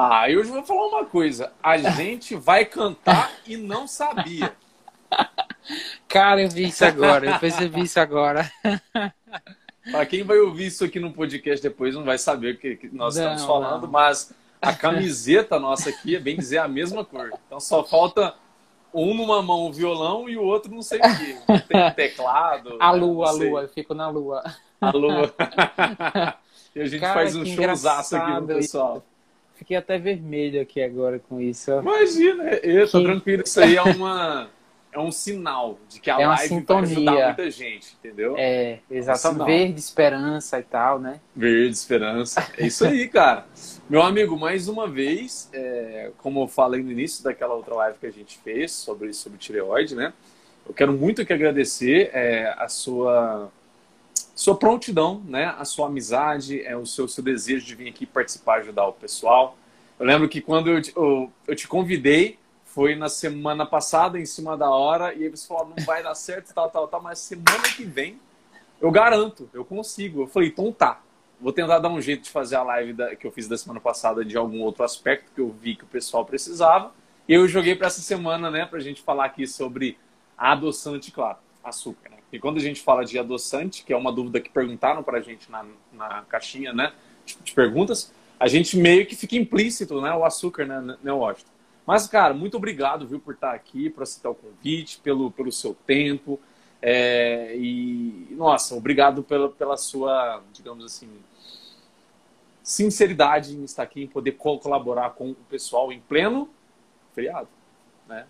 Ah, eu vou falar uma coisa. A gente vai cantar e não sabia. Cara, eu vi isso agora, eu percebi isso agora. Para quem vai ouvir isso aqui no podcast depois não vai saber o que, que nós não, estamos falando, não. mas a camiseta nossa aqui é bem dizer a mesma cor. Então só falta um numa mão o violão e o outro não sei o quê. Tem teclado. A né? lua, a lua, eu fico na lua. A lua. e a gente Cara, faz um showzaço aqui no pessoal. Fiquei até vermelho aqui agora com isso. Imagina, eu tô que... tranquilo, isso aí é uma é um sinal de que a é live sintonia. vai ajudar muita gente, entendeu? É, exatamente. É um Verde esperança e tal, né? Verde esperança. É isso aí, cara. Meu amigo, mais uma vez, é, como eu falei no início daquela outra live que a gente fez sobre, sobre tireoide, né? Eu quero muito que agradecer é, a sua sua prontidão, né? A sua amizade, é o seu, seu desejo de vir aqui participar, ajudar o pessoal. Eu lembro que quando eu, eu, eu te convidei, foi na semana passada, em cima da hora, e aí você falou, não vai dar certo, tal, tal, tal, mas semana que vem eu garanto, eu consigo. Eu falei, então tá. Vou tentar dar um jeito de fazer a live da, que eu fiz da semana passada de algum outro aspecto que eu vi que o pessoal precisava. E eu joguei para essa semana, né, para a gente falar aqui sobre adoçante, claro, açúcar. Né? E quando a gente fala de adoçante, que é uma dúvida que perguntaram para a gente na, na caixinha, né, de, de, perguntas, a gente meio que fica implícito, né, o açúcar, né, né Washington? Mas, cara, muito obrigado, viu, por estar aqui, por aceitar o convite, pelo, pelo seu tempo. É, e, nossa, obrigado pela, pela sua, digamos assim, sinceridade em estar aqui, em poder colaborar com o pessoal em pleno feriado, né?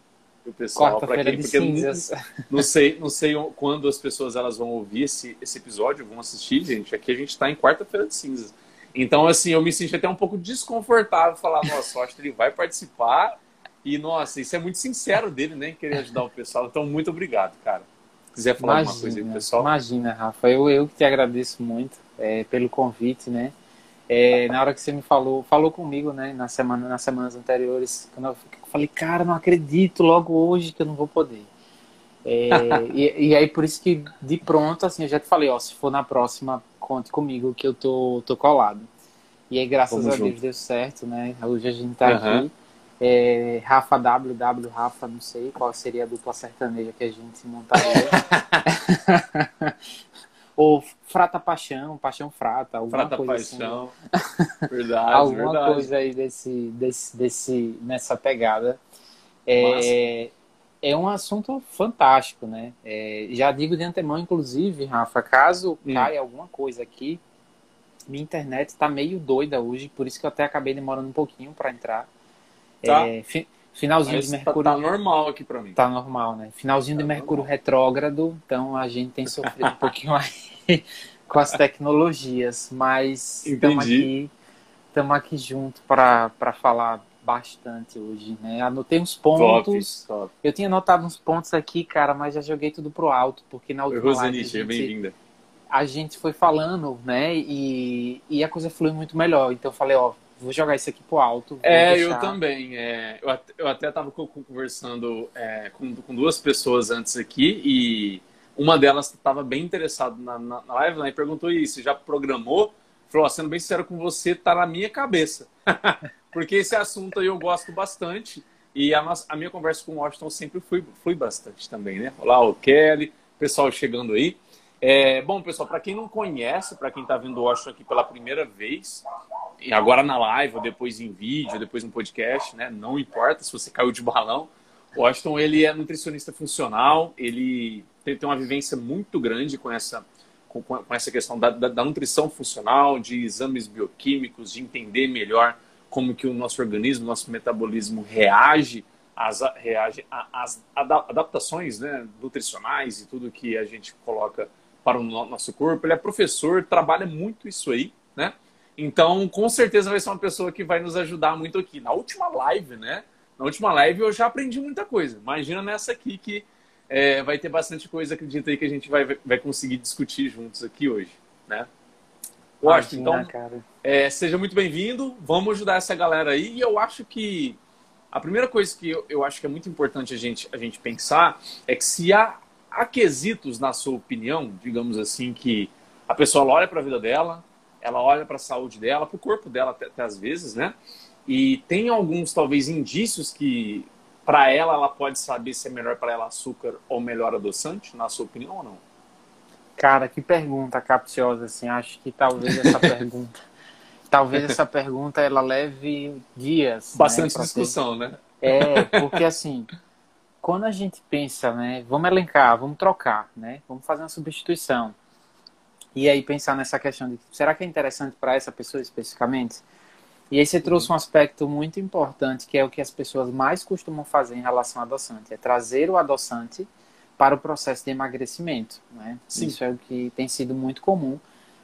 O pessoal para quem, porque não, não, sei, não sei quando as pessoas elas vão ouvir esse, esse episódio, vão assistir, gente. Aqui a gente está em quarta-feira de cinzas. Então, assim, eu me senti até um pouco desconfortável falar, nossa, acho que ele vai participar e, nossa, isso é muito sincero dele, né? Querer ajudar o pessoal. Então, muito obrigado, cara. Se quiser falar imagina, alguma coisa aí pessoal. Imagina, Rafa. Eu, eu que te agradeço muito é, pelo convite, né? É, na hora que você me falou, falou comigo, né? Na semana, nas semanas anteriores, quando eu falei, cara, não acredito logo hoje que eu não vou poder. É, e, e, aí, por isso que, de pronto, assim, eu já te falei, ó, se for na próxima, conte comigo que eu tô, tô colado. E aí, graças Vamos a junto. Deus, deu certo, né? Hoje a gente tá uhum. aqui é, Rafa WW, Rafa, não sei qual seria a dupla sertaneja que a gente montaria. Ou Frata Paixão, Paixão Frata, alguma Frata coisa Paixão. assim. Verdade, alguma verdade. coisa aí desse, desse, desse, nessa pegada. É, é um assunto fantástico, né? É, já digo de antemão, inclusive, Rafa, caso hum. caia alguma coisa aqui, minha internet está meio doida hoje, por isso que eu até acabei demorando um pouquinho para entrar. Tá. É, fi, finalzinho Mas de Mercúrio. Tá, tá, normal aqui para mim. Tá normal, né? Finalzinho tá de Mercúrio normal. retrógrado, então a gente tem sofrido um pouquinho aí com as tecnologias. Mas estamos aqui, estamos aqui junto para falar bastante hoje, né? Anotei uns pontos. Top, top. Eu tinha anotado uns pontos aqui, cara, mas já joguei tudo pro alto, porque na última Rosane, live bem-vinda. A gente foi falando, né? E, e a coisa flui muito melhor. Então eu falei, ó, vou jogar isso aqui pro alto. É, deixar... eu também. É, eu, até, eu até tava conversando é, com, com, duas pessoas antes aqui e uma delas estava bem interessada na, na, na, live né, e perguntou isso, já programou? Falou, sendo bem sincero com você, tá na minha cabeça. Porque esse assunto aí eu gosto bastante e a, nossa, a minha conversa com o Washington sempre foi, foi bastante também, né? Olá, o Kelly, pessoal chegando aí. É, bom, pessoal, para quem não conhece, para quem está vendo o Washington aqui pela primeira vez, agora na live, ou depois em vídeo, depois no podcast, né? Não importa se você caiu de balão. O Washington, ele é nutricionista funcional, ele tem, tem uma vivência muito grande com essa, com, com essa questão da, da, da, nutrição funcional, de exames bioquímicos, de entender melhor como que o nosso organismo, nosso metabolismo reage às, reage às adaptações né, nutricionais e tudo que a gente coloca para o nosso corpo. Ele é professor, trabalha muito isso aí, né? Então, com certeza vai ser uma pessoa que vai nos ajudar muito aqui. Na última live, né? Na última live eu já aprendi muita coisa. Imagina nessa aqui que é, vai ter bastante coisa, acredita aí, que a gente vai, vai conseguir discutir juntos aqui hoje, né? Washington, então, é, seja muito bem-vindo. Vamos ajudar essa galera aí. E eu acho que a primeira coisa que eu, eu acho que é muito importante a gente, a gente pensar é que se há, há quesitos, na sua opinião, digamos assim, que a pessoa olha para a vida dela, ela olha para a saúde dela, para o corpo dela até, até, às vezes, né? E tem alguns, talvez, indícios que para ela ela pode saber se é melhor para ela açúcar ou melhor adoçante, na sua opinião ou não? Cara, que pergunta capciosa, assim. Acho que talvez essa pergunta, talvez essa pergunta ela leve dias. Né, Bastante né, discussão, ter... né? É, porque assim, quando a gente pensa, né? Vamos elencar, vamos trocar, né? Vamos fazer uma substituição. E aí pensar nessa questão de será que é interessante para essa pessoa especificamente? E aí você trouxe um aspecto muito importante, que é o que as pessoas mais costumam fazer em relação ao adoçante, é trazer o adoçante para o processo de emagrecimento. Né? Isso é o que tem sido muito comum.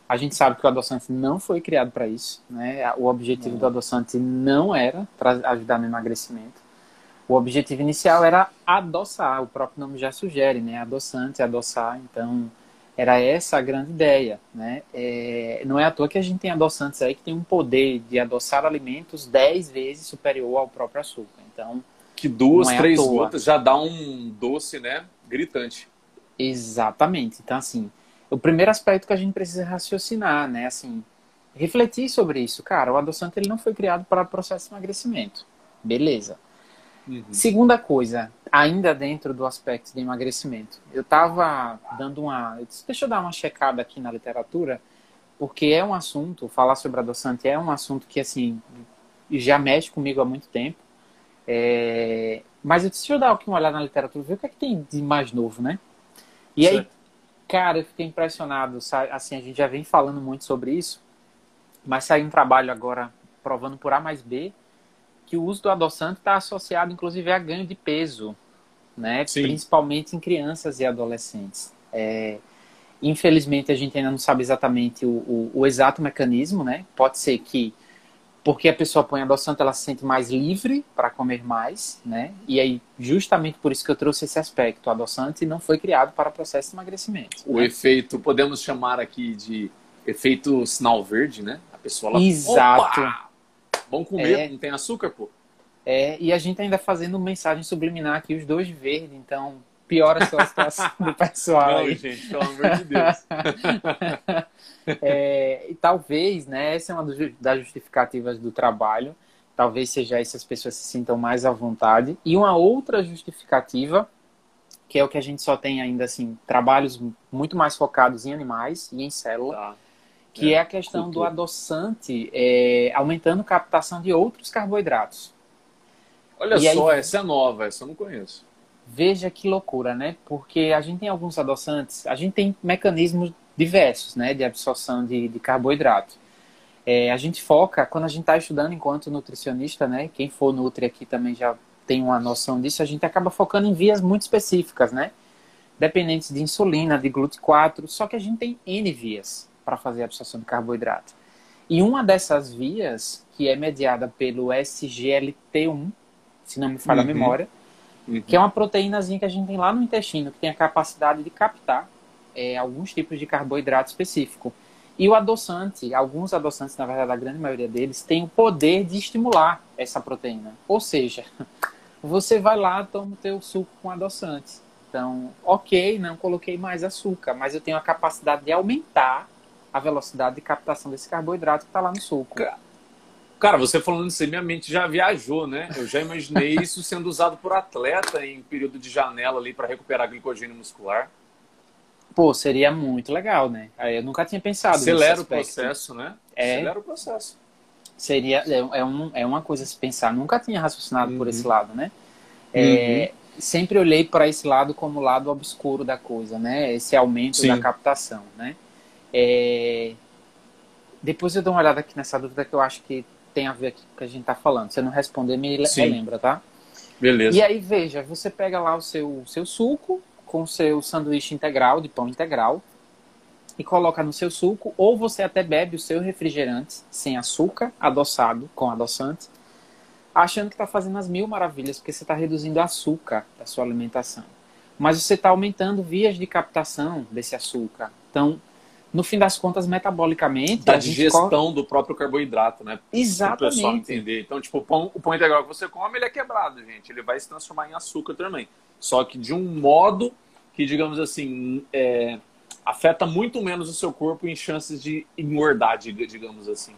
A gente sabe que o adoçante não foi criado para isso. Né? O objetivo não. do adoçante não era ajudar no emagrecimento. O objetivo inicial era adoçar, o próprio nome já sugere, né? Adoçante, adoçar. Então, era essa a grande ideia, né? É, não é à toa que a gente tem adoçantes aí que tem um poder de adoçar alimentos 10 vezes superior ao próprio açúcar. Então, que duas, é três gotas já dá um doce, né? Gritante. Exatamente. Então, assim, o primeiro aspecto que a gente precisa raciocinar, né? Assim, refletir sobre isso. Cara, o adoçante ele não foi criado para processo de emagrecimento. Beleza. Uhum. Segunda coisa, ainda dentro do aspecto de emagrecimento, eu estava dando uma. Eu disse, deixa eu dar uma checada aqui na literatura, porque é um assunto, falar sobre adoçante é um assunto que, assim, já mexe comigo há muito tempo. É... Mas eu disse, deixa eu dar aqui uma olhada na literatura, ver o que é que tem de mais novo, né? E aí, cara, eu fiquei impressionado. Assim, a gente já vem falando muito sobre isso, mas saiu um trabalho agora provando por A mais B que o uso do adoçante está associado, inclusive, a ganho de peso, né? Sim. Principalmente em crianças e adolescentes. É, infelizmente, a gente ainda não sabe exatamente o, o, o, exato mecanismo, né? Pode ser que, porque a pessoa põe adoçante, ela se sente mais livre para comer mais, né? E aí, justamente por isso que eu trouxe esse aspecto. O adoçante não foi criado para processo de emagrecimento. O né? efeito, podemos chamar aqui de efeito sinal verde, né? A pessoa, ela, Exato. Opa! Vamos comer, é, não tem açúcar, pô. É, e a gente ainda fazendo mensagem subliminar aqui, os dois verdes, então piora só a situação do pessoal. Não, gente, pelo amor de Deus. é, e talvez, né, essa é uma das justificativas do trabalho, talvez seja isso, as pessoas se sintam mais à vontade. E uma outra justificativa, que é o que a gente só tem ainda, assim, trabalhos muito mais focados em animais e em célula, tá que é, é a questão cultura. do adoçante é, aumentando a captação de outros carboidratos. Olha e só, aí, essa é nova, essa eu não conheço. Veja que loucura, né? Porque a gente tem alguns adoçantes, a gente tem mecanismos diversos, né, de absorção de, de carboidrato. É, a gente foca, quando a gente está estudando enquanto nutricionista, né, quem for nutri aqui também já tem uma noção disso, a gente acaba focando em vias muito específicas, né? Dependentes de insulina, de GLUT4, só que a gente tem N vias para fazer a absorção de carboidrato. E uma dessas vias, que é mediada pelo SGLT1, se não me falha uhum. a memória, uhum. que é uma proteínazinha que a gente tem lá no intestino, que tem a capacidade de captar é, alguns tipos de carboidrato específico. E o adoçante, alguns adoçantes, na verdade, a grande maioria deles, tem o poder de estimular essa proteína. Ou seja, você vai lá, toma o teu suco com adoçante. Então, ok, não coloquei mais açúcar, mas eu tenho a capacidade de aumentar a velocidade de captação desse carboidrato que está lá no suco. Cara, você falando isso aí, minha mente já viajou, né? Eu já imaginei isso sendo usado por atleta em período de janela ali para recuperar glicogênio muscular. Pô, seria muito legal, né? Eu nunca tinha pensado Acelera o processo, né? É, Acelera o processo. Seria, é, é, um, é uma coisa a se pensar. Nunca tinha raciocinado uhum. por esse uhum. lado, né? É, uhum. Sempre olhei para esse lado como o lado obscuro da coisa, né? Esse aumento Sim. da captação, né? É... Depois eu dou uma olhada aqui nessa dúvida que eu acho que tem a ver com o que a gente está falando. Se eu não responder, me Sim. lembra, tá? Beleza. E aí, veja, você pega lá o seu, seu suco com o seu sanduíche integral, de pão integral, e coloca no seu suco, ou você até bebe o seu refrigerante sem açúcar, adoçado, com adoçante, achando que está fazendo as mil maravilhas, porque você está reduzindo o açúcar da sua alimentação. Mas você está aumentando vias de captação desse açúcar. Então, no fim das contas, metabolicamente. Da digestão do próprio carboidrato, né? Exatamente. Para o pessoal entender. Então, tipo, o pão, o pão integral que você come, ele é quebrado, gente. Ele vai se transformar em açúcar também. Só que de um modo que, digamos assim, é, afeta muito menos o seu corpo em chances de engordar, digamos assim.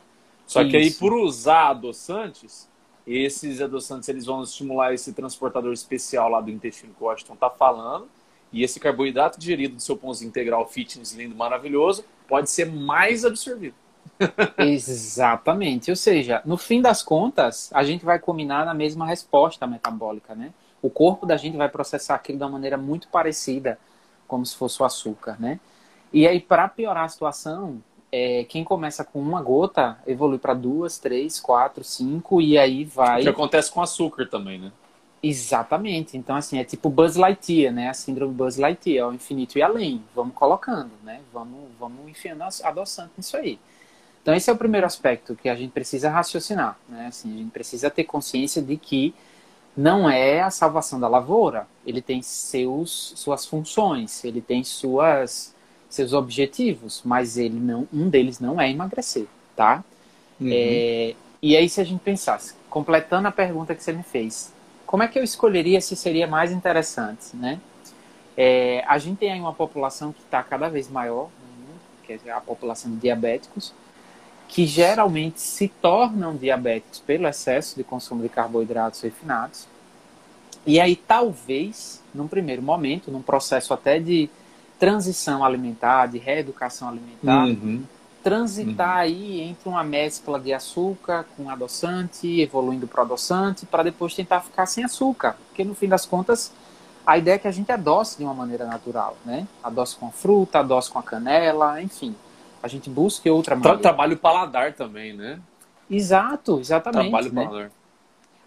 Só Isso. que aí, por usar adoçantes, esses adoçantes eles vão estimular esse transportador especial lá do intestino que o Washington está falando. E esse carboidrato digerido do seu pãozinho integral fitness lindo, maravilhoso, pode ser mais absorvido. Exatamente. Ou seja, no fim das contas, a gente vai combinar na mesma resposta metabólica, né? O corpo da gente vai processar aquilo de uma maneira muito parecida, como se fosse o açúcar, né? E aí, para piorar a situação, é, quem começa com uma gota evolui para duas, três, quatro, cinco e aí vai. O que acontece com açúcar também, né? Exatamente. Então, assim, é tipo Buzz Lightyear, né? A síndrome Buzz Lightyear, o infinito e além. Vamos colocando, né? Vamos, vamos enfiando adoçante nisso aí. Então, esse é o primeiro aspecto que a gente precisa raciocinar, né? Assim, a gente precisa ter consciência de que não é a salvação da lavoura. Ele tem seus, suas funções, ele tem suas, seus objetivos, mas ele não, um deles não é emagrecer, tá? Uhum. É, e aí, se a gente pensasse, completando a pergunta que você me fez, como é que eu escolheria se seria mais interessante, né? É, a gente tem aí uma população que está cada vez maior mundo, que é a população de diabéticos, que geralmente se tornam diabéticos pelo excesso de consumo de carboidratos refinados. E aí, talvez, num primeiro momento, num processo até de transição alimentar, de reeducação alimentar, uhum. Transitar uhum. aí entre uma mescla de açúcar com adoçante, evoluindo para adoçante, para depois tentar ficar sem açúcar. Porque, no fim das contas, a ideia é que a gente adoce de uma maneira natural, né? Adoce com a fruta, adoce com a canela, enfim a gente busque outra maneira. Trabalho paladar também, né? Exato, exatamente. Trabalho né? paladar.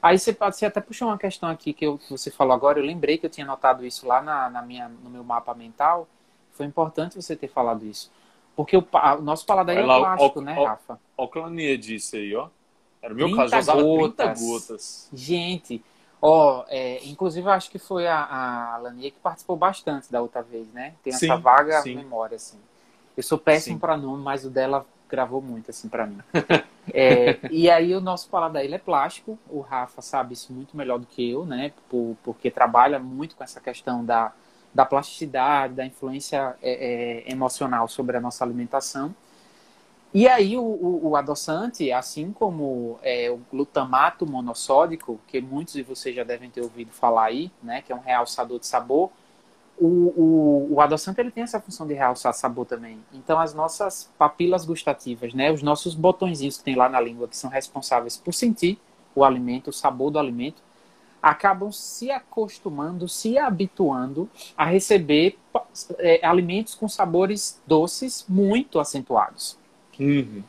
Aí você pode você até puxar uma questão aqui que, eu, que, você falou agora. Eu lembrei que eu tinha notado isso lá na, na minha, no meu mapa mental. Foi importante você ter falado isso. Porque o, o nosso paladar é plástico, ó, né, ó, Rafa? Ó, o disse aí, ó. Era o meu caso, eu usava gotas. 30 gotas. Gente, ó, é, inclusive eu acho que foi a, a Lania que participou bastante da outra vez, né? Tem essa sim, vaga sim. memória, assim. Eu sou péssimo para nome, mas o dela gravou muito, assim, para mim. é, e aí o nosso paladar, ele é plástico. O Rafa sabe isso muito melhor do que eu, né? Por, porque trabalha muito com essa questão da, da plasticidade, da influência é, é, emocional sobre a nossa alimentação. E aí o, o, o adoçante, assim como é, o glutamato monossódico, que muitos de vocês já devem ter ouvido falar aí, né? Que é um realçador de sabor, o, o, o adoçante ele tem essa função de realçar sabor também. Então, as nossas papilas gustativas, né, os nossos botõezinhos que tem lá na língua, que são responsáveis por sentir o alimento, o sabor do alimento, acabam se acostumando, se habituando a receber é, alimentos com sabores doces muito acentuados. Uhum.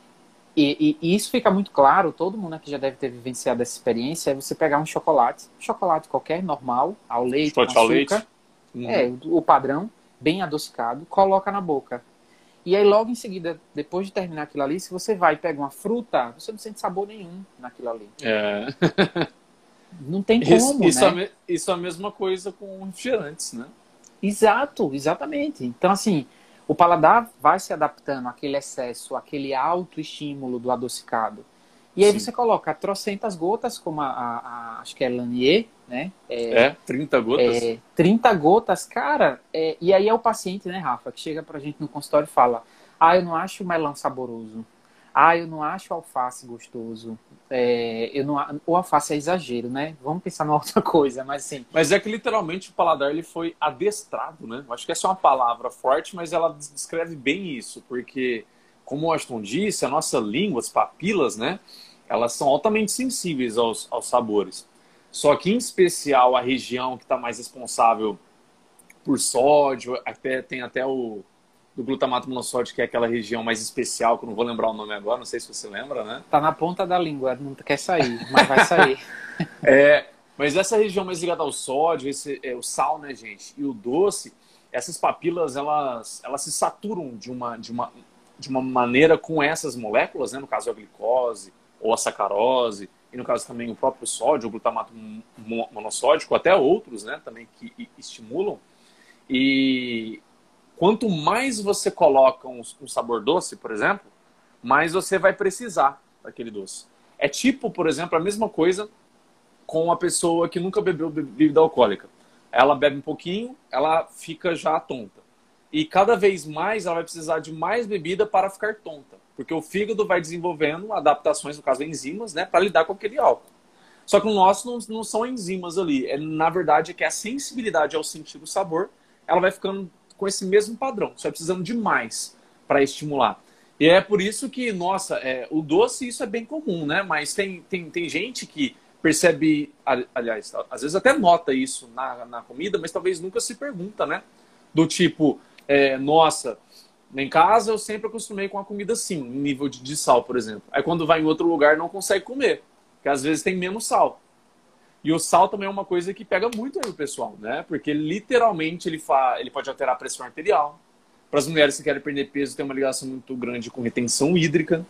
E, e, e, isso fica muito claro, todo mundo aqui já deve ter vivenciado essa experiência, é você pegar um chocolate, chocolate qualquer, normal, ao leite, chocolate com açúcar, leite Uhum. É, o padrão, bem adocicado, coloca na boca. E aí, logo em seguida, depois de terminar aquilo ali, se você vai e pega uma fruta, você não sente sabor nenhum naquilo ali. É. não tem como, isso, isso né? É, isso é a mesma coisa com refrigerantes, né? Exato, exatamente. Então, assim, o paladar vai se adaptando àquele excesso, àquele alto estímulo do adocicado. E aí Sim. você coloca trocentas gotas, como a, a, a, acho que é Lanier, né? É, é 30 gotas? É, 30 gotas, cara. É, e aí é o paciente, né, Rafa, que chega pra gente no consultório e fala: Ah, eu não acho o melão saboroso. Ah, eu não acho alface gostoso. É, eu não, o alface é exagero, né? Vamos pensar numa outra coisa, mas sim. Mas é que literalmente o paladar ele foi adestrado, né? Acho que essa é uma palavra forte, mas ela descreve bem isso, porque como o Ashton disse, a nossa língua, as papilas, né? Elas são altamente sensíveis aos, aos sabores. Só que, em especial, a região que está mais responsável por sódio, até, tem até o do glutamato monossódico, que é aquela região mais especial, que eu não vou lembrar o nome agora, não sei se você lembra, né? Tá na ponta da língua, não quer sair, mas vai sair. é, mas essa região mais ligada ao sódio, esse, é, o sal, né, gente, e o doce, essas papilas, elas, elas se saturam de uma, de uma, de uma maneira com essas moléculas, né? no caso a glicose ou a sacarose, e no caso também o próprio sódio, o glutamato monossódico, até outros né? também que estimulam. E quanto mais você coloca um, um sabor doce, por exemplo, mais você vai precisar daquele doce. É tipo, por exemplo, a mesma coisa com a pessoa que nunca bebeu bebida alcoólica. Ela bebe um pouquinho, ela fica já tonta. E cada vez mais ela vai precisar de mais bebida para ficar tonta. Porque o fígado vai desenvolvendo adaptações, no caso enzimas, né, para lidar com aquele álcool. Só que o nosso não, não são enzimas ali. É, na verdade, é que a sensibilidade ao sentir o sabor, ela vai ficando com esse mesmo padrão. Só precisando de mais para estimular. E é por isso que, nossa, é, o doce isso é bem comum, né? Mas tem, tem, tem gente que percebe, aliás, às vezes até nota isso na, na comida, mas talvez nunca se pergunta, né? Do tipo, é, nossa, em casa eu sempre acostumei com a comida assim, nível de, de sal, por exemplo. Aí quando vai em outro lugar não consegue comer, porque às vezes tem menos sal. E o sal também é uma coisa que pega muito aí o pessoal, né? Porque literalmente ele, fa... ele pode alterar a pressão arterial. Para as mulheres que querem perder peso, tem uma ligação muito grande com retenção hídrica,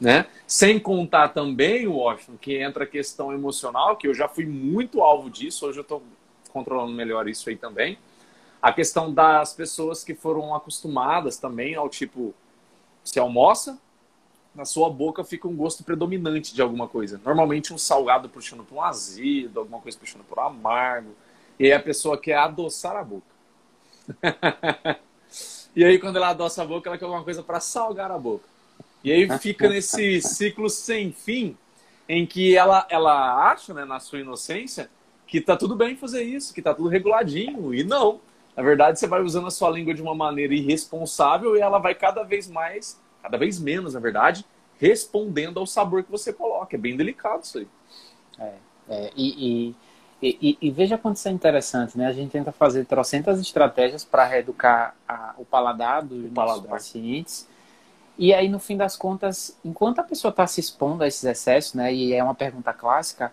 né? Sem contar também, Washington, que entra a questão emocional, que eu já fui muito alvo disso, hoje eu estou controlando melhor isso aí também. A questão das pessoas que foram acostumadas também ao tipo, se almoça, na sua boca fica um gosto predominante de alguma coisa. Normalmente um salgado puxando para um azedo, alguma coisa puxando para um amargo. E aí a pessoa quer adoçar a boca. e aí quando ela adoça a boca, ela quer alguma coisa para salgar a boca. E aí fica nesse ciclo sem fim em que ela, ela acha, né, na sua inocência, que tá tudo bem fazer isso, que tá tudo reguladinho. E não. Na verdade, você vai usando a sua língua de uma maneira irresponsável e ela vai cada vez mais cada vez menos, na verdade, respondendo ao sabor que você coloca. É bem delicado isso aí. É, é e, e, e, e, veja quanto isso é interessante, né? A gente tenta fazer trocentas estratégias para reeducar a, o paladar dos o paladar. pacientes. E aí, no fim das contas, enquanto a pessoa está se expondo a esses excessos, né? E é uma pergunta clássica,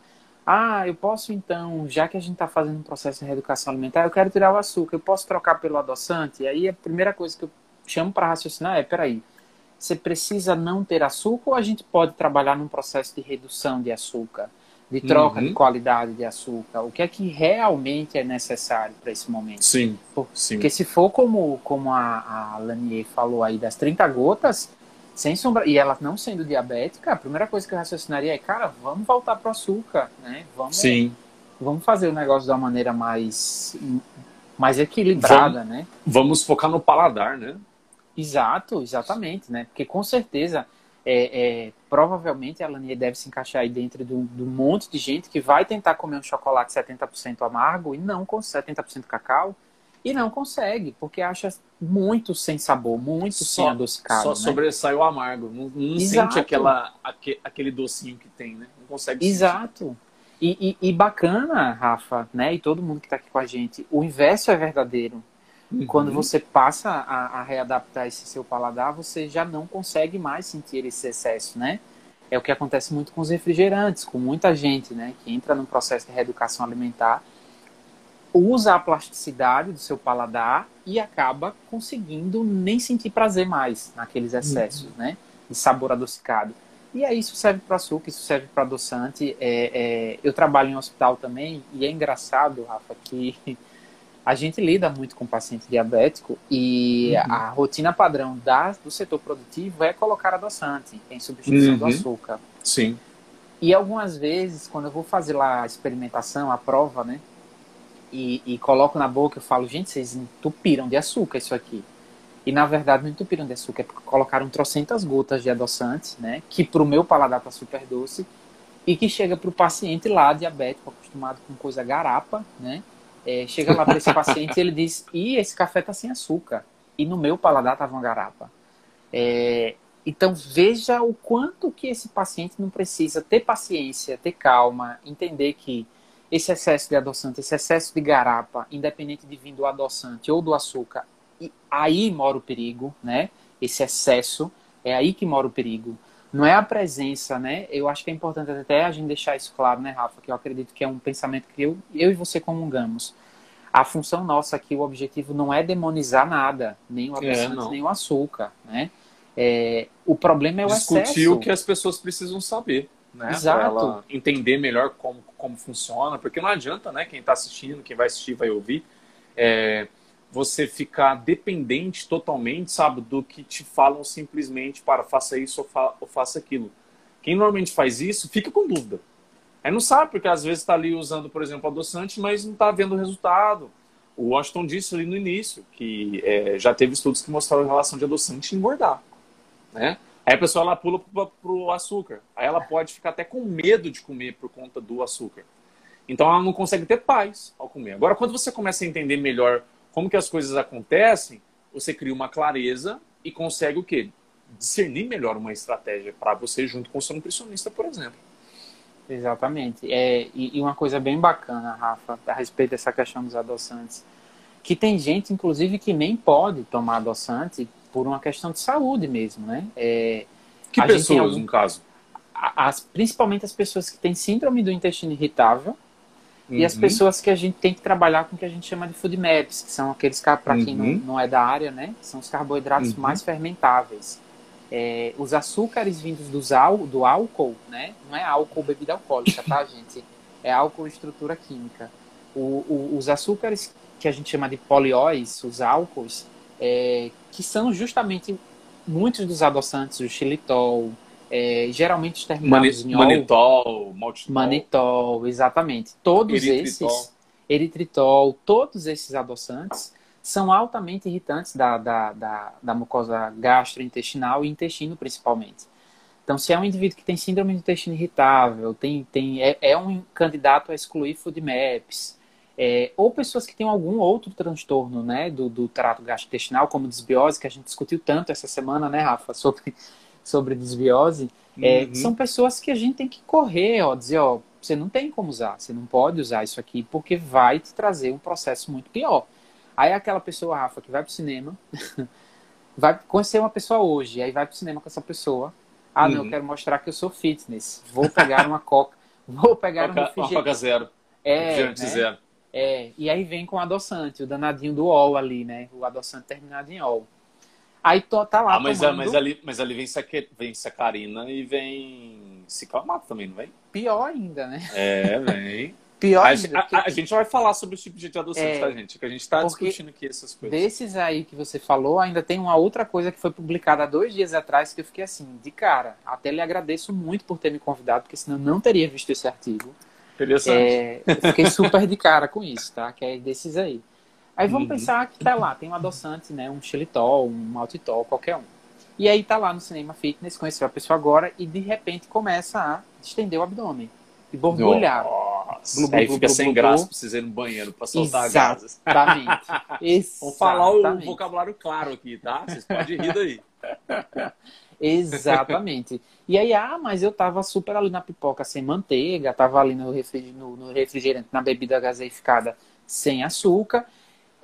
ah, eu posso então, já que a gente está fazendo um processo de reeducação alimentar, eu quero tirar o açúcar, eu posso trocar pelo adoçante? E aí a primeira coisa que eu chamo para raciocinar é, peraí, você precisa não ter açúcar ou a gente pode trabalhar num processo de redução de açúcar, de troca uhum. de qualidade de açúcar? O que é que realmente é necessário para esse momento? Sim, Por, sim. Porque se for como, como a, a Lanier falou aí, das 30 gotas, sem sombra, e ela não sendo diabética, a primeira coisa que eu raciocinaria é, cara, vamos voltar para o açúcar, né? Vamos, sim. vamos fazer o negócio de uma maneira mais, mais equilibrada, vamos, né? Vamos focar no paladar, né? Exato, exatamente, né? Porque com certeza, é, é, provavelmente a Lanier deve se encaixar aí dentro do, do monte de gente que vai tentar comer um chocolate 70% amargo e não com 70% cacau e não consegue, porque acha muito sem sabor, muito só, sem adocicado. Só né? sobressai o amargo, não, não sente aquela, aquele docinho que tem, né? Não consegue Exato. E, e, e, bacana, Rafa, né? E todo mundo que está aqui com a gente, o inverso é verdadeiro. Uhum. Quando você passa a, a, readaptar esse seu paladar, você já não consegue mais sentir esse excesso, né? É o que acontece muito com os refrigerantes, com muita gente, né? Que entra num processo de reeducação alimentar, usa a plasticidade do seu paladar e acaba conseguindo nem sentir prazer mais naqueles excessos, uhum. né? De sabor adocicado. E aí isso serve para açúcar, isso serve para adoçante. É, é, eu trabalho em um hospital também e é engraçado, Rafa, que a gente lida muito com paciente diabético e uhum. a rotina padrão da, do setor produtivo é colocar adoçante em substituição uhum. do açúcar. Sim. E algumas vezes, quando eu vou fazer lá a experimentação, a prova, né? E, e coloco na boca, eu falo, gente, vocês entupiram de açúcar isso aqui. E na verdade não entupiram de açúcar, é porque colocaram trocentas gotas de adoçante, né? Que pro meu paladar tá super doce. E que chega pro paciente lá, diabético, acostumado com coisa garapa, né? É, chega lá para esse paciente e ele diz: e esse café tá sem açúcar. E no meu paladar tava uma garapa. É, então veja o quanto que esse paciente não precisa ter paciência, ter calma, entender que esse excesso de adoçante, esse excesso de garapa, independente de vir do adoçante ou do açúcar, aí mora o perigo, né? Esse excesso, é aí que mora o perigo não é a presença, né? Eu acho que é importante até a gente deixar isso claro, né, Rafa? Que eu acredito que é um pensamento que eu, eu e você comungamos. A função nossa aqui, o objetivo não é demonizar nada, nem o adoçante, é, nem o açúcar, né? É, o problema é o Discutir excesso. Discutir o que as pessoas precisam saber, né? Exato. Entender melhor como, como funciona, porque não adianta, né? Quem está assistindo, quem vai assistir, vai ouvir. É, você ficar dependente totalmente, sabe, do que te falam simplesmente para faça isso ou, fa ou faça aquilo. Quem normalmente faz isso fica com dúvida. Aí não sabe, porque às vezes está ali usando, por exemplo, adoçante, mas não está vendo o resultado. O Washington disse ali no início que é, já teve estudos que mostraram a relação de adoçante engordar. Né? Aí a pessoa ela pula pro, pro açúcar. Aí ela pode ficar até com medo de comer por conta do açúcar. Então ela não consegue ter paz ao comer. Agora, quando você começa a entender melhor como que as coisas acontecem, você cria uma clareza e consegue o quê? Discernir melhor uma estratégia para você junto com o seu nutricionista, por exemplo. Exatamente. É, e, e, uma coisa bem bacana, Rafa, a respeito dessa questão dos adoçantes, que tem gente, inclusive, que nem pode tomar adoçante por uma questão de saúde mesmo, né? É, que pessoas, algum, no caso? As, principalmente as pessoas que têm síndrome do intestino irritável uhum. e as uhum. pessoas que a gente tem que trabalhar com o que a gente chama de food maps, que são aqueles, para quem não, uhum. não é da área, né? São os carboidratos uhum. mais fermentáveis é, os açúcares vindos dos do álcool, né? Não é álcool bebida alcoólica, tá, gente? É álcool estrutura química. O, o, os açúcares que a gente chama de polióis, os álcools, é, que são justamente muitos dos adoçantes, o xilitol, é, geralmente terminados Mani, em manitol, maltitol. Manitol, exatamente. Todos eritritol. esses, eritritol, todos esses adoçantes são altamente irritantes da, da, da, da mucosa gastrointestinal e intestino principalmente. Então, se é um indivíduo que tem síndrome do intestino irritável, tem, tem, é, é um candidato a excluir food maps, é, ou pessoas que têm algum outro transtorno né, do, do trato gastrointestinal, como desbiose, que a gente discutiu tanto essa semana, né, Rafa, sobre, sobre desbiose, é, uhum. são pessoas que a gente tem que correr, ó, dizer, ó, você não tem como usar, você não pode usar isso aqui, porque vai te trazer um processo muito pior. Aí aquela pessoa, Rafa, que vai pro cinema, vai conhecer uma pessoa hoje, aí vai pro cinema com essa pessoa. Ah, uhum. não, eu uhum. quero mostrar que eu sou fitness. Vou pegar uma coca, vou pegar coca, um refrigerante. Uma coca zero. É, né? zero. É, e aí vem com o adoçante, o danadinho do ol ali, né? O adoçante terminado em ol. Aí tô, tá lá. Ah, mas, tomando... mas, ali, mas ali vem, saque, vem sacarina e vem ciclamato também, não vem? Pior ainda, né? É, vem. Pior a, ainda, a, a, gente vai falar sobre o tipo de adoçante, é, tá, gente? Que a gente está discutindo aqui essas coisas. Desses aí que você falou, ainda tem uma outra coisa que foi publicada há dois dias atrás que eu fiquei assim, de cara. Até lhe agradeço muito por ter me convidado, porque senão eu não teria visto esse artigo. Interessante. É, eu fiquei super de cara com isso, tá? Que é desses aí. Aí vamos uhum. pensar que tá lá, tem um adoçante, né? Um xilitol, um maltitol, qualquer um. E aí tá lá no cinema fitness, conheceu a pessoa agora e de repente começa a estender o abdômen e borbulhar. Nossa, blu, blu, aí fica blu, sem graça precisar ir no banheiro para soltar Exatamente. a gases. Vamos falar o vocabulário claro aqui, tá? Vocês podem rir daí. Exatamente. E aí, ah, mas eu tava super ali na pipoca sem manteiga, tava ali no, refrigerante, no, no refrigerante na bebida gaseificada sem açúcar,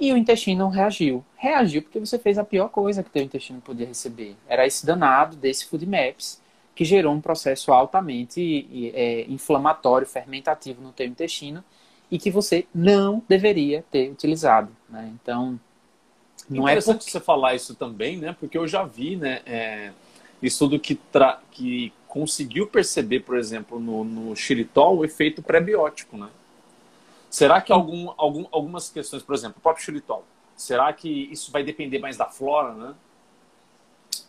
e o intestino reagiu. Reagiu porque você fez a pior coisa que teu intestino podia receber. Era esse danado desse Food Maps que gerou um processo altamente é, inflamatório, fermentativo no teu intestino e que você não deveria ter utilizado. Né? Então, não é Interessante é porque... você falar isso também, né? Porque eu já vi, né? É, estudo que, tra... que conseguiu perceber, por exemplo, no, no xilitol, o efeito pré-biótico, né? Será que algum, algum, algumas questões, por exemplo, o próprio xilitol, será que isso vai depender mais da flora, né?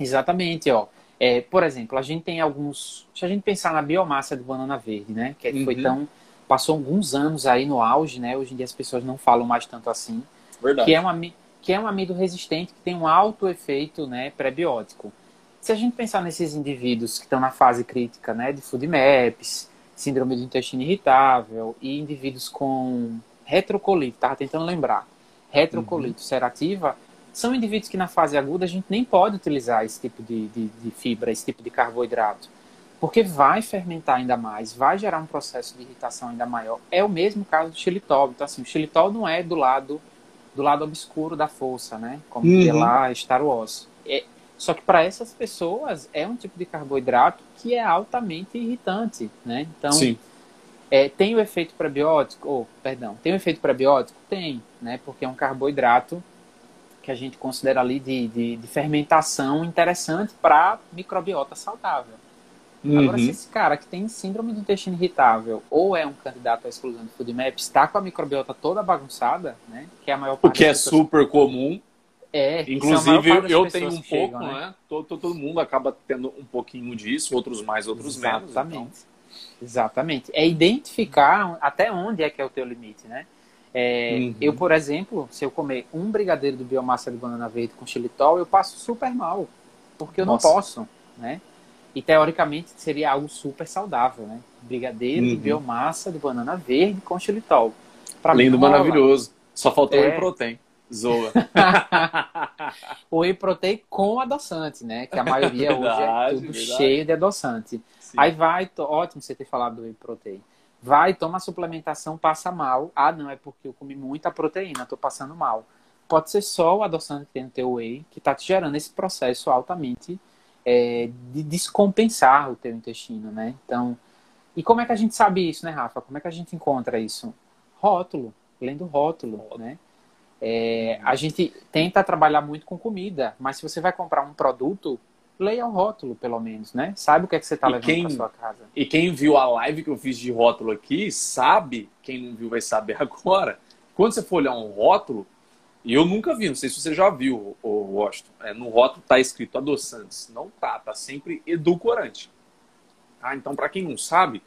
Exatamente, ó. É, por exemplo, a gente tem alguns. Se a gente pensar na biomassa de banana verde, né? Que uhum. foi tão. Passou alguns anos aí no auge, né? Hoje em dia as pessoas não falam mais tanto assim. Verdade. Que é, uma, que é um amido resistente que tem um alto efeito né, pré-biótico. Se a gente pensar nesses indivíduos que estão na fase crítica né, de food maps, síndrome do intestino irritável e indivíduos com retrocolite, estava tentando lembrar, retrocolite uhum. ulcerativa, são indivíduos que na fase aguda a gente nem pode utilizar esse tipo de, de, de, fibra, esse tipo de carboidrato, porque vai fermentar ainda mais, vai gerar um processo de irritação ainda maior. É o mesmo caso do xilitol. Então, assim, o xilitol não é do lado do lado obscuro da força, né? Como uhum. lá Star Wars. É, só que para essas pessoas é um tipo de carboidrato que é altamente irritante, né? Então, Sim. É, tem o efeito prebiótico, ou, perdão, tem o efeito prebiótico? Tem, né? Porque é um carboidrato que a gente considera ali de, de, de fermentação interessante para microbiota saudável. Uhum. Agora, se esse cara que tem síndrome do intestino irritável ou é um candidato à exclusão do FoodMap está com a microbiota toda bagunçada, né? Que é a maior parte. O que é super comum. É, inclusive eu tenho um pouco, chegam, né? né? Todo, todo mundo acaba tendo um pouquinho disso, outros mais, outros Exatamente. menos. Exatamente. Então... Exatamente. É identificar até onde é que é o teu limite, né? É, uhum. Eu, por exemplo, se eu comer um brigadeiro do biomassa de banana verde com xilitol, eu passo super mal. Porque eu Nossa. não posso. né? E teoricamente seria algo super saudável, né? Brigadeiro uhum. de biomassa de banana verde com xilitol. Pra Lindo, maravilhoso. Só faltou é... whey protein. Zoa. o whey protein com adoçante, né? Que a maioria verdade, hoje é tudo verdade. cheio de adoçante. Sim. Aí vai, ótimo você ter falado do whey protein. Vai, toma a suplementação, passa mal. Ah, não, é porque eu comi muita proteína, tô passando mal. Pode ser só o adoçante que tem no teu whey que tá te gerando esse processo altamente é, de descompensar o teu intestino, né? Então, e como é que a gente sabe isso, né, Rafa? Como é que a gente encontra isso? Rótulo, lendo rótulo, rótulo. né? É, a gente tenta trabalhar muito com comida, mas se você vai comprar um produto, leia o rótulo, pelo menos, né? Sabe o que é que você está levando para sua casa. E quem viu a live que eu fiz de rótulo aqui, sabe, quem não viu vai saber agora, quando você for olhar um rótulo, e eu nunca vi, não sei se você já viu, o Washington, é, no rótulo está escrito adoçantes. Não tá, tá sempre edulcorante. Ah, então, para quem não sabe,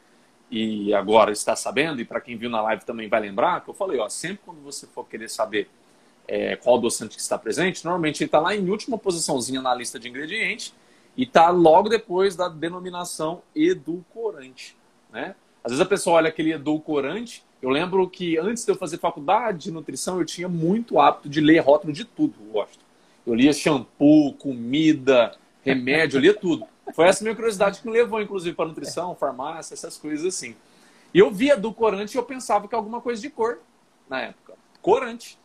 e agora está sabendo, e para quem viu na live também vai lembrar, que eu falei, ó, sempre quando você for querer saber é, qual adoçante que está presente, normalmente ele está lá em última posiçãozinha na lista de ingredientes e está logo depois da denominação edulcorante, né? Às vezes a pessoa olha aquele edulcorante eu lembro que antes de eu fazer faculdade de nutrição, eu tinha muito hábito de ler rótulo de tudo, eu gosto. Eu lia shampoo, comida, remédio, eu lia tudo. Foi essa minha curiosidade que me levou, inclusive, para nutrição, farmácia, essas coisas assim. E eu via do corante e eu pensava que alguma coisa de cor na época. Corante.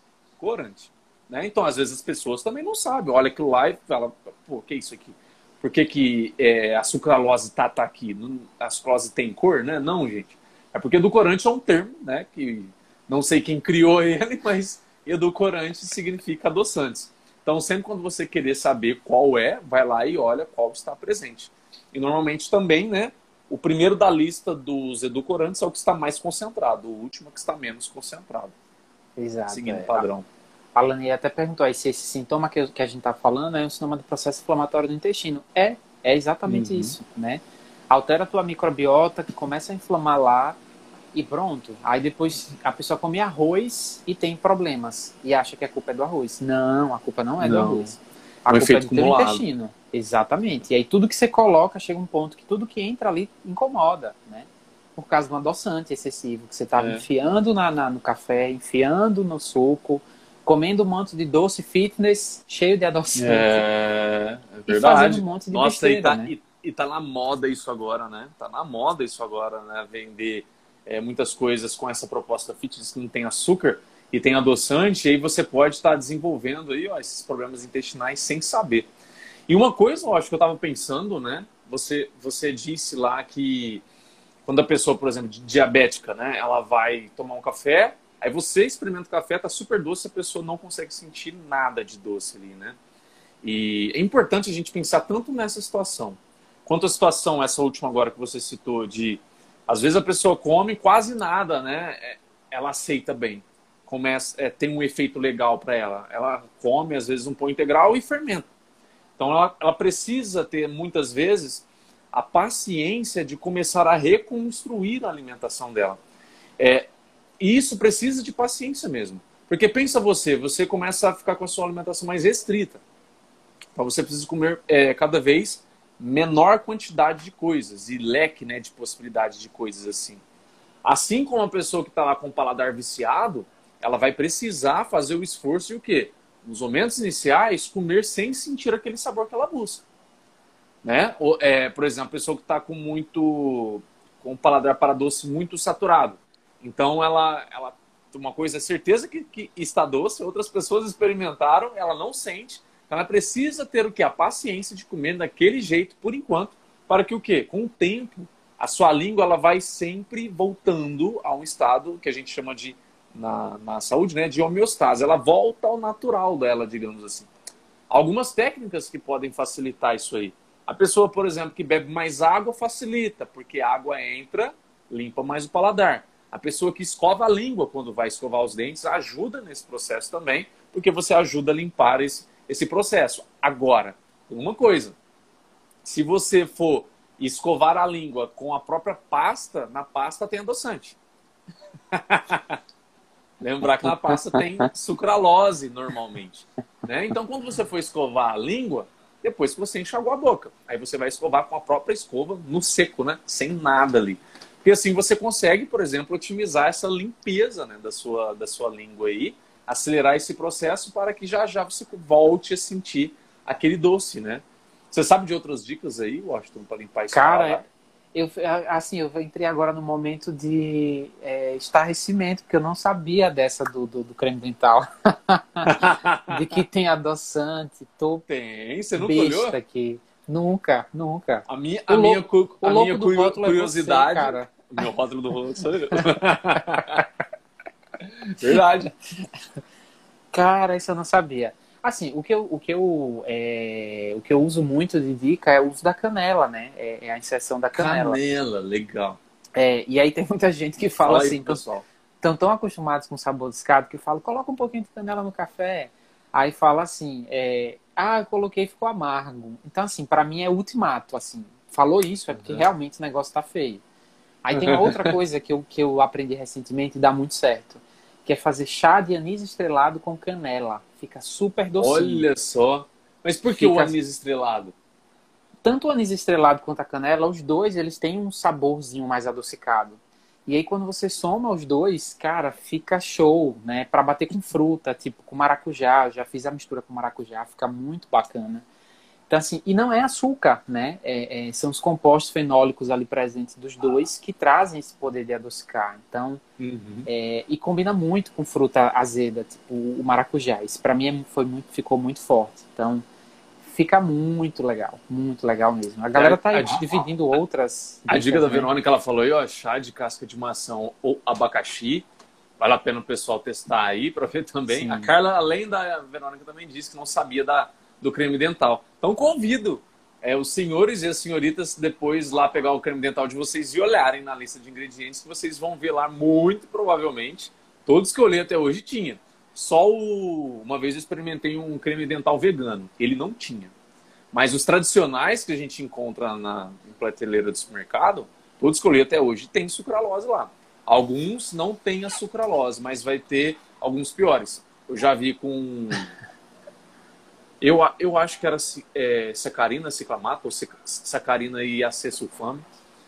Corante. Né? Então, às vezes, as pessoas também não sabem. Olha aquilo lá e fala, pô, que é isso aqui? Por que, que é, a sucralose tá, tá aqui? A sucralose tem cor, né? Não, gente. É porque edulcorante é um termo, né? Que não sei quem criou ele, mas edulcorante significa adoçantes. Então, sempre quando você querer saber qual é, vai lá e olha qual está presente. E normalmente também, né? O primeiro da lista dos edulcorantes é o que está mais concentrado, o último é o que está menos concentrado. Exato. Seguindo o é. padrão. A Lani até perguntou aí se esse sintoma que, que a gente está falando é um sintoma do processo inflamatório do intestino. É, é exatamente uhum. isso, né? Altera a tua microbiota, que começa a inflamar lá, e pronto. Aí depois a pessoa come arroz e tem problemas e acha que a culpa é do arroz. Não, a culpa não é não. do arroz. A o culpa é do teu intestino. Exatamente. E aí tudo que você coloca chega um ponto que tudo que entra ali incomoda, né? Por causa um adoçante excessivo que você estava é. enfiando na, na, no café, enfiando no suco, comendo um monte de doce fitness cheio de adoçante. É, é verdade. E fazendo um monte de Nossa, besteira, e tá, né? e, e tá na moda isso agora, né? Tá na moda isso agora, né? Vender é, muitas coisas com essa proposta fitness que não tem açúcar e tem adoçante, e aí você pode estar desenvolvendo aí, ó, esses problemas intestinais sem saber. E uma coisa, eu acho que eu estava pensando, né? Você, você disse lá que quando a pessoa, por exemplo, diabética, né, ela vai tomar um café, aí você experimenta o café, tá super doce, a pessoa não consegue sentir nada de doce ali, né? E é importante a gente pensar tanto nessa situação, quanto a situação, essa última agora que você citou, de às vezes a pessoa come quase nada, né? É, ela aceita bem. Começa, é, tem um efeito legal para ela. Ela come, às vezes, um pão integral e fermenta. Então, ela, ela precisa ter, muitas vezes, a paciência de começar a reconstruir a alimentação dela. É, e isso precisa de paciência mesmo. Porque pensa você, você começa a ficar com a sua alimentação mais restrita. Então você precisa comer é, cada vez menor quantidade de coisas e leque né, de possibilidades de coisas assim. Assim como uma pessoa que está lá com o paladar viciado, ela vai precisar fazer o esforço e o quê? Nos momentos iniciais, comer sem sentir aquele sabor que ela busca. Né? Ou, é, por exemplo, a pessoa que está com muito com o paladar para doce muito saturado. Então ela, ela uma coisa é certeza que, que está doce, outras pessoas experimentaram, ela não sente, ela precisa ter o que? A paciência de comer daquele jeito por enquanto, para que o quê? Com o tempo, a sua língua ela vai sempre voltando a um estado que a gente chama de, na, na saúde, né, de homeostase. Ela volta ao natural dela, digamos assim. Algumas técnicas que podem facilitar isso aí. A pessoa, por exemplo, que bebe mais água, facilita, porque a água entra, limpa mais o paladar. A pessoa que escova a língua quando vai escovar os dentes ajuda nesse processo também, porque você ajuda a limpar esse, esse processo. Agora, uma coisa: se você for escovar a língua com a própria pasta, na pasta tem adoçante. Lembrar que na pasta tem sucralose normalmente. Né? Então, quando você for escovar a língua, depois que você enxagou a boca. Aí você vai escovar com a própria escova no seco, né? Sem nada ali. Porque assim você consegue, por exemplo, otimizar essa limpeza né, da, sua, da sua língua aí, acelerar esse processo para que já já você volte a sentir aquele doce, né? Você sabe de outras dicas aí, Washington, para limpar isso? Cara, eu, assim, eu entrei agora no momento de é, estarrecimento, porque eu não sabia dessa do, do, do creme dental. de que tem adoçante. Tô tem, você nunca olhou? aqui. Nunca, nunca. A minha, a minha, louco, a minha curiosidade. É você, o meu rótulo do rolo sou eu. Verdade. Cara, isso eu não sabia. Assim, o que eu, o que eu, é, o que eu uso muito de dica é o uso da canela, né? É, é a inserção da canela. Canela, legal. É, e aí tem muita gente que fala, assim, aí, pessoal. Estão tão acostumados com sabor descado que fala, coloca um pouquinho de canela no café. Aí fala assim, é, ah, eu coloquei e ficou amargo. Então, assim, para mim é ultimato, assim. Falou isso é porque uhum. realmente o negócio tá feio. Aí tem outra coisa que eu, que eu aprendi recentemente e dá muito certo, que é fazer chá de anis estrelado com canela. Fica super docinho. Olha só. Mas por que Fica... o anis estrelado? Tanto o anis estrelado quanto a canela, os dois eles têm um saborzinho mais adocicado. E aí quando você soma os dois, cara, fica show, né? Para bater com fruta, tipo com maracujá, já fiz a mistura com maracujá, fica muito bacana. Então, assim, e não é açúcar, né? É, é, são os compostos fenólicos ali presentes dos dois que trazem esse poder de adocicar. Então, uhum. é, e combina muito com fruta azeda, tipo o maracujá. Isso para mim é, foi muito, ficou muito forte. Então, fica muito legal, muito legal mesmo. A galera tá aí a, dividindo a, outras. A dica da né? Verônica, ela falou aí, ó, chá de casca de maçã ou abacaxi. Vale a pena o pessoal testar aí para ver também. Sim. A Carla, além da Verônica, também disse que não sabia da do creme dental. Então convido é, os senhores e as senhoritas depois lá pegar o creme dental de vocês e olharem na lista de ingredientes que vocês vão ver lá muito provavelmente. Todos que eu olhei até hoje tinha. Só o... uma vez eu experimentei um creme dental vegano. Ele não tinha. Mas os tradicionais que a gente encontra na prateleira do supermercado, todos que eu li até hoje, tem sucralose lá. Alguns não têm a sucralose, mas vai ter alguns piores. Eu já vi com eu, eu acho que era é, sacarina, ciclamato, ou sacarina e acesulfame.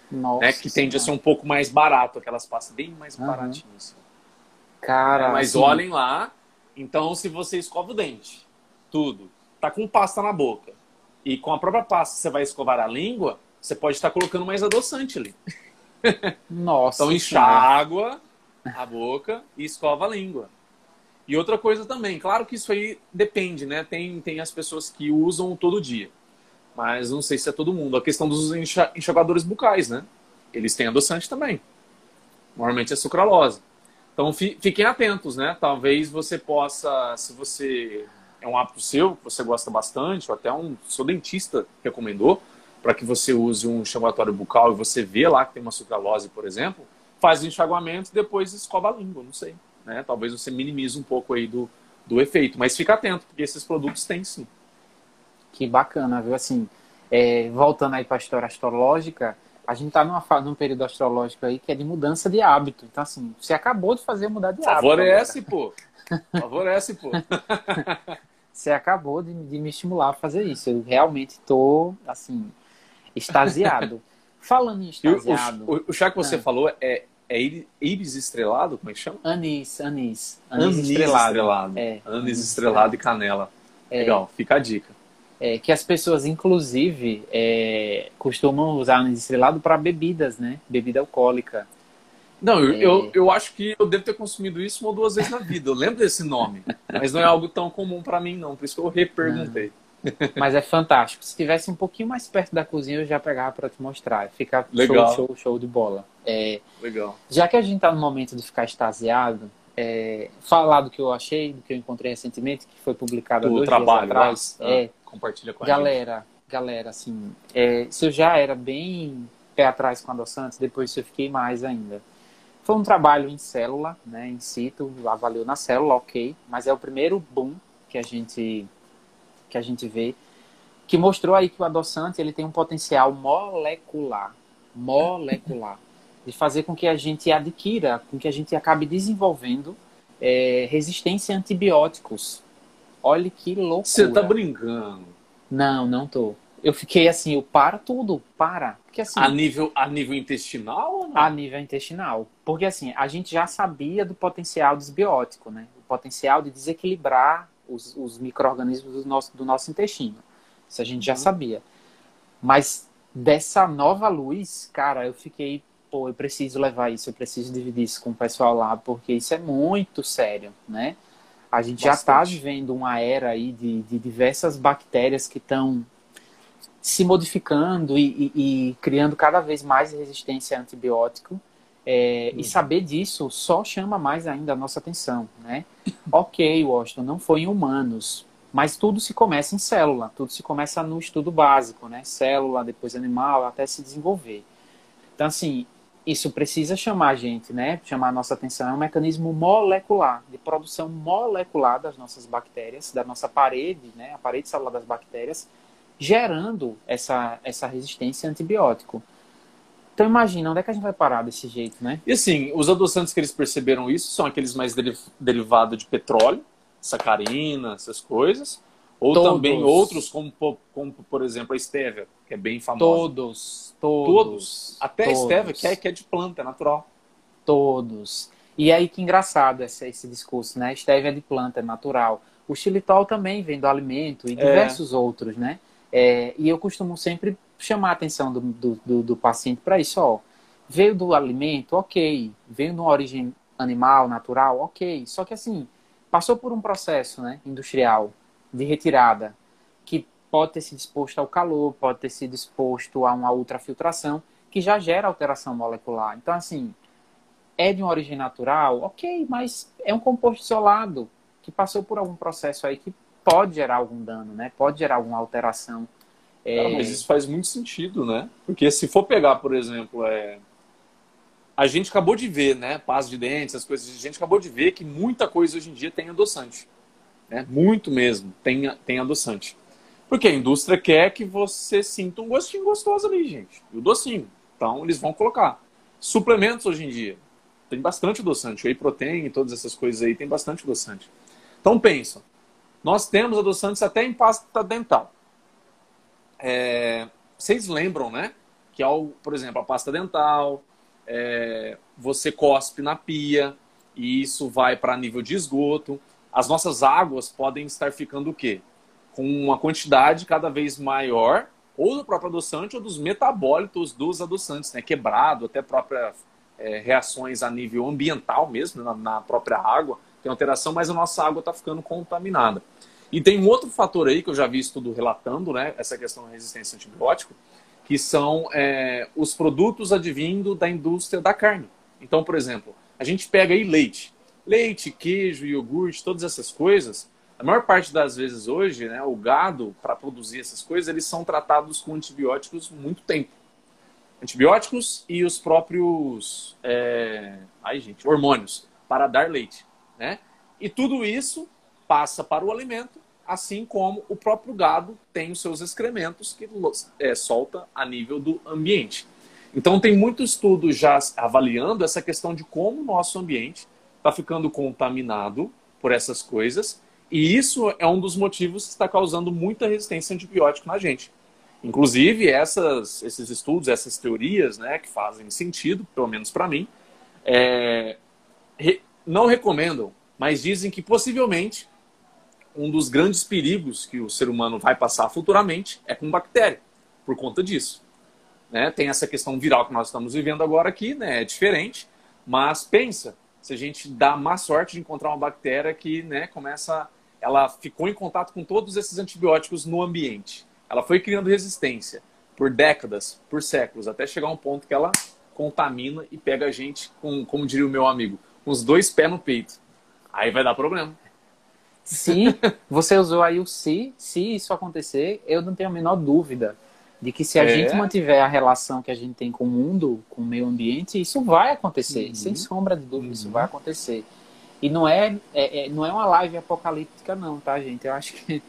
Nossa. Né, que tende a ser um pouco mais barato, aquelas pastas bem mais uhum. baratinhas. Cara, é, mas assim... olhem lá. Então, se você escova o dente, tudo, tá com pasta na boca, e com a própria pasta você vai escovar a língua, você pode estar colocando mais adoçante ali. Nossa. então, enxágua a boca e escova a língua. E outra coisa também, claro que isso aí depende, né? Tem, tem as pessoas que usam todo dia, mas não sei se é todo mundo. A questão dos enxaguadores bucais, né? Eles têm adoçante também. Normalmente é sucralose. Então fiquem atentos, né? Talvez você possa, se você é um hábito seu, que você gosta bastante, ou até um seu dentista recomendou, para que você use um enxaguatório bucal e você vê lá que tem uma sucralose, por exemplo, faz o enxaguamento e depois escova a língua, não sei né? Talvez você minimize um pouco aí do, do efeito, mas fica atento, porque esses produtos têm sim. Que bacana, viu? Assim, é, voltando aí para a história astrológica, a gente está num período astrológico aí que é de mudança de hábito. Então, assim, você acabou de fazer mudar de Favorece, hábito. Favorece, pô. Favorece, pô. você acabou de, de, me estimular a fazer isso. Eu realmente estou, assim, extasiado. Falando em extasiado... O, o, o chá que você ah. falou é é íris estrelado? Como é que chama? Anis, anis. Anis, anis estrelado. estrelado. É, anis, anis estrelado e canela. É, Legal, fica a dica. É, que as pessoas, inclusive, é, costumam usar anis estrelado para bebidas, né? Bebida alcoólica. Não, eu, é... eu, eu, acho que eu devo ter consumido isso uma ou duas vezes na vida. Eu lembro desse nome, mas não é algo tão comum para mim, não. Por isso que eu reperguntei. Não. Mas é fantástico. Se estivesse um pouquinho mais perto da cozinha, eu já pegava para te mostrar. Fica Legal. show, show, show de bola. É, Legal. Já que a gente está no momento de ficar extasiado, é, falar do que eu achei, do que eu encontrei recentemente, que foi publicado há dois trabalho, dias atrás. Lá, é, compartilha com a galera, gente. Galera, assim, é, se eu já era bem pé atrás com a adoçantes, depois eu fiquei mais ainda. Foi um trabalho em célula, né, in situ, avaliou na célula, ok, mas é o primeiro boom que a gente que a gente vê, que mostrou aí que o adoçante ele tem um potencial molecular, molecular, de fazer com que a gente adquira, com que a gente acabe desenvolvendo é, resistência a antibióticos. Olha que loucura. Você tá brincando. Não, não tô. Eu fiquei assim, eu para tudo, para. Porque, assim, a nível a nível intestinal ou não? A nível intestinal. Porque assim, a gente já sabia do potencial desbiótico, né? O potencial de desequilibrar os, os micro-organismos do nosso, do nosso intestino. Isso a gente já uhum. sabia. Mas dessa nova luz, cara, eu fiquei, pô, eu preciso levar isso, eu preciso dividir isso com o pessoal lá, porque isso é muito sério, né? A gente tá Bastante. já está vivendo uma era aí de, de diversas bactérias que estão se modificando e, e, e, criando cada vez mais resistência a antibiótico. É, uhum. E saber disso só chama mais ainda a nossa atenção, né? ok, Washington, não foi em humanos, mas tudo se começa em célula, tudo se começa no estudo básico, né? Célula, depois animal, até se desenvolver. Então, assim, isso precisa chamar a gente, né? Chamar a nossa atenção. É um mecanismo molecular, de produção molecular das nossas bactérias, da nossa parede, né? A parede celular das bactérias, gerando essa, essa resistência a antibiótico. Então imagina, onde é que a gente vai parar desse jeito, né? E assim, os adoçantes que eles perceberam isso são aqueles mais derivados de petróleo, sacarina, essas coisas. Ou todos. também outros, como, como, por exemplo a estévia, que é bem famosa. Todos, todos. Todos. Até todos. a estévia, que é, que é de planta, é natural. Todos. E aí que engraçado esse, esse discurso, né? A estévia é de planta, é natural. O xilitol também vem do alimento e é. diversos é. outros, né? É, e eu costumo sempre chamar a atenção do, do, do, do paciente para isso, ó. Veio do alimento, ok. Veio de uma origem animal, natural, ok. Só que assim, passou por um processo né, industrial de retirada que pode ter sido exposto ao calor, pode ter sido exposto a uma ultrafiltração, que já gera alteração molecular. Então, assim, é de uma origem natural, ok, mas é um composto isolado que passou por algum processo aí que pode gerar algum dano, né? Pode gerar alguma alteração. É... mas isso faz muito sentido, né? Porque se for pegar, por exemplo, é, a gente acabou de ver, né? Paz de dentes, as coisas. A gente acabou de ver que muita coisa hoje em dia tem adoçante. Né? Muito mesmo tem, tem adoçante. Porque a indústria quer que você sinta um gostinho gostoso ali, gente. E o docinho. Então, eles vão colocar. Suplementos hoje em dia. Tem bastante adoçante. Whey protein e todas essas coisas aí tem bastante adoçante. Então, pensa. Nós temos adoçantes até em pasta dental. É, vocês lembram, né? Que, ao, por exemplo, a pasta dental, é, você cospe na pia e isso vai para nível de esgoto. As nossas águas podem estar ficando o quê? Com uma quantidade cada vez maior ou do próprio adoçante ou dos metabólitos dos adoçantes, né? Quebrado, até próprias é, reações a nível ambiental mesmo, na, na própria água, tem alteração, mas a nossa água está ficando contaminada. E tem um outro fator aí que eu já vi estudo relatando, né? Essa questão da resistência a antibiótico, que são é, os produtos advindo da indústria da carne. Então, por exemplo, a gente pega aí leite. Leite, queijo, iogurte, todas essas coisas, a maior parte das vezes hoje, né, o gado, para produzir essas coisas, eles são tratados com antibióticos muito tempo. Antibióticos e os próprios é... ai, gente, hormônios para dar leite. Né? E tudo isso passa para o alimento assim como o próprio gado tem os seus excrementos que é, solta a nível do ambiente. Então tem muito estudo já avaliando essa questão de como o nosso ambiente está ficando contaminado por essas coisas e isso é um dos motivos que está causando muita resistência a antibiótico na gente. Inclusive essas, esses estudos, essas teorias, né, que fazem sentido, pelo menos para mim, é, re, não recomendam, mas dizem que possivelmente um dos grandes perigos que o ser humano vai passar futuramente é com bactéria, por conta disso. Né? Tem essa questão viral que nós estamos vivendo agora aqui, né? é diferente, mas pensa, se a gente dá má sorte de encontrar uma bactéria que né, começa, ela ficou em contato com todos esses antibióticos no ambiente, ela foi criando resistência por décadas, por séculos, até chegar a um ponto que ela contamina e pega a gente, com, como diria o meu amigo, com os dois pés no peito. Aí vai dar problema. Se você usou aí o se, se isso acontecer, eu não tenho a menor dúvida de que se a é. gente mantiver a relação que a gente tem com o mundo, com o meio ambiente, isso vai acontecer, uhum. sem sombra de dúvida, uhum. isso vai acontecer. E não é, é, é, não é uma live apocalíptica não, tá, gente? Eu acho que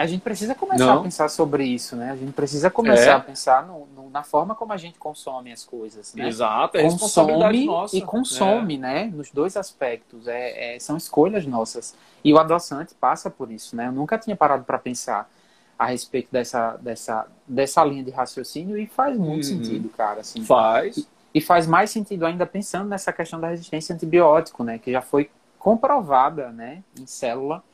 a gente precisa começar não. a pensar sobre isso, né? A gente precisa começar é. a pensar no, no, na forma como a gente consome as coisas, né? Exato, é consome nossa. e consome, é. né? Nos dois aspectos, é, é, são escolhas nossas. E o adoçante passa por isso, né? Eu nunca tinha parado para pensar. a respeito dessa, dessa, dessa linha de raciocínio e faz muito uhum. sentido, cara. Assim. Faz. E, e, faz mais sentido ainda pensando nessa questão da resistência a antibiótico, né? Que já foi comprovada, né, em célula,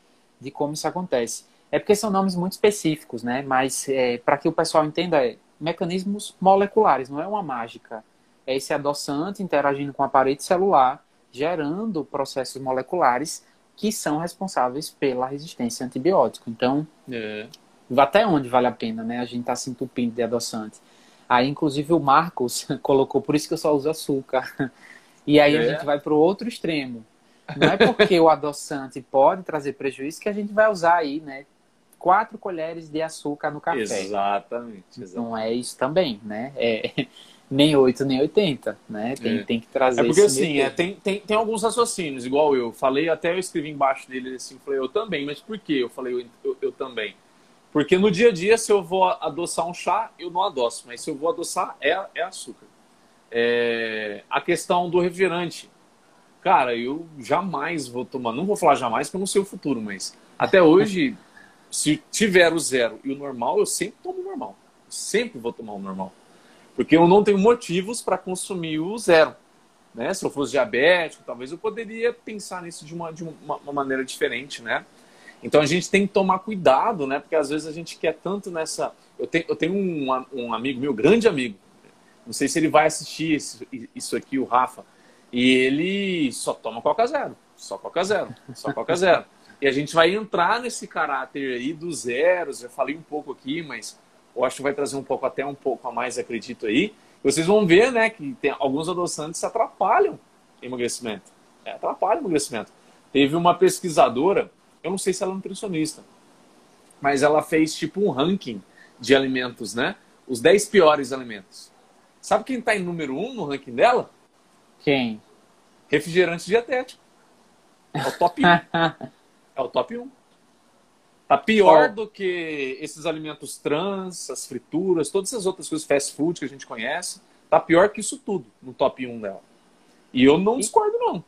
de como isso acontece. É porque são nomes muito específicos, né? Mas é, para que o pessoal entenda, é mecanismos moleculares, não é uma mágica. É esse adoçante interagindo com a parede celular, gerando processos moleculares que são responsáveis pela resistência a antibiótico. Então, é. até onde vale a pena, né? A gente está se entupindo de adoçante. Aí, inclusive, o Marcos colocou, por isso que eu só uso açúcar. E aí é. a gente vai para o outro extremo. Não é porque o adoçante pode trazer prejuízo que a gente vai usar aí, né? Quatro colheres de açúcar no café. Exatamente. exatamente. Não é isso também, né? É, nem 8, nem 80, né? Tem, é. tem que trazer É porque assim, é, tem, tem, tem alguns raciocínios, igual eu. Falei, até eu escrevi embaixo dele assim, falei, eu também, mas por que eu falei eu, eu, eu, também? Porque no dia a dia, se eu vou adoçar um chá, eu não adoço, mas se eu vou adoçar, é, é açúcar. É, a questão do refrigerante. Cara, eu jamais vou tomar, não vou falar jamais, porque eu não sei o futuro, mas até hoje se tiver o zero e o normal, eu sempre tomo o normal. sempre vou tomar o normal. Porque eu não tenho motivos para consumir o zero. Né? Se eu fosse diabético, talvez eu poderia pensar nisso de uma, de uma, uma maneira diferente, né? Então a gente tem que tomar cuidado, né? Porque às vezes a gente quer tanto nessa. Eu tenho, eu tenho um, um amigo meu, grande amigo. Não sei se ele vai assistir isso, isso aqui, o Rafa. E ele só toma Coca Zero. Só Coca Zero. Só Coca Zero. E a gente vai entrar nesse caráter aí dos zeros, já falei um pouco aqui, mas eu acho que vai trazer um pouco, até um pouco a mais, acredito aí. Vocês vão ver, né, que tem alguns adoçantes atrapalham emagrecimento. É, atrapalham o emagrecimento. Teve uma pesquisadora, eu não sei se ela é nutricionista, mas ela fez tipo um ranking de alimentos, né? Os 10 piores alimentos. Sabe quem está em número 1 um no ranking dela? Quem? Refrigerante dietético. É o top 1. É o top 1. Tá pior do que esses alimentos trans, as frituras, todas essas outras coisas, fast food que a gente conhece. Tá pior que isso tudo no top 1 dela. E eu não discordo, não.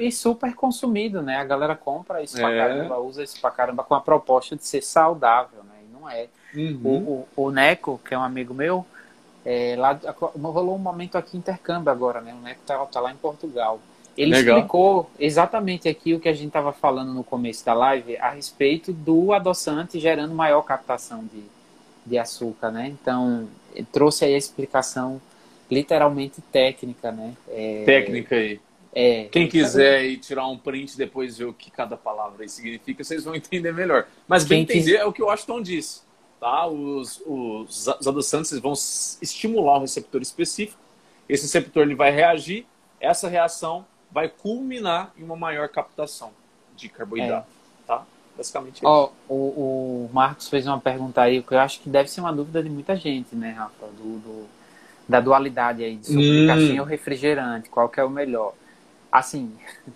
E, e super consumido, né? A galera compra isso pra é. caramba, usa isso pra caramba com a proposta de ser saudável, né? E não é. Uhum. O, o, o, Neco, que é um amigo meu, é, lá, rolou um momento aqui intercâmbio agora, né? O Neco tá, tá lá em Portugal. Ele Legal. explicou exatamente aqui o que a gente estava falando no começo da live a respeito do adoçante gerando maior captação de, de açúcar, né? Então, trouxe aí a explicação literalmente técnica, né? É, técnica aí. É, Quem quiser aí tirar um print e depois ver o que cada palavra aí significa, vocês vão entender melhor. Mas bem Quem entender quis... é o que o Washington disse. Tá? Os, os, os adoçantes vão estimular um receptor específico. Esse receptor ele vai reagir. Essa reação vai culminar em uma maior captação de carboidrato, é. tá? Basicamente isso. Oh, o, o Marcos fez uma pergunta aí que eu acho que deve ser uma dúvida de muita gente, né, Rafa? Do, do da dualidade aí de sobre hum. caixinha ou refrigerante, qual que é o melhor? Assim,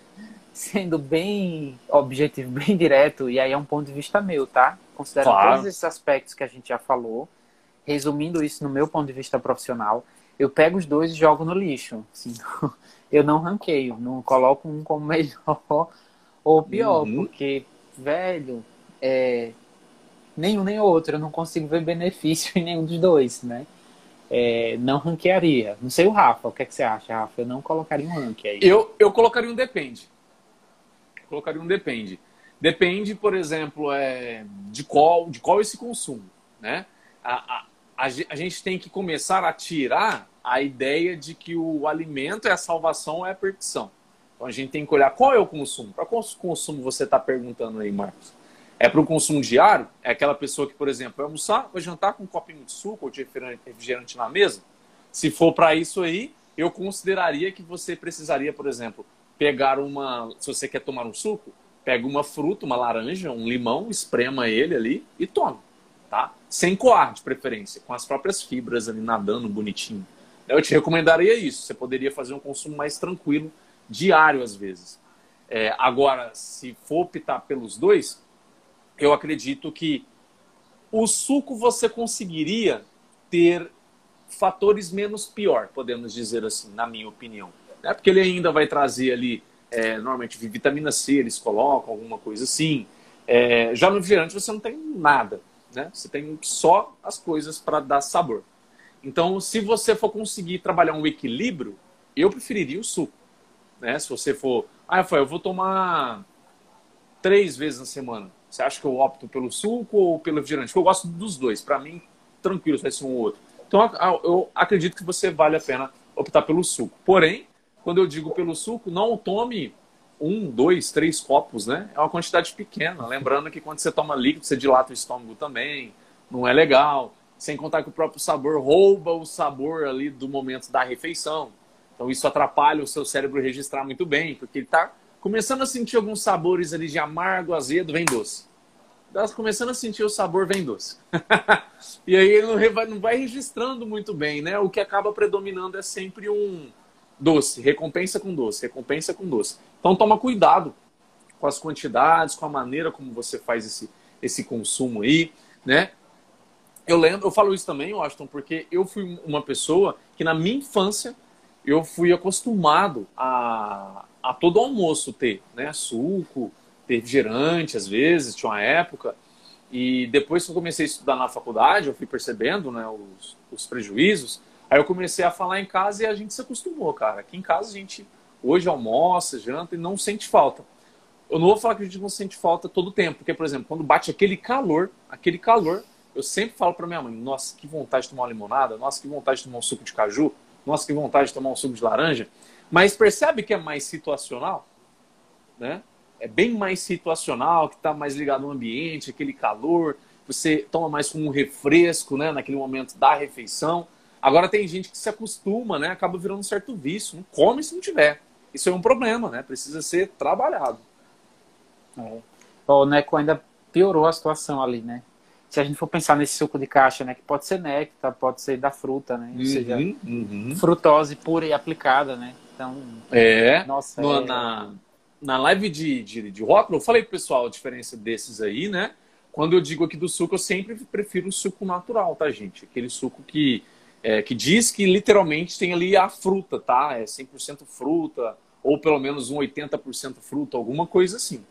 sendo bem objetivo, bem direto, e aí é um ponto de vista meu, tá? Considerando claro. todos esses aspectos que a gente já falou, resumindo isso no meu ponto de vista profissional, eu pego os dois e jogo no lixo. Assim, eu não ranqueio, não coloco um como melhor ou pior, uhum. porque, velho, é, nenhum nem outro, eu não consigo ver benefício em nenhum dos dois, né? É, não ranquearia. Não sei o Rafa, o que, é que você acha, Rafa? Eu não colocaria um ranking aí. Eu, eu colocaria um depende. Eu colocaria um depende. Depende, por exemplo, é, de, qual, de qual esse consumo, né? A, a, a, gente tem que começar a tirar a ideia de que o alimento é a salvação é a perdição. Então a gente tem que olhar qual é o consumo. Para qual consumo você está perguntando aí, Marcos? É para o consumo diário? É aquela pessoa que, por exemplo, vai almoçar, vai jantar com um copinho de suco ou de refrigerante na mesa? Se for para isso aí, eu consideraria que você precisaria, por exemplo, pegar uma. Se você quer tomar um suco, pega uma fruta, uma laranja, um limão, esprema ele ali e toma. Tá? Sem coar, de preferência, com as próprias fibras ali nadando bonitinho. Eu te recomendaria isso. Você poderia fazer um consumo mais tranquilo, diário às vezes. É, agora, se for optar pelos dois, eu acredito que o suco você conseguiria ter fatores menos pior, podemos dizer assim, na minha opinião. É porque ele ainda vai trazer ali, é, normalmente, vitamina C, eles colocam alguma coisa assim. É, já no refrigerante você não tem nada. Né? Você tem só as coisas para dar sabor. Então, se você for conseguir trabalhar um equilíbrio, eu preferiria o suco, né? Se você for, ah, Rafael, eu vou tomar três vezes na semana. Você acha que eu opto pelo suco ou pelo refrigerante? Eu gosto dos dois. Para mim, tranquilo, vai ser um ou outro. Então, eu acredito que você vale a pena optar pelo suco. Porém, quando eu digo pelo suco, não tome um, dois, três copos, né? É uma quantidade pequena. Lembrando que quando você toma líquido, você dilata o estômago também. Não é legal. Sem contar que o próprio sabor rouba o sabor ali do momento da refeição. Então isso atrapalha o seu cérebro registrar muito bem, porque ele está começando a sentir alguns sabores ali de amargo, azedo, vem doce. Está começando a sentir o sabor, vem doce. e aí ele não vai, não vai registrando muito bem, né? O que acaba predominando é sempre um doce, recompensa com doce, recompensa com doce. Então toma cuidado com as quantidades, com a maneira como você faz esse, esse consumo aí, né? Eu lembro, eu falo isso também, Washington, porque eu fui uma pessoa que na minha infância eu fui acostumado a, a todo almoço ter, né? Suco, refrigerante às vezes, tinha uma época. E depois que eu comecei a estudar na faculdade, eu fui percebendo né, os, os prejuízos. Aí eu comecei a falar em casa e a gente se acostumou, cara. Aqui em casa a gente hoje almoça, janta e não sente falta. Eu não vou falar que a gente não sente falta todo o tempo, porque, por exemplo, quando bate aquele calor, aquele calor, eu sempre falo para minha mãe: nossa, que vontade de tomar uma limonada, nossa, que vontade de tomar um suco de caju, nossa, que vontade de tomar um suco de laranja. Mas percebe que é mais situacional, né? É bem mais situacional, que está mais ligado ao ambiente, aquele calor, você toma mais como um refresco, né? Naquele momento da refeição. Agora tem gente que se acostuma, né? Acaba virando um certo vício. Não come se não tiver. Isso é um problema, né? Precisa ser trabalhado. É. O Neco ainda piorou a situação ali, né? Se a gente for pensar nesse suco de caixa, né? Que pode ser néctar, pode ser da fruta, né? Ou uhum, seja, uhum. frutose pura e aplicada, né? Então. É. Nossa, no, é... Na, na live de, de, de rótulo, eu falei pro pessoal a diferença desses aí, né? Quando eu digo aqui do suco, eu sempre prefiro o suco natural, tá, gente? Aquele suco que é, que diz que literalmente tem ali a fruta, tá? É 100% fruta, ou pelo menos um 80% fruta, alguma coisa assim,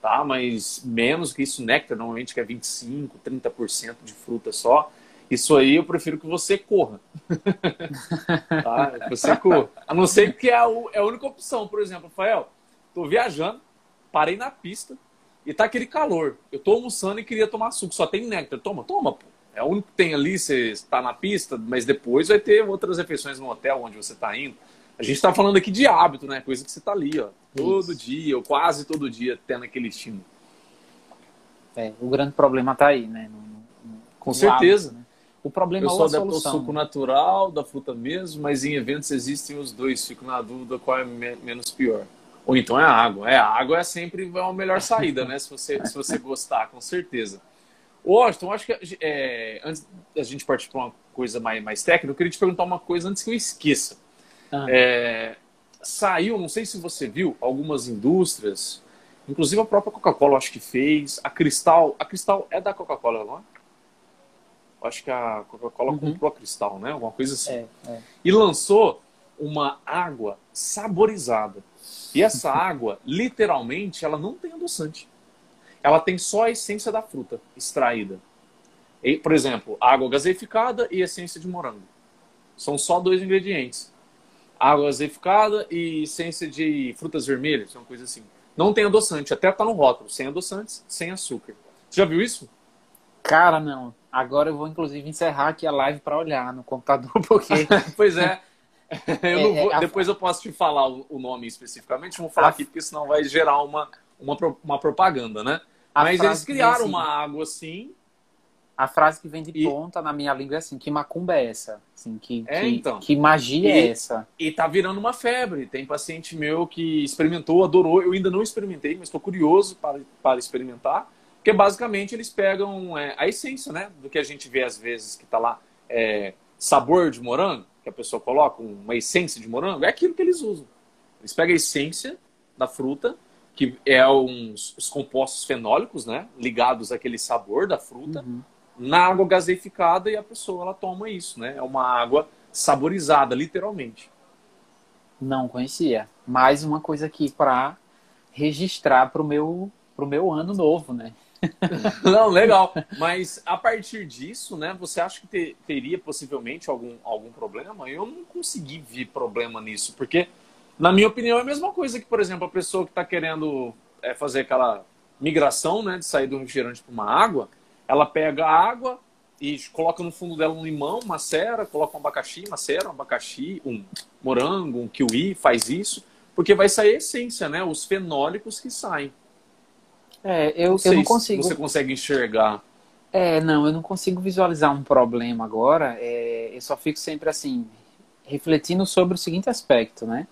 tá? Mas menos que isso, néctar, normalmente que é 25%, 30% de fruta só. Isso aí eu prefiro que você corra. tá? Você corra. A não ser que é a, é a única opção. Por exemplo, Rafael, tô viajando, parei na pista e tá aquele calor. Eu tô almoçando e queria tomar suco, só tem néctar. Toma, toma, pô. É o único que tem ali, você está na pista, mas depois vai ter outras refeições no hotel onde você está indo. A gente está falando aqui de hábito, né? Coisa que você está ali, ó, todo Isso. dia, ou quase todo dia, tendo aquele estímulo. É, o grande problema está aí, né? No, no, Com certeza. Hábito, né? O problema Eu é só o suco natural, da fruta mesmo, mas em eventos existem os dois. Fico na dúvida qual é menos pior. Ou então é a água. É, a água é sempre a melhor saída, né? Se você, se você gostar, com certeza. Washington, acho que é, antes da gente partir para uma coisa mais, mais técnica, eu queria te perguntar uma coisa antes que eu esqueça. Ah. É, saiu, não sei se você viu, algumas indústrias, inclusive a própria Coca-Cola acho que fez, a Cristal, a Cristal é da Coca-Cola, não é? Acho que a Coca-Cola uhum. comprou a Cristal, né? Alguma coisa assim. É, é. E lançou uma água saborizada. E essa água, literalmente, ela não tem adoçante ela tem só a essência da fruta extraída. E, por exemplo, água gaseificada e essência de morango. São só dois ingredientes. Água gaseificada e essência de frutas vermelhas, uma coisa assim. Não tem adoçante, até tá no rótulo, sem adoçantes, sem açúcar. Você já viu isso? Cara, não. Agora eu vou inclusive encerrar aqui a live para olhar no computador, porque. pois é. Eu é, vou... é, a... Depois eu posso te falar o nome especificamente, vou falar a... aqui, porque senão vai gerar uma, uma, uma propaganda, né? A Mas eles criaram assim, uma água assim. A frase que vem de e... ponta na minha língua é assim: que macumba é essa? Assim, que, é, que, então. que magia é e, é essa? E tá virando uma febre. Tem paciente meu que experimentou, adorou. Eu ainda não experimentei, mas estou curioso para, para experimentar. Porque basicamente eles pegam é, a essência, né? Do que a gente vê às vezes que tá lá. É, sabor de morango, que a pessoa coloca, uma essência de morango, é aquilo que eles usam. Eles pegam a essência da fruta que é uns, os compostos fenólicos, né, ligados àquele sabor da fruta, uhum. na água gaseificada e a pessoa ela toma isso, né? É uma água saborizada, literalmente. Não conhecia. Mais uma coisa aqui para registrar para o meu, pro meu ano novo, né? Não, legal. Mas a partir disso, né, você acha que ter, teria possivelmente algum, algum problema? Eu não consegui ver problema nisso, porque, na minha opinião, é a mesma coisa que, por exemplo, a pessoa que está querendo é, fazer aquela migração, né, de sair do refrigerante para uma água, ela pega a água e coloca no fundo dela um limão, uma cera, coloca um abacaxi, uma cera, um abacaxi, um morango, um kiwi, faz isso, porque vai sair a essência, né, os fenólicos que saem. É, eu não, eu não consigo. você consegue enxergar. É, não, eu não consigo visualizar um problema agora. É, eu só fico sempre assim, refletindo sobre o seguinte aspecto, né?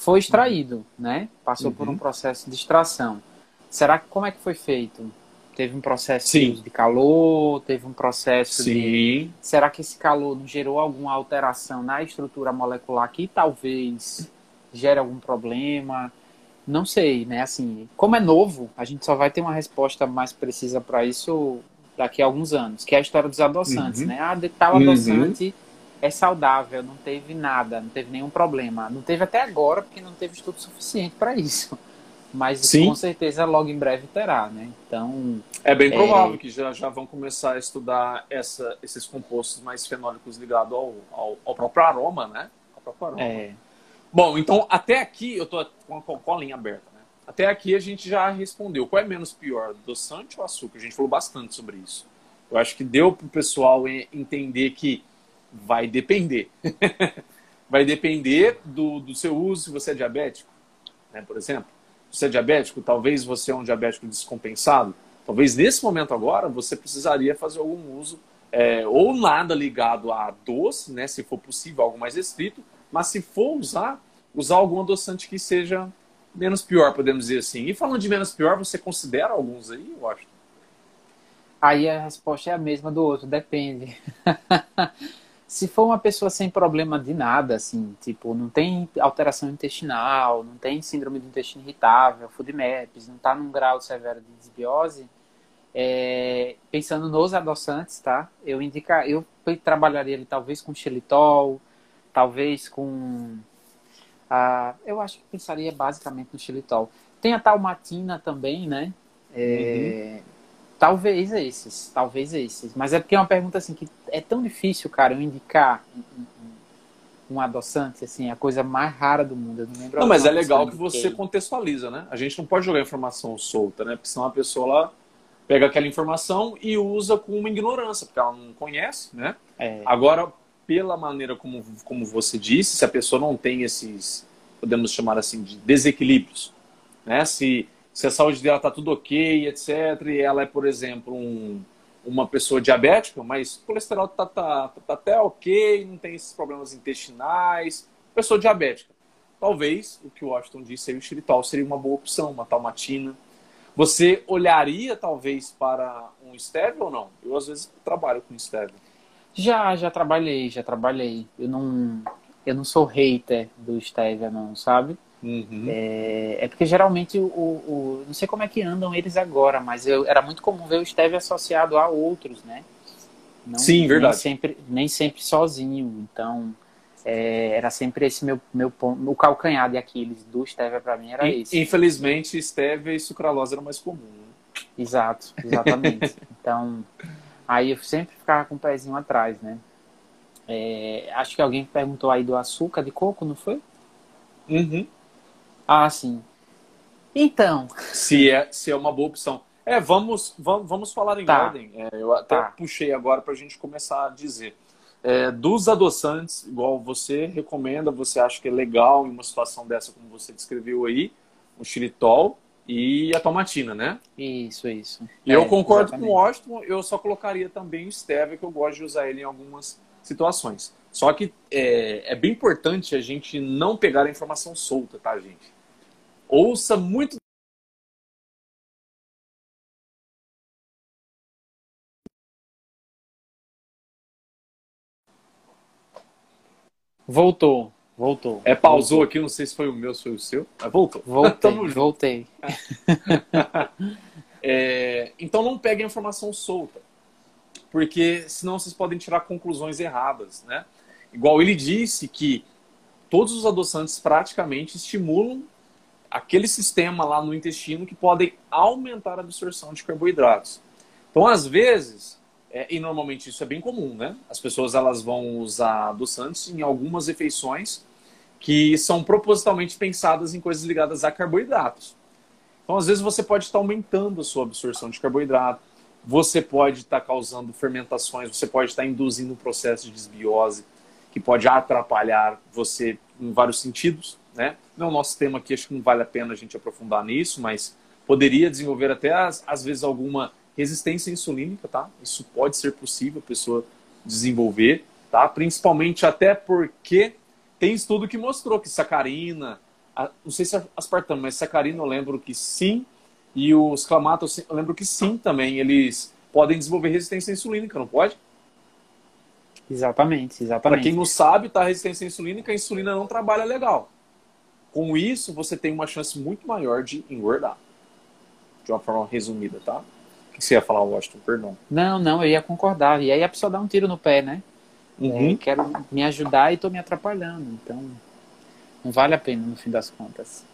Foi extraído, né? Passou uhum. por um uhum. processo de extração. Será que como é que foi feito? Teve um processo Sim. de calor, teve um processo Sim. de. Será que esse calor não gerou alguma alteração na estrutura molecular que talvez gere algum problema? Não sei, né? Assim, como é novo, a gente só vai ter uma resposta mais precisa para isso daqui a alguns anos, que é a história dos adoçantes, uhum. né? Ah, de tal uhum. adoçante uhum. É saudável, não teve nada, não teve nenhum problema. Não teve até agora, porque não teve estudo suficiente para isso. Mas Sim. com certeza logo em breve terá, né? Então. É bem provável é... que já, já vão começar a estudar essa, esses compostos mais fenólicos ligados ao, ao, ao próprio aroma, né? Ao próprio aroma. É. Bom, então até aqui eu tô com a colinha aberta, né? Até aqui a gente já respondeu. Qual é menos pior, adoçante ou açúcar? A gente falou bastante sobre isso. Eu acho que deu para o pessoal entender que vai depender. vai depender do, do seu uso, se você é diabético, né, por exemplo. Se você é diabético, talvez você é um diabético descompensado. Talvez nesse momento agora você precisaria fazer algum uso é, ou nada ligado a doce, né, se for possível, algo mais restrito, mas se for usar, usar algum adoçante que seja menos pior, podemos dizer assim. E falando de menos pior, você considera alguns aí, eu acho? Aí a resposta é a mesma do outro, depende. se for uma pessoa sem problema de nada, assim, tipo, não tem alteração intestinal, não tem síndrome do intestino irritável, FODMAPs, não está num grau severo de desbiose, é, pensando nos adoçantes, tá? Eu indicar, eu trabalharia ele talvez com xilitol, talvez com. a eu acho que pensaria basicamente no xilitol. Tem a talmatina também, né? É, uhum. Talvez esses, talvez esses. Mas é porque é uma pergunta assim que é tão difícil, cara, eu indicar um, um, um adoçante, assim, a coisa mais rara do mundo. Eu não lembro. Não, mas é legal que você contextualiza, né? A gente não pode jogar informação solta, né? Porque senão a pessoa lá pega aquela informação e usa com uma ignorância, porque ela não conhece, né? É. Agora, pela maneira como, como você disse, se a pessoa não tem esses, podemos chamar assim, de desequilíbrios, né? Se, se a saúde dela está tudo ok, etc., e ela é, por exemplo, um, uma pessoa diabética, mas o colesterol está tá, tá, até ok, não tem esses problemas intestinais, pessoa diabética. Talvez, o que o Washington disse aí, o xilitol seria uma boa opção, uma talmatina. Você olharia, talvez, para um stevia ou não? Eu, às vezes, trabalho com stevia. Já, já trabalhei, já trabalhei. Eu não, eu não sou hater do Stevia, não, sabe? Uhum. É, é, porque geralmente o, o, Não sei como é que andam eles agora, mas eu, era muito comum ver o Stevia associado a outros, né? Não, Sim, verdade. Nem sempre, nem sempre sozinho. Então, é, era sempre esse meu, meu ponto. O calcanhar de Aquiles do Stevia para mim era esse. Infelizmente, Stevia e sucralose era mais comum. Né? Exato, exatamente. então. Aí eu sempre ficava com o pezinho atrás, né? É, acho que alguém perguntou aí do açúcar de coco, não foi? Uhum. Ah, sim. Então. Se é, se é uma boa opção. É, vamos, vamos, vamos falar em tá. ordem. É, eu até tá. puxei agora para a gente começar a dizer. É, dos adoçantes, igual você recomenda, você acha que é legal em uma situação dessa, como você descreveu aí, o xilitol, e a tomatina, né? Isso, isso. E é, eu concordo exatamente. com o Washington, eu só colocaria também o stevia, que eu gosto de usar ele em algumas situações. Só que é, é bem importante a gente não pegar a informação solta, tá, gente? Ouça muito Voltou. Voltou. É, pausou voltou. aqui, não sei se foi o meu, se foi o seu. Mas voltou. Voltei, voltei. é, então não pegue a informação solta. Porque senão vocês podem tirar conclusões erradas, né? Igual ele disse que todos os adoçantes praticamente estimulam aquele sistema lá no intestino que podem aumentar a absorção de carboidratos. Então, às vezes, é, e normalmente isso é bem comum, né? As pessoas elas vão usar adoçantes em algumas refeições que são propositalmente pensadas em coisas ligadas a carboidratos. Então, às vezes, você pode estar aumentando a sua absorção de carboidrato, você pode estar causando fermentações, você pode estar induzindo um processo de desbiose que pode atrapalhar você em vários sentidos, né? Não é o nosso tema aqui, acho que não vale a pena a gente aprofundar nisso, mas poderia desenvolver até, às, às vezes, alguma resistência insulínica, tá? Isso pode ser possível a pessoa desenvolver, tá? Principalmente até porque tem estudo que mostrou que sacarina, não sei se é aspartame, mas sacarina eu lembro que sim, e os clamatos eu lembro que sim também, eles podem desenvolver resistência insulínica, não pode? Exatamente, exatamente. Para quem não sabe, tá, a resistência insulínica, a insulina não trabalha legal. Com isso, você tem uma chance muito maior de engordar. De uma forma resumida, tá? O que você ia falar, Washington? Perdão. Não, não, eu ia concordar. E aí a pessoa dá um tiro no pé, né? Uhum. É, quero me ajudar e estou me atrapalhando. Então, não vale a pena no fim das contas.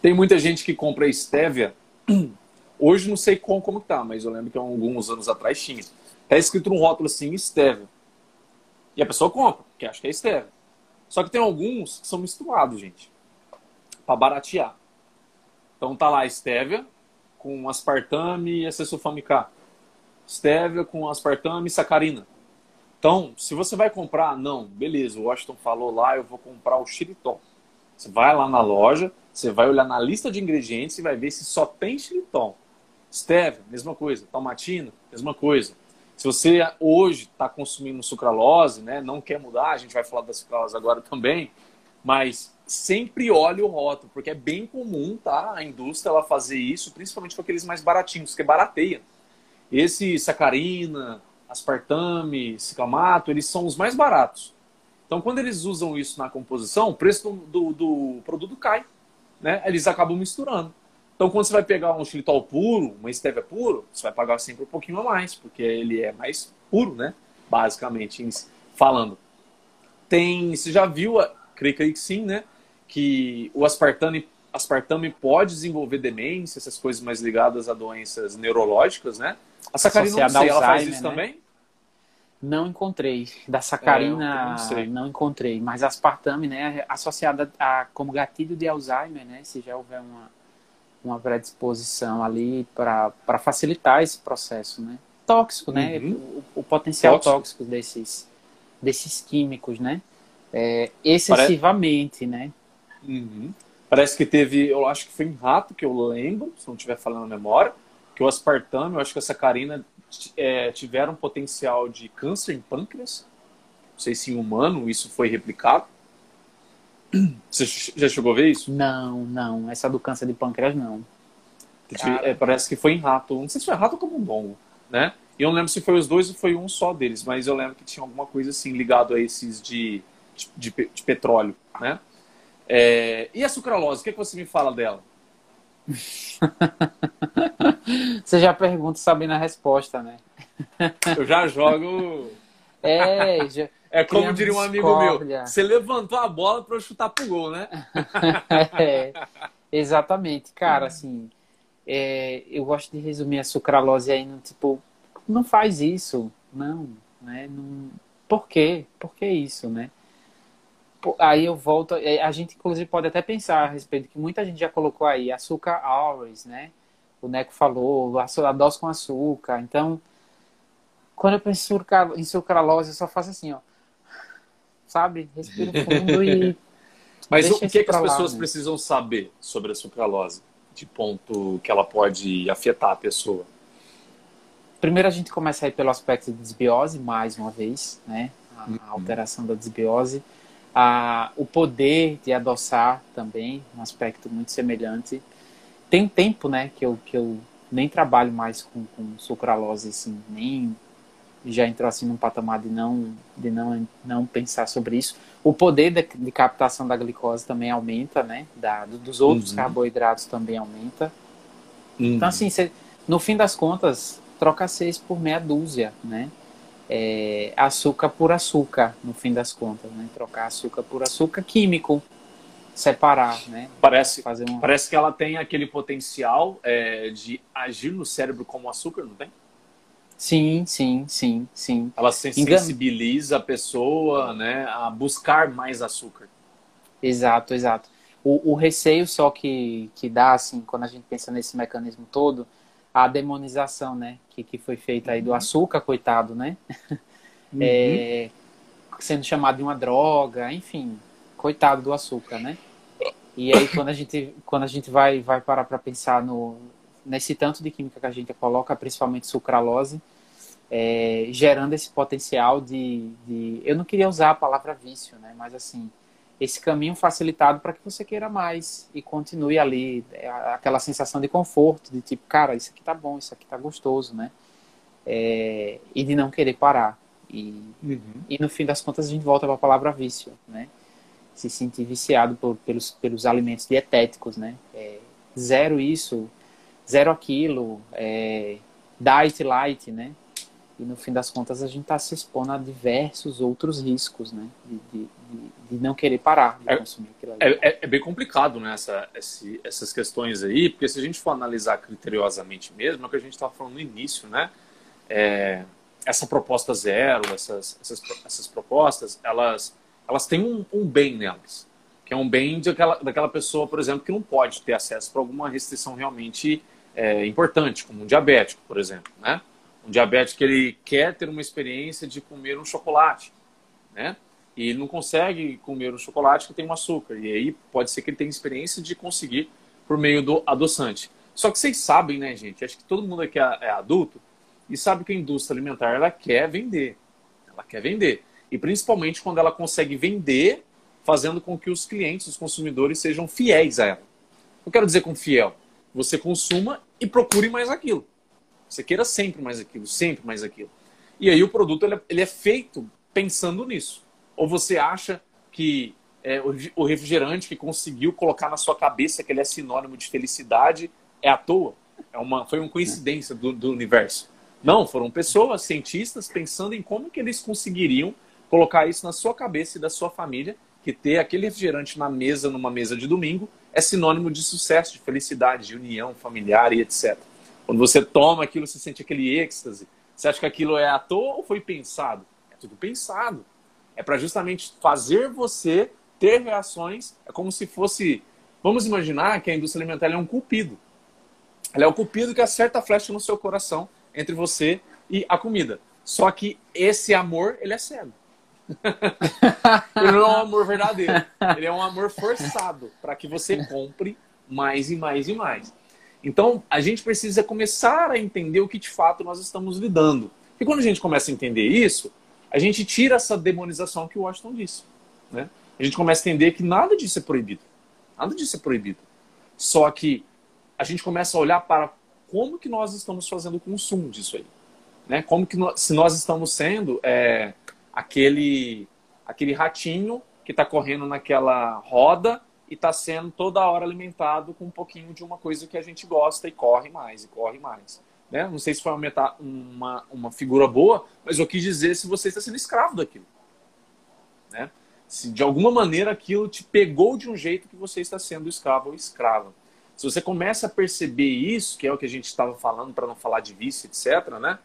Tem muita gente que compra estévia. Hoje não sei como, como tá, mas eu lembro que alguns anos atrás tinha. Tá escrito no rótulo assim, estévia. E a pessoa compra, porque acha que é estévia. Só que tem alguns que são misturados, gente. Para baratear. Então tá lá estévia com aspartame e acesulfame K. Estévia com aspartame e sacarina. Então, se você vai comprar, não, beleza, o Washington falou lá, eu vou comprar o xilitol. Você vai lá na loja, você vai olhar na lista de ingredientes e vai ver se só tem xilitol. Stevia, mesma coisa. Tomatina, mesma coisa. Se você hoje está consumindo sucralose, né, não quer mudar, a gente vai falar da sucralose agora também, mas sempre olhe o rótulo, porque é bem comum tá, a indústria ela fazer isso, principalmente com aqueles mais baratinhos, que barateia. Esse sacarina, aspartame, ciclamato, eles são os mais baratos. Então, quando eles usam isso na composição, o preço do, do, do produto cai. Né? Eles acabam misturando. Então, quando você vai pegar um xilitol puro, uma estévia puro, você vai pagar sempre um pouquinho a mais, porque ele é mais puro, né? Basicamente, falando. Tem, você já viu, creio, que sim, né? Que o aspartame, aspartame pode desenvolver demência, essas coisas mais ligadas a doenças neurológicas, né? A sacarina, não sei, ela faz isso né? também? Não encontrei. Da sacarina, é, não, não, encontrei. Mas aspartame, né, associada a, como gatilho de Alzheimer, né, se já houver uma, uma predisposição ali para facilitar esse processo, né. Tóxico, né, uhum. o, o, potencial tóxico. tóxico, desses, desses químicos, né, é, excessivamente, Parece... né. Uhum. Parece que teve, eu acho que foi em rato que eu lembro, se não estiver falando a memória, que o aspartame, eu acho que a sacarina é, tiveram potencial de câncer em pâncreas. Não sei se em humano isso foi replicado. Você já chegou a ver isso? Não, não. Essa do câncer de pâncreas, não. É, parece que foi em rato. Não sei se foi rato ou camundongo, né? E eu não lembro se foi os dois ou foi um só deles, mas eu lembro que tinha alguma coisa assim ligado a esses de, de, de, de petróleo, né? É, e a sucralose, o que, é que você me fala dela? Você já pergunta sabendo a resposta, né? Eu já jogo. É, já... é como diria um amigo discórdia. meu: você levantou a bola para eu chutar pro gol, né? é, exatamente, cara. Assim, é, eu gosto de resumir a sucralose aí no tipo: não faz isso, não, né? Não... Por quê? Por que isso, né? Aí eu volto. É, a gente, inclusive, pode até pensar a respeito que muita gente já colocou aí açúcar always, né? O Neco falou, a dose com açúcar. Então, quando eu penso em sucralose, eu só faço assim, ó. Sabe? Respiro fundo e. Mas o que, que as pessoas né? precisam saber sobre a sucralose? De ponto que ela pode afetar a pessoa? Primeiro a gente começa aí pelo aspecto de desbiose, mais uma vez, né? A, uhum. alteração da desbiose a, o poder de adoçar também, um aspecto muito semelhante. Tem tempo, né, que eu, que eu nem trabalho mais com, com sucralose, assim, nem já entrou assim num patamar de não de não, não pensar sobre isso. O poder de, de captação da glicose também aumenta, né? Da, dos outros uhum. carboidratos também aumenta. Uhum. Então, assim, cê, no fim das contas, troca seis por meia dúzia, né? É, açúcar por açúcar, no fim das contas, né? Trocar açúcar por açúcar químico. separar, né? Parece, Fazer uma... parece que ela tem aquele potencial é, de agir no cérebro como açúcar, não tem? Sim, sim, sim, sim. Ela sensibiliza a pessoa, né, a buscar mais açúcar. Exato, exato. O, o, receio só que, que dá, assim, quando a gente pensa nesse mecanismo todo, a demonização, né, que, que foi feita aí do uhum. açúcar, coitado, né? Uhum. É, sendo chamado de uma droga, enfim, coitado do açúcar, né? E aí quando a gente, quando a gente vai, vai parar para pensar no, nesse tanto de química que a gente coloca, principalmente sucralose, é, gerando esse potencial de, de, eu não queria usar a palavra vício, né? Mas assim, esse caminho facilitado para que você queira mais e continue ali é, aquela sensação de conforto, de tipo, cara, isso aqui tá bom, isso aqui tá gostoso, né? É, e de não querer parar. E, uhum. e no fim das contas a gente volta para a palavra vício, né? Se sentir viciado por, pelos, pelos alimentos dietéticos, né? É, zero isso, zero aquilo, é, diet light, né? E no fim das contas a gente está se expondo a diversos outros riscos, né? De, de, de, não querer parar de é, consumir aquilo ali. É, é, é, bem complicado, né? Essa, esse, essas questões aí, porque se a gente for analisar criteriosamente mesmo, é o que a gente estava falando no início, né? É, essa proposta zero, essas, essas, essas propostas, elas, elas têm um, um bem nelas. Que é um bem daquela, daquela pessoa, por exemplo, que não pode ter acesso para alguma restrição realmente é, importante, como um diabético, por exemplo, né? Um diabético que ele quer ter uma experiência de comer um chocolate, né? E ele não consegue comer um chocolate que tem um açúcar. E aí pode ser que ele tenha experiência de conseguir por meio do adoçante. Só que vocês sabem, né, gente? Acho que todo mundo aqui é, é adulto e sabe que a indústria alimentar ela quer vender. Ela quer vender. E principalmente quando ela consegue vender, fazendo com que os clientes, os consumidores, sejam fiéis a ela. Eu quero dizer com fiel. Você consuma e procure mais aquilo. Você queira sempre mais aquilo, sempre mais aquilo. E aí o produto ele é, ele é feito pensando nisso. Ou você acha que é, o refrigerante que conseguiu colocar na sua cabeça que ele é sinônimo de felicidade é à toa? É uma, foi uma coincidência do, do universo. Não, foram pessoas, cientistas, pensando em como que eles conseguiriam colocar isso na sua cabeça e da sua família, que ter aquele refrigerante na mesa, numa mesa de domingo, é sinônimo de sucesso, de felicidade, de união familiar e etc. Quando você toma aquilo, você sente aquele êxtase. Você acha que aquilo é à toa ou foi pensado? É tudo pensado. É para justamente fazer você ter reações. É como se fosse. Vamos imaginar que a indústria alimentar é um cupido. Ela é o cupido que acerta a flecha no seu coração entre você e a comida. Só que esse amor, ele é cego. ele não é um amor verdadeiro. Ele é um amor forçado para que você compre mais e mais e mais. Então, a gente precisa começar a entender o que de fato nós estamos lidando. E quando a gente começa a entender isso, a gente tira essa demonização que o Washington disse. Né? A gente começa a entender que nada disso é proibido. Nada disso é proibido. Só que a gente começa a olhar para como que nós estamos fazendo o consumo disso aí. Né? Como que nós, se nós estamos sendo é, aquele, aquele ratinho que está correndo naquela roda e está sendo toda hora alimentado com um pouquinho de uma coisa que a gente gosta e corre mais, e corre mais. Né? Não sei se foi uma, uma, uma figura boa, mas eu quis dizer se você está sendo escravo daquilo. Né? Se de alguma maneira aquilo te pegou de um jeito que você está sendo escravo ou escrava. Se você começa a perceber isso, que é o que a gente estava falando para não falar de vício, etc., né?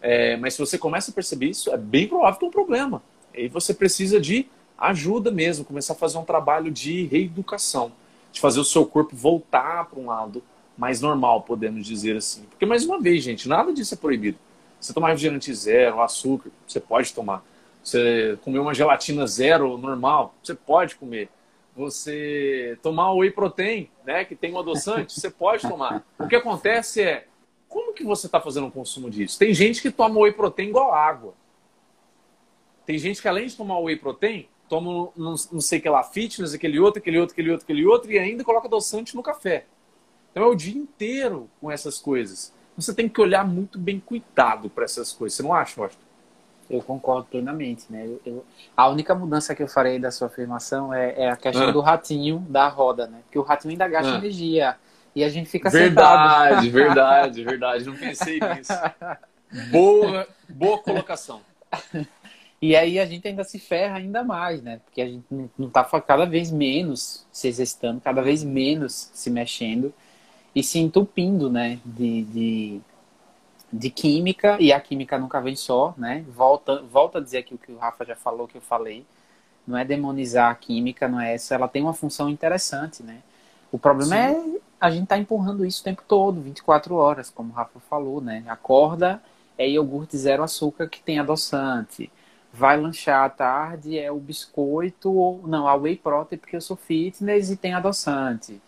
É, mas se você começa a perceber isso, é bem provável que é um problema. E você precisa de ajuda mesmo, começar a fazer um trabalho de reeducação, de fazer o seu corpo voltar para um lado mais normal, podemos dizer assim. Porque, mais uma vez, gente, nada disso é proibido. Você tomar refrigerante zero, açúcar, você pode tomar. Você comer uma gelatina zero, normal, você pode comer você tomar o whey protein, né, que tem um adoçante, você pode tomar. O que acontece é, como que você está fazendo o consumo disso? Tem gente que toma whey protein igual água. Tem gente que além de tomar whey protein, toma não, não sei que lá fitness, aquele outro, aquele outro, aquele outro, aquele outro e ainda coloca adoçante no café. Então é o dia inteiro com essas coisas. Você tem que olhar muito bem cuidado para essas coisas. Você não acha, Washington? Eu concordo plenamente, né? Eu, eu, a única mudança que eu farei da sua afirmação é, é a questão ah. do ratinho da roda, né? Porque o ratinho ainda gasta ah. energia e a gente fica verdade, sentado. Verdade, verdade, verdade. Não pensei nisso. Boa, boa colocação. E aí a gente ainda se ferra ainda mais, né? Porque a gente não está cada vez menos se exercitando, cada vez menos se mexendo e se entupindo, né? De, de, de química, e a química nunca vem só, né? Volta, volta a dizer aqui o que o Rafa já falou, que eu falei. Não é demonizar a química, não é essa. Ela tem uma função interessante, né? O problema Sim. é a gente tá empurrando isso o tempo todo, 24 horas, como o Rafa falou, né? Acorda, é iogurte zero açúcar que tem adoçante vai lanchar à tarde é o biscoito, ou não, a whey protein, porque eu sou fitness e tem adoçante.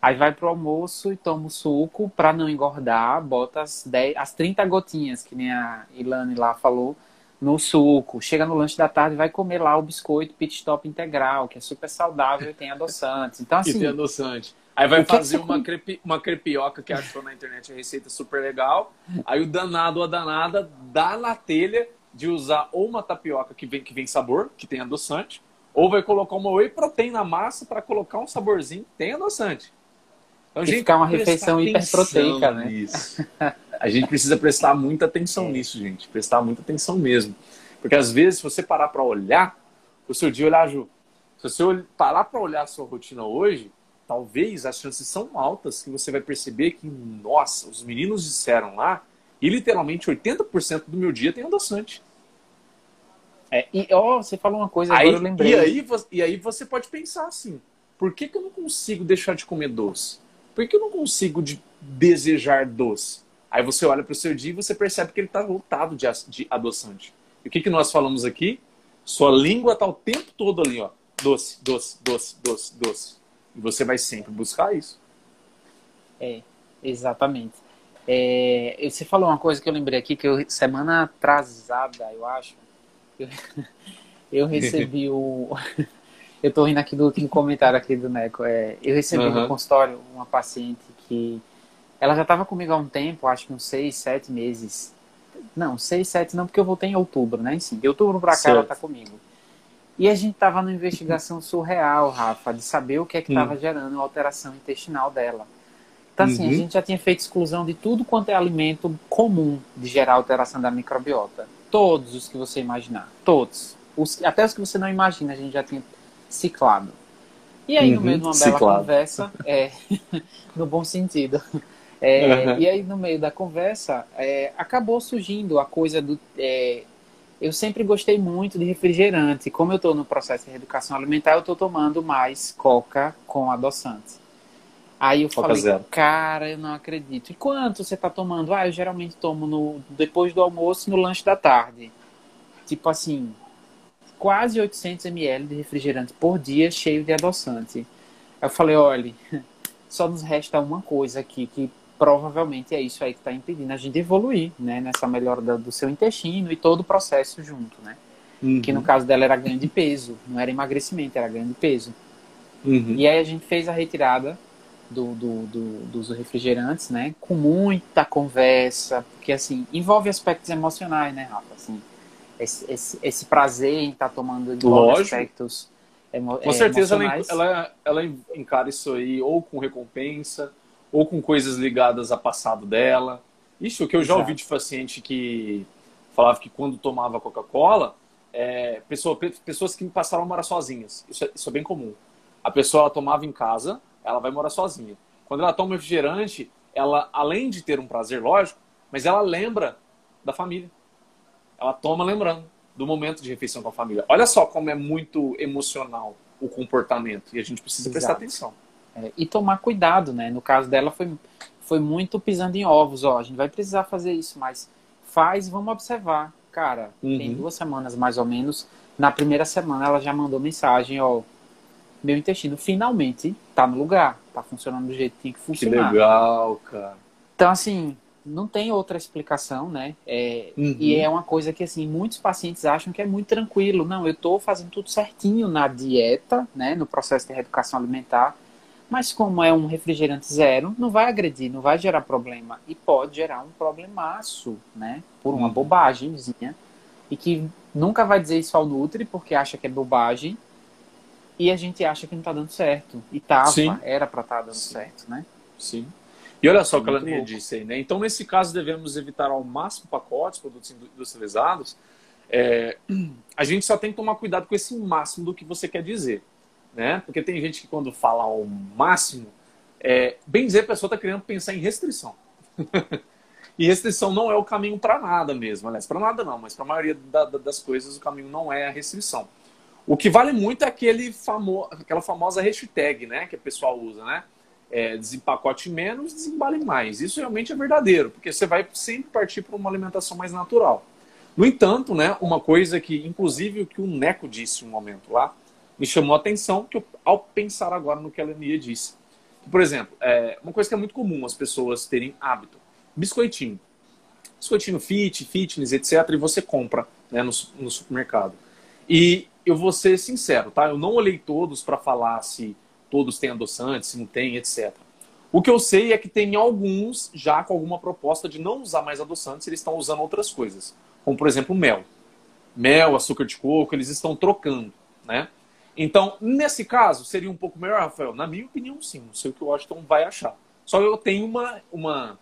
Aí vai pro almoço e toma o suco para não engordar, bota as, 10, as 30 gotinhas, que nem a Ilane lá falou, no suco. Chega no lanche da tarde vai comer lá o biscoito pit stop integral, que é super saudável e tem adoçante. Então, assim. E tem adoçante. Aí vai fazer uma, crepi, uma crepioca que achou na internet a receita super legal. Aí o danado ou a danada dá na telha de usar ou uma tapioca que vem, que vem sabor, que tem adoçante, ou vai colocar uma whey protein na massa para colocar um saborzinho que tem adoçante. Então, gente, ficar uma refeição hiperproteica, né? Nisso. A gente precisa prestar muita atenção é. nisso, gente. Prestar muita atenção mesmo. Porque às vezes, se você parar para olhar, o seu dia olhar, Ju, se você parar para olhar a sua rotina hoje, talvez as chances são altas que você vai perceber que, nossa, os meninos disseram lá e literalmente 80% do meu dia tem adoçante. É, e ó, você falou uma coisa, aí, agora eu lembrei. E aí, e aí você pode pensar assim: por que, que eu não consigo deixar de comer doce? Por que eu não consigo de desejar doce? Aí você olha para o seu dia e você percebe que ele está lotado de, de adoçante. E o que, que nós falamos aqui? Sua língua está o tempo todo ali, ó. Doce, doce, doce, doce, doce. E você vai sempre buscar isso. É, exatamente. É, você falou uma coisa que eu lembrei aqui, que eu, semana atrasada, eu acho, eu, eu recebi o. eu tô rindo aqui do último comentário aqui do Neco. É, eu recebi uhum. no consultório uma paciente que. Ela já estava comigo há um tempo, acho que uns seis, sete meses. Não, seis, sete não, porque eu voltei em outubro, né? Sim, de outubro para cá ela tá comigo. E a gente tava numa investigação surreal, Rafa, de saber o que é que estava hum. gerando a alteração intestinal dela. Então, assim, uhum. a gente já tinha feito exclusão de tudo quanto é alimento comum de gerar alteração da microbiota. Todos os que você imaginar. Todos. Os, até os que você não imagina, a gente já tinha ciclado. E aí, uhum. no meio de uma bela ciclado. conversa, é, no bom sentido, é, uhum. e aí no meio da conversa, é, acabou surgindo a coisa do. É, eu sempre gostei muito de refrigerante. Como eu estou no processo de reeducação alimentar, eu estou tomando mais coca com adoçante. Aí eu falei, zero. cara, eu não acredito. E quanto você tá tomando? Ah, eu geralmente tomo no, depois do almoço no lanche da tarde. Tipo assim, quase 800 ml de refrigerante por dia cheio de adoçante. Eu falei, olha, só nos resta uma coisa aqui que provavelmente é isso aí que está impedindo a gente evoluir, né? Nessa melhora do, do seu intestino e todo o processo junto, né? Uhum. Que no caso dela era ganho de peso, não era emagrecimento, era ganho de peso. Uhum. E aí a gente fez a retirada do, do, do, dos refrigerantes, né? Com muita conversa, porque assim, envolve aspectos emocionais, né, Rafa? Assim, esse, esse, esse prazer em estar tá tomando envolve aspectos emo, Com certeza ela, ela, ela encara isso aí ou com recompensa, ou com coisas ligadas ao passado dela. Isso que eu já Exato. ouvi de paciente que falava que quando tomava Coca-Cola, é, pessoa, pessoas que passaram a morar sozinhas. Isso é, isso é bem comum. A pessoa tomava em casa, ela vai morar sozinha. Quando ela toma refrigerante, ela, além de ter um prazer lógico, mas ela lembra da família. Ela toma lembrando do momento de refeição com a família. Olha só como é muito emocional o comportamento e a gente precisa Exato. prestar atenção. É, e tomar cuidado, né? No caso dela foi, foi muito pisando em ovos. Ó, a gente vai precisar fazer isso, mas faz, vamos observar. Cara, uhum. tem duas semanas mais ou menos. Na primeira semana ela já mandou mensagem, ó, meu intestino finalmente tá no lugar, tá funcionando do jeito que tem que funcionar. Que legal, cara. Então, assim, não tem outra explicação, né? É, uhum. E é uma coisa que, assim, muitos pacientes acham que é muito tranquilo. Não, eu tô fazendo tudo certinho na dieta, né? No processo de reeducação alimentar. Mas como é um refrigerante zero, não vai agredir, não vai gerar problema. E pode gerar um problemaço, né? Por uma uhum. bobagemzinha. E que nunca vai dizer isso ao Nutri, porque acha que é bobagem e a gente acha que não está dando certo. E tava, Sim. era para estar tá dando Sim. certo, né? Sim. E olha só o que ela disse aí, né? Então, nesse caso, devemos evitar ao máximo pacotes, produtos industrializados, é, a gente só tem que tomar cuidado com esse máximo do que você quer dizer. Né? Porque tem gente que quando fala o máximo, é, bem dizer, a pessoa está querendo pensar em restrição. e restrição não é o caminho para nada mesmo. Aliás, para nada não, mas para a maioria da, da, das coisas o caminho não é a restrição. O que vale muito é aquele famo, aquela famosa hashtag né, que o pessoal usa, né? É, desempacote menos, desembale mais. Isso realmente é verdadeiro, porque você vai sempre partir para uma alimentação mais natural. No entanto, né, uma coisa que, inclusive, o que o Neco disse um momento lá, me chamou a atenção que eu, ao pensar agora no que a Lenia disse. Por exemplo, é, uma coisa que é muito comum as pessoas terem hábito: biscoitinho. Biscoitinho fit, fitness, etc. E você compra né, no, no supermercado. E eu vou ser sincero, tá? Eu não olhei todos para falar se todos têm adoçante, se não tem, etc. O que eu sei é que tem alguns já com alguma proposta de não usar mais adoçantes, eles estão usando outras coisas, como por exemplo mel. Mel, açúcar de coco, eles estão trocando, né? Então, nesse caso, seria um pouco melhor, Rafael? Na minha opinião, sim. Não sei o que o Washington vai achar. Só eu tenho uma, uma,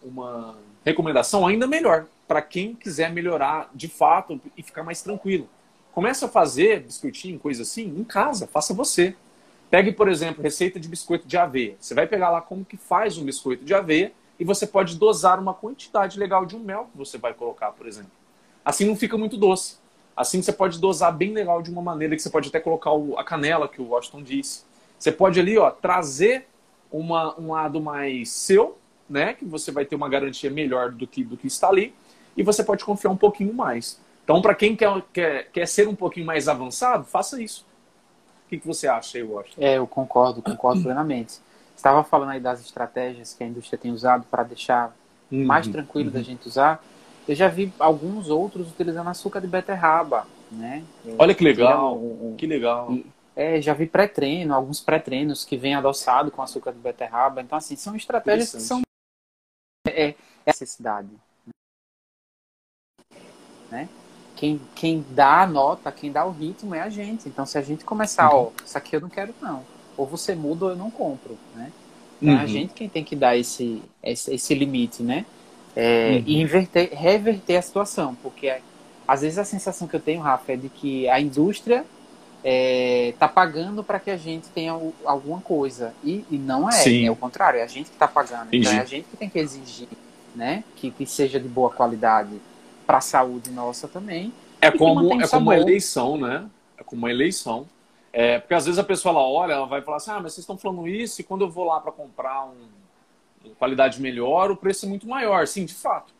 uma recomendação ainda melhor para quem quiser melhorar de fato e ficar mais tranquilo. Comece a fazer biscoitinho, coisa assim, em casa, faça você. Pegue, por exemplo, receita de biscoito de aveia. Você vai pegar lá como que faz um biscoito de aveia e você pode dosar uma quantidade legal de um mel que você vai colocar, por exemplo. Assim não fica muito doce. Assim você pode dosar bem legal de uma maneira que você pode até colocar a canela, que o Washington disse. Você pode ali, ó, trazer uma, um lado mais seu, né? Que você vai ter uma garantia melhor do que, do que está ali. E você pode confiar um pouquinho mais. Então, para quem quer, quer, quer ser um pouquinho mais avançado, faça isso. O que, que você acha aí, Washington? É, eu concordo, concordo plenamente. Estava falando aí das estratégias que a indústria tem usado para deixar uhum, mais tranquilo uhum. da gente usar. Eu já vi alguns outros utilizando açúcar de beterraba, né? Olha que legal, um, que legal. É, já vi pré-treino, alguns pré-treinos que vêm adoçado com açúcar de beterraba. Então, assim, são estratégias que são é, é necessidade. Né? Quem, quem dá a nota, quem dá o ritmo é a gente. Então, se a gente começar, uhum. ó, isso aqui eu não quero não. Ou você muda ou eu não compro, né? Então, uhum. é a uhum. gente quem tem que dar esse, esse, esse limite, né? é, uhum. e inverter, reverter a situação, porque às vezes a sensação que eu tenho, Rafa, é de que a indústria está é, tá pagando para que a gente tenha alguma coisa e, e não é, Sim. é o contrário, é a gente que está pagando, então é a gente que tem que exigir, né, que, que seja de boa qualidade para a saúde nossa também. É como é como uma eleição, né? É como uma eleição. É, porque às vezes a pessoa ela olha, ela vai falar assim, ah, mas vocês estão falando isso e quando eu vou lá para comprar um qualidade melhor, o preço é muito maior, sim, de fato.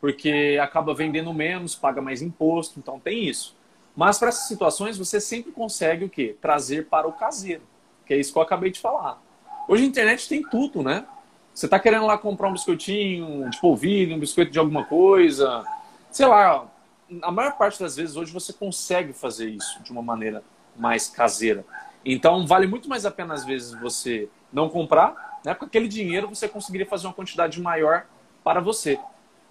Porque acaba vendendo menos, paga mais imposto, então tem isso. Mas para essas situações você sempre consegue o quê? Trazer para o caseiro, que é isso que eu acabei de falar. Hoje a internet tem tudo, né? Você está querendo lá comprar um biscoitinho de polvilho, um biscoito de alguma coisa, sei lá, a maior parte das vezes hoje você consegue fazer isso de uma maneira mais caseira. Então vale muito mais a pena às vezes você não comprar né? Com aquele dinheiro você conseguiria fazer uma quantidade maior para você.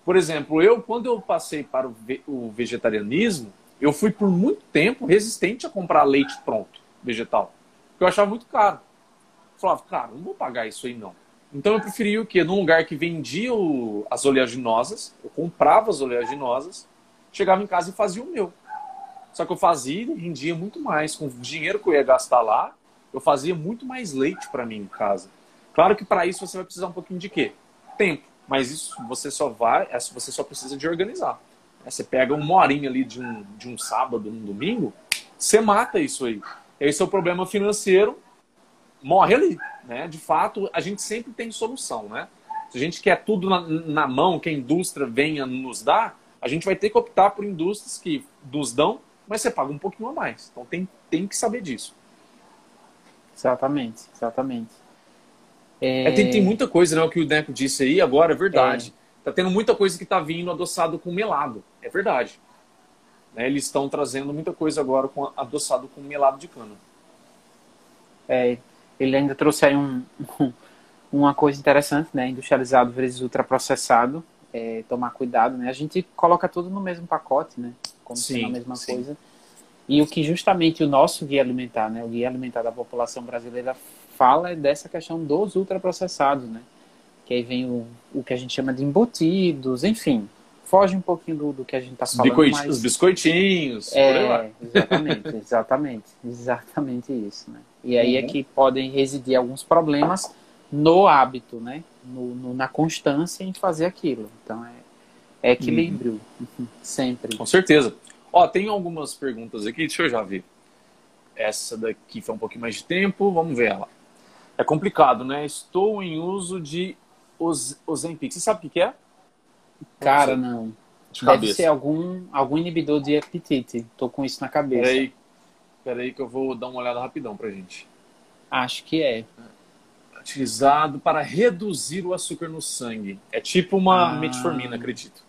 Por exemplo, eu, quando eu passei para o vegetarianismo, eu fui por muito tempo resistente a comprar leite pronto, vegetal. Porque eu achava muito caro. Eu falava, cara, não vou pagar isso aí não. Então eu preferia o quê? Num lugar que vendia o, as oleaginosas, eu comprava as oleaginosas, chegava em casa e fazia o meu. Só que eu fazia e rendia muito mais. Com o dinheiro que eu ia gastar lá, eu fazia muito mais leite para mim em casa. Claro que para isso você vai precisar um pouquinho de quê? Tempo. Mas isso você só vai, é, você só precisa de organizar. É, você pega uma horinha ali de um, de um sábado, um domingo, você mata isso aí. Esse é o problema financeiro, morre ali. Né? De fato, a gente sempre tem solução. Né? Se a gente quer tudo na, na mão, que a indústria venha nos dar, a gente vai ter que optar por indústrias que nos dão, mas você paga um pouquinho a mais. Então tem, tem que saber disso. Exatamente, exatamente. É... É, tem, tem, muita coisa, né? O que o Neco disse aí agora é verdade. É. Tá tendo muita coisa que tá vindo adoçado com melado. É verdade. Né? Eles estão trazendo muita coisa agora com adoçado com melado de cana. É, ele ainda trouxe aí um, um, uma coisa interessante, né? Industrializado versus ultraprocessado. É, tomar cuidado, né? A gente coloca tudo no mesmo pacote, né? Como sim, sendo a mesma sim. coisa. E o que justamente o nosso guia alimentar, né? O guia alimentar da população brasileira fala dessa questão dos ultraprocessados, né? Que aí vem o, o que a gente chama de embutidos, enfim, foge um pouquinho do, do que a gente está falando. Biscoit, mas... Os biscoitinhos. É, exatamente, exatamente, exatamente isso, né? E aí é uhum. é que podem residir alguns problemas no hábito, né? No, no, na constância em fazer aquilo. Então é, é equilíbrio, uhum. sempre. Com certeza. Ó, tem algumas perguntas aqui, deixa eu já ver. Essa daqui foi um pouquinho mais de tempo, vamos ver ela. É complicado, né? Estou em uso de Ozempic. Você sabe o que é? Cara, não. De Deve cabeça. ser algum, algum inibidor de apetite. Tô com isso na cabeça. Peraí, peraí que eu vou dar uma olhada rapidão pra gente. Acho que é. Utilizado para reduzir o açúcar no sangue. É tipo uma ah. metformina, acredito.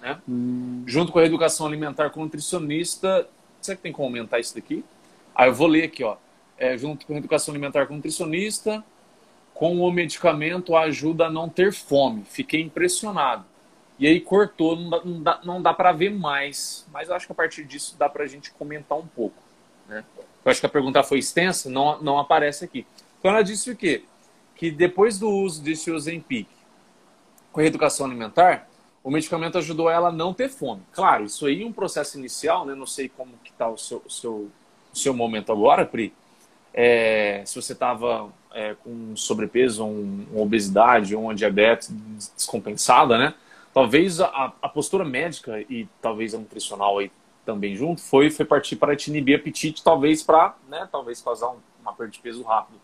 Né? Hum. Junto com a educação alimentar com nutricionista. Será que tem como aumentar isso daqui? Ah, eu vou ler aqui, ó. É, junto com a educação alimentar com nutricionista, com o medicamento ajuda a não ter fome. Fiquei impressionado. E aí cortou, não dá, não dá, para ver mais. Mas eu acho que a partir disso dá para a gente comentar um pouco. Né? Eu acho que a pergunta foi extensa, não, não aparece aqui. Então ela disse o quê? Que depois do uso desse Ozempic com a educação alimentar, o medicamento ajudou ela a não ter fome. Claro, isso aí é um processo inicial, né? Não sei como que está o seu, o seu, o seu momento agora, Pri. É, se você estava é, com sobrepeso, um, uma obesidade ou uma diabetes descompensada, né? Talvez a, a, postura médica e talvez a nutricional aí também junto foi, foi partir para te inibir apetite, talvez para, né? Talvez causar um, uma perda de peso rápido.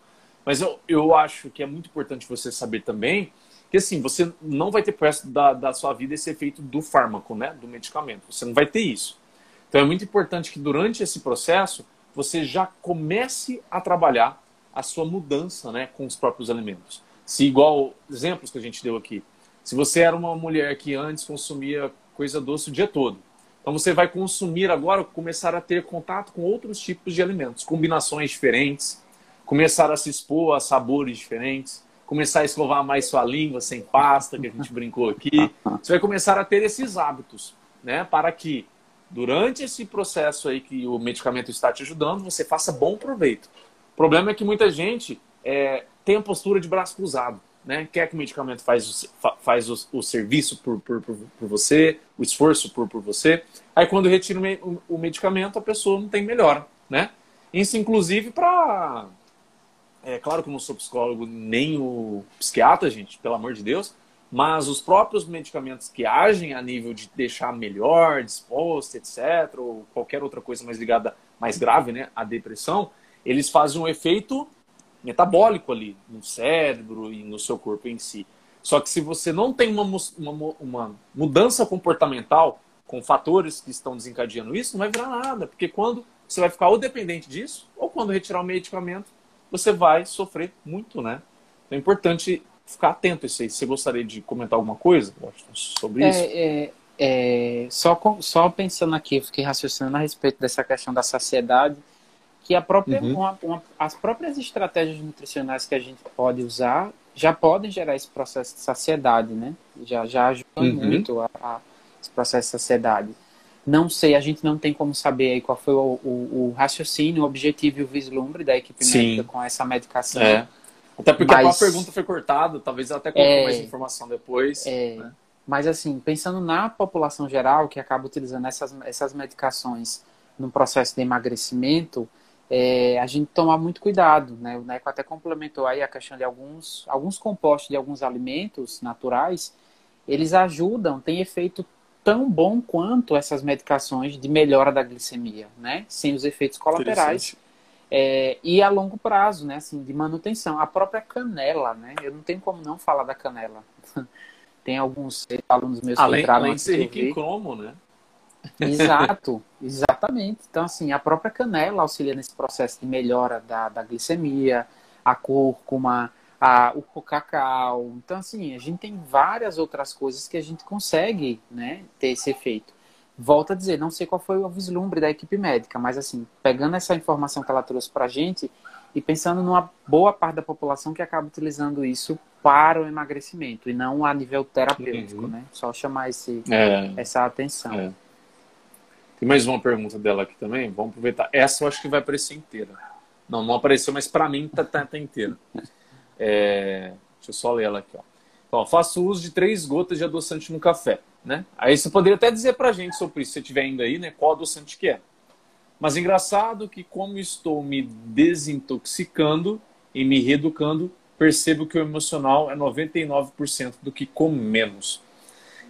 Mas eu, eu acho que é muito importante você saber também que assim, você não vai ter pro resto da, da sua vida esse efeito do fármaco, né? Do medicamento. Você não vai ter isso. Então é muito importante que durante esse processo você já comece a trabalhar a sua mudança né, com os próprios alimentos. Se igual exemplos que a gente deu aqui, se você era uma mulher que antes consumia coisa doce o dia todo, então você vai consumir agora, começar a ter contato com outros tipos de alimentos, combinações diferentes, começar a se expor a sabores diferentes, começar a escovar mais sua língua sem pasta, que a gente brincou aqui. Você vai começar a ter esses hábitos, né, para que durante esse processo aí que o medicamento está te ajudando, você faça bom proveito. O problema é que muita gente é, tem a postura de braço cruzado. Né? Quer que o medicamento faz, o, faz o, o serviço por, por, por, por, você, o esforço por, por você. Aí quando retira o, o medicamento, a pessoa não tem melhora. Né? Isso, inclusive, para. É claro que eu não sou psicólogo nem o psiquiatra, gente, pelo amor de Deus, mas os próprios medicamentos que agem a nível de deixar melhor, disposto, etc., ou qualquer outra coisa mais ligada, mais grave, né, à depressão, eles fazem um efeito metabólico ali no cérebro e no seu corpo em si. Só que se você não tem uma, uma, uma mudança comportamental com fatores que estão desencadeando isso, não vai virar nada, porque quando você vai ficar ou dependente disso, ou quando retirar o medicamento, você vai sofrer muito, né? Então é importante ficar atento a isso aí. Você gostaria de comentar alguma coisa sobre é, isso? É, é, só, só pensando aqui, eu fiquei raciocinando a respeito dessa questão da saciedade que própria, uhum. uma, uma, as próprias estratégias nutricionais que a gente pode usar já podem gerar esse processo de saciedade, né? Já, já ajudam uhum. muito a, a, esse processo de saciedade. Não sei, a gente não tem como saber aí qual foi o, o, o raciocínio, o objetivo e o vislumbre da equipe Sim. médica com essa medicação. É. Até porque Mas, a pergunta foi cortada, talvez até colocou é, mais informação depois. É, né? Mas assim, pensando na população geral que acaba utilizando essas, essas medicações no processo de emagrecimento, é, a gente tomar muito cuidado, né? O Neco até complementou aí a questão de alguns, alguns compostos de alguns alimentos naturais, eles ajudam, têm efeito tão bom quanto essas medicações de melhora da glicemia, né? Sem os efeitos colaterais. É, e a longo prazo, né? Assim, de manutenção. A própria canela, né? Eu não tenho como não falar da canela. Tem alguns alunos meus além, que entraram além de ser rico em cromo, né? Exato, exatamente. Então, assim, a própria canela auxilia nesse processo de melhora da, da glicemia, a cúrcuma, a, o cacau. Então, assim, a gente tem várias outras coisas que a gente consegue né, ter esse efeito. Volto a dizer, não sei qual foi o vislumbre da equipe médica, mas, assim, pegando essa informação que ela trouxe para a gente e pensando numa boa parte da população que acaba utilizando isso para o emagrecimento e não a nível terapêutico, uhum. né? Só chamar esse, é. essa atenção. É. Tem mais uma pergunta dela aqui também. Vamos aproveitar. Essa eu acho que vai aparecer inteira. Não, não apareceu, mas para mim tá, tá, tá inteira. É... Deixa eu só ler ela aqui. Ó. Então, faço uso de três gotas de adoçante no café. Né? Aí você poderia até dizer pra gente sobre isso, se você estiver indo aí, né? Qual adoçante que é. Mas engraçado que como estou me desintoxicando e me reeducando, percebo que o emocional é 99% do que comemos.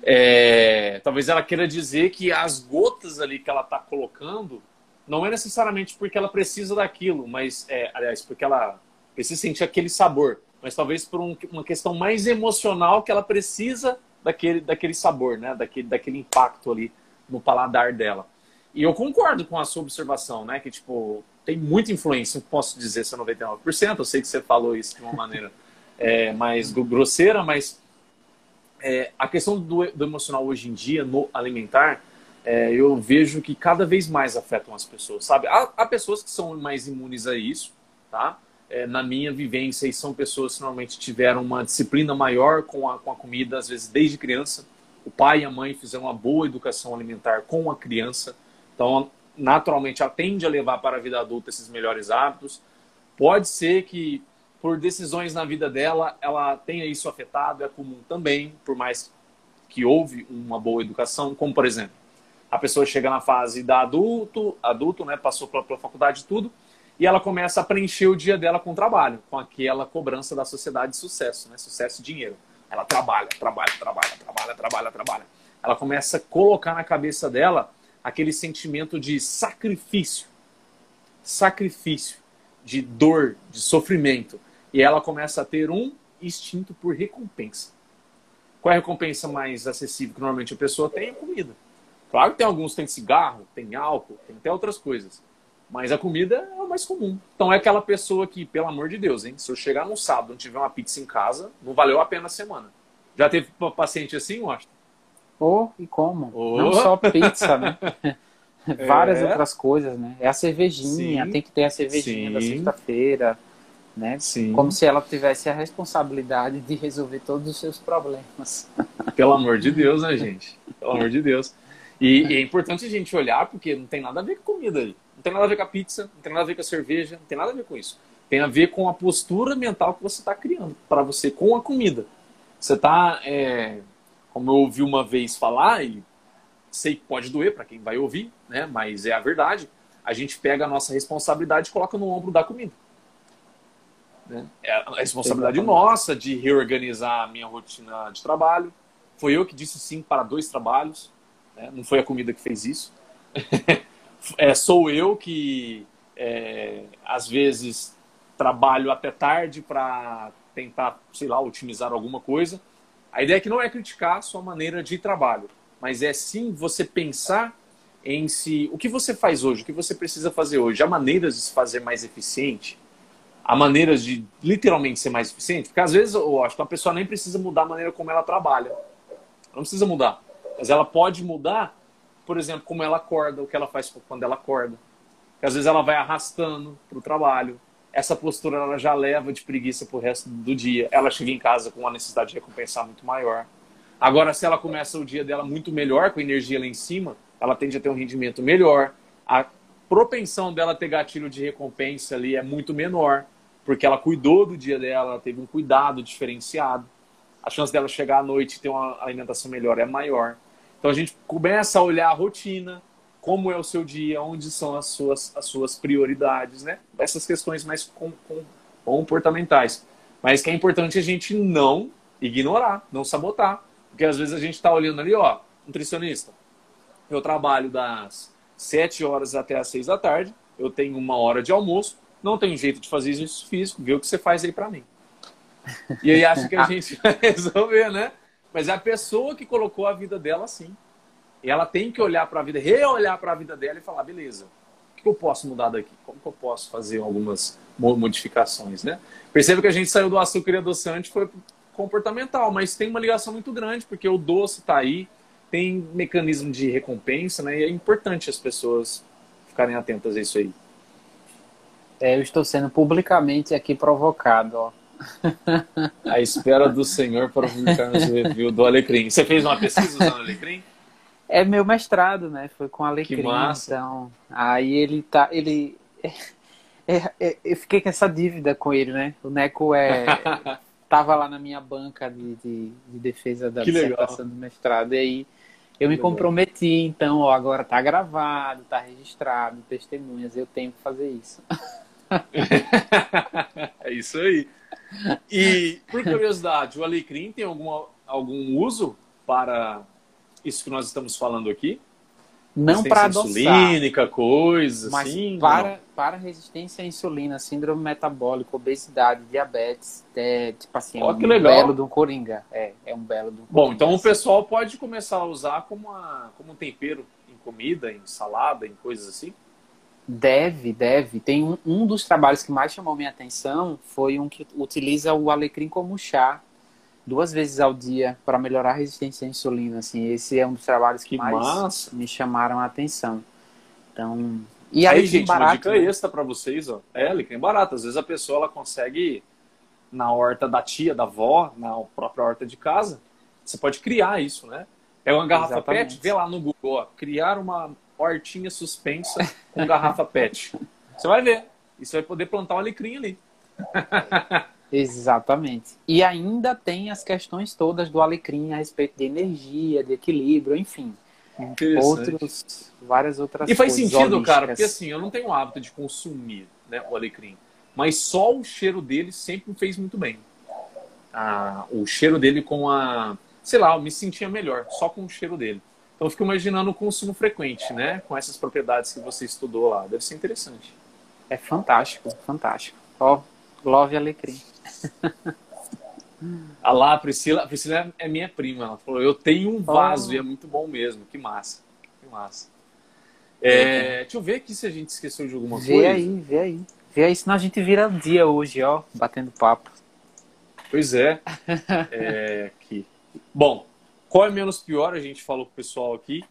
É, talvez ela queira dizer que as gotas ali que ela está colocando não é necessariamente porque ela precisa daquilo, mas, é, aliás, porque ela precisa sentir aquele sabor, mas talvez por um, uma questão mais emocional que ela precisa daquele, daquele sabor, né? daquele, daquele impacto ali no paladar dela. E eu concordo com a sua observação, né? Que, tipo, tem muita influência, posso dizer se é 99%, eu sei que você falou isso de uma maneira é, mais grosseira, mas é, a questão do, do, emocional hoje em dia, no alimentar, é, eu vejo que cada vez mais afetam as pessoas, sabe? Há, há pessoas que são mais imunes a isso, tá? É, na minha vivência, e são pessoas que normalmente tiveram uma disciplina maior com a, com a comida, às vezes desde criança. O pai e a mãe fizeram uma boa educação alimentar com a criança então, naturalmente, ela tende a levar para a vida adulta esses melhores hábitos. Pode ser que, por decisões na vida dela, ela tenha isso afetado, é comum também, por mais que houve uma boa educação, como, por exemplo, a pessoa chega na fase da adulto, adulto, né, passou pela, pela faculdade tudo, e ela começa a preencher o dia dela com trabalho, com aquela cobrança da sociedade de sucesso, né, sucesso e dinheiro. Ela trabalha, trabalha, trabalha, trabalha, trabalha, trabalha. Ela começa a colocar na cabeça dela aquele sentimento de sacrifício, sacrifício, de dor, de sofrimento. E ela começa a ter um instinto por recompensa. Qual é a recompensa mais acessível que normalmente a pessoa tem? A comida. Claro que tem alguns que tem cigarro, tem álcool, tem até outras coisas. Mas a comida é o mais comum. Então é aquela pessoa que, pelo amor de Deus, hein? Se eu chegar num sábado e não tiver uma pizza em casa, não valeu a pena a semana. Já teve paciente assim, Washington? Oh, e como? Oh. Não só pizza, né? Várias é. outras coisas, né? É a cervejinha, Sim. tem que ter a cervejinha Sim. da sexta-feira, né? Sim. Como se ela tivesse a responsabilidade de resolver todos os seus problemas. Pelo amor de Deus, né, gente? Pelo amor de Deus. E, e, é importante a gente olhar, porque não tem nada a ver com comida aí. Não tem nada a ver com a pizza, não tem nada a ver com a cerveja, não tem nada a ver com isso. Tem a ver com a postura mental que você está criando para você com a comida. Você está é, como eu ouvi uma vez falar, e sei que pode doer para quem vai ouvir, né? mas é a verdade, a gente pega a nossa responsabilidade e coloca no ombro da comida. Né? É a responsabilidade nossa de reorganizar a minha rotina de trabalho. Foi eu que disse sim para dois trabalhos, né? não foi a comida que fez isso. é, sou eu que, é, às vezes, trabalho até tarde para tentar, sei lá, otimizar alguma coisa a ideia aqui não é criticar a sua maneira de trabalho, mas é sim você pensar em si, o que você faz hoje, o que você precisa fazer hoje. Há maneiras de se fazer mais eficiente? Há maneiras de literalmente ser mais eficiente? Porque às vezes eu acho que uma pessoa nem precisa mudar a maneira como ela trabalha. Ela não precisa mudar. Mas ela pode mudar, por exemplo, como ela acorda, o que ela faz quando ela acorda. Porque às vezes ela vai arrastando para o trabalho, essa postura ela já leva de preguiça pro resto do dia. Ela chega em casa com uma necessidade de recompensar muito maior. Agora, se ela começa o dia dela muito melhor, com energia lá em cima, ela tende a ter um rendimento melhor. A propensão dela ter gatilho de recompensa ali é muito menor, porque ela cuidou do dia dela, ela teve um cuidado diferenciado. A chance dela chegar à noite e ter uma alimentação melhor é maior. Então a gente começa a olhar a rotina, como é o seu dia, onde são as suas, as suas prioridades, né? Essas questões mais com, com, comportamentais. Mas que é importante a gente não ignorar, não sabotar. Porque às vezes a gente está olhando ali, ó, nutricionista, eu trabalho das 7 horas até as 6 da tarde, eu tenho uma hora de almoço, não tenho jeito de fazer exercício físico, vê o que você faz aí para mim. E aí acha que a gente vai resolver, né? Mas é a pessoa que colocou a vida dela assim. E ela tem que olhar para a vida, reolhar para a vida dela e falar, beleza, o que eu posso mudar daqui? Como que eu posso fazer algumas modificações, né? Perceba que a gente saiu do açúcar e adoçante foi comportamental, mas tem uma ligação muito grande, porque o doce está aí, tem mecanismo de recompensa, né? E é importante as pessoas ficarem atentas a isso aí. É, eu estou sendo publicamente aqui provocado, ó. A espera do Senhor para publicarmos o review do Alecrim. Você fez uma pesquisa usando Alecrim? É meu mestrado, né? Foi com Alecrim. Que massa. Então, aí ele tá. Ele. É, é, eu fiquei com essa dívida com ele, né? O Neco é. tava lá na minha banca de, de, de defesa da que dissertação legal. do mestrado. E aí eu me comprometi, então, ó, agora tá gravado, tá registrado, testemunhas, eu tenho que fazer isso. é isso aí. E, por curiosidade, o alecrim tem alguma, algum uso para isso que nós estamos falando aqui? Não para adoçar. insulínica, coisa mas assim? Para, para resistência à insulina, síndrome metabólica, obesidade, diabetes, é, tipo assim, oh, é um legal. belo do coringa. É, é um belo do Bom, então o pessoal pode começar a usar como, uma, como um tempero em comida, em salada, em coisas assim? Deve, deve. Tem um, um dos trabalhos que mais chamou minha atenção foi um que utiliza o alecrim como chá duas vezes ao dia para melhorar a resistência à insulina. Assim, esse é um dos trabalhos que, que mais massa. me chamaram a atenção. Então, e aí, aí gente, barato, uma dica né? extra para vocês, ó. É, alecrim barato. Às vezes a pessoa ela consegue na horta da tia, da avó, na própria horta de casa. Você pode criar isso, né? É uma garrafa Exatamente. PET, vê lá no Google, ó, criar uma hortinha suspensa com garrafa PET. Você vai ver. E você vai poder plantar um alecrim ali. Exatamente. E ainda tem as questões todas do alecrim a respeito de energia, de equilíbrio, enfim. Outros, várias outras E faz sentido, cara, porque assim, eu não tenho o hábito de consumir né, o alecrim. Mas só o cheiro dele sempre me fez muito bem. Ah, o cheiro dele com a. Sei lá, eu me sentia melhor só com o cheiro dele. Então eu fico imaginando o consumo frequente, né? Com essas propriedades que você estudou lá. Deve ser interessante. É fantástico, fantástico. Ó, Love Alecrim. Ah lá, a Priscila, a Priscila é minha prima. Ela falou, eu tenho um vaso oh. e é muito bom mesmo. Que massa. Que massa. É, deixa eu ver aqui se a gente esqueceu de alguma vê coisa. Vê aí, vê aí. Vê aí, senão a gente vira dia hoje, ó, batendo papo. Pois é. é aqui. Bom, qual é menos pior? A gente falou com o pessoal aqui.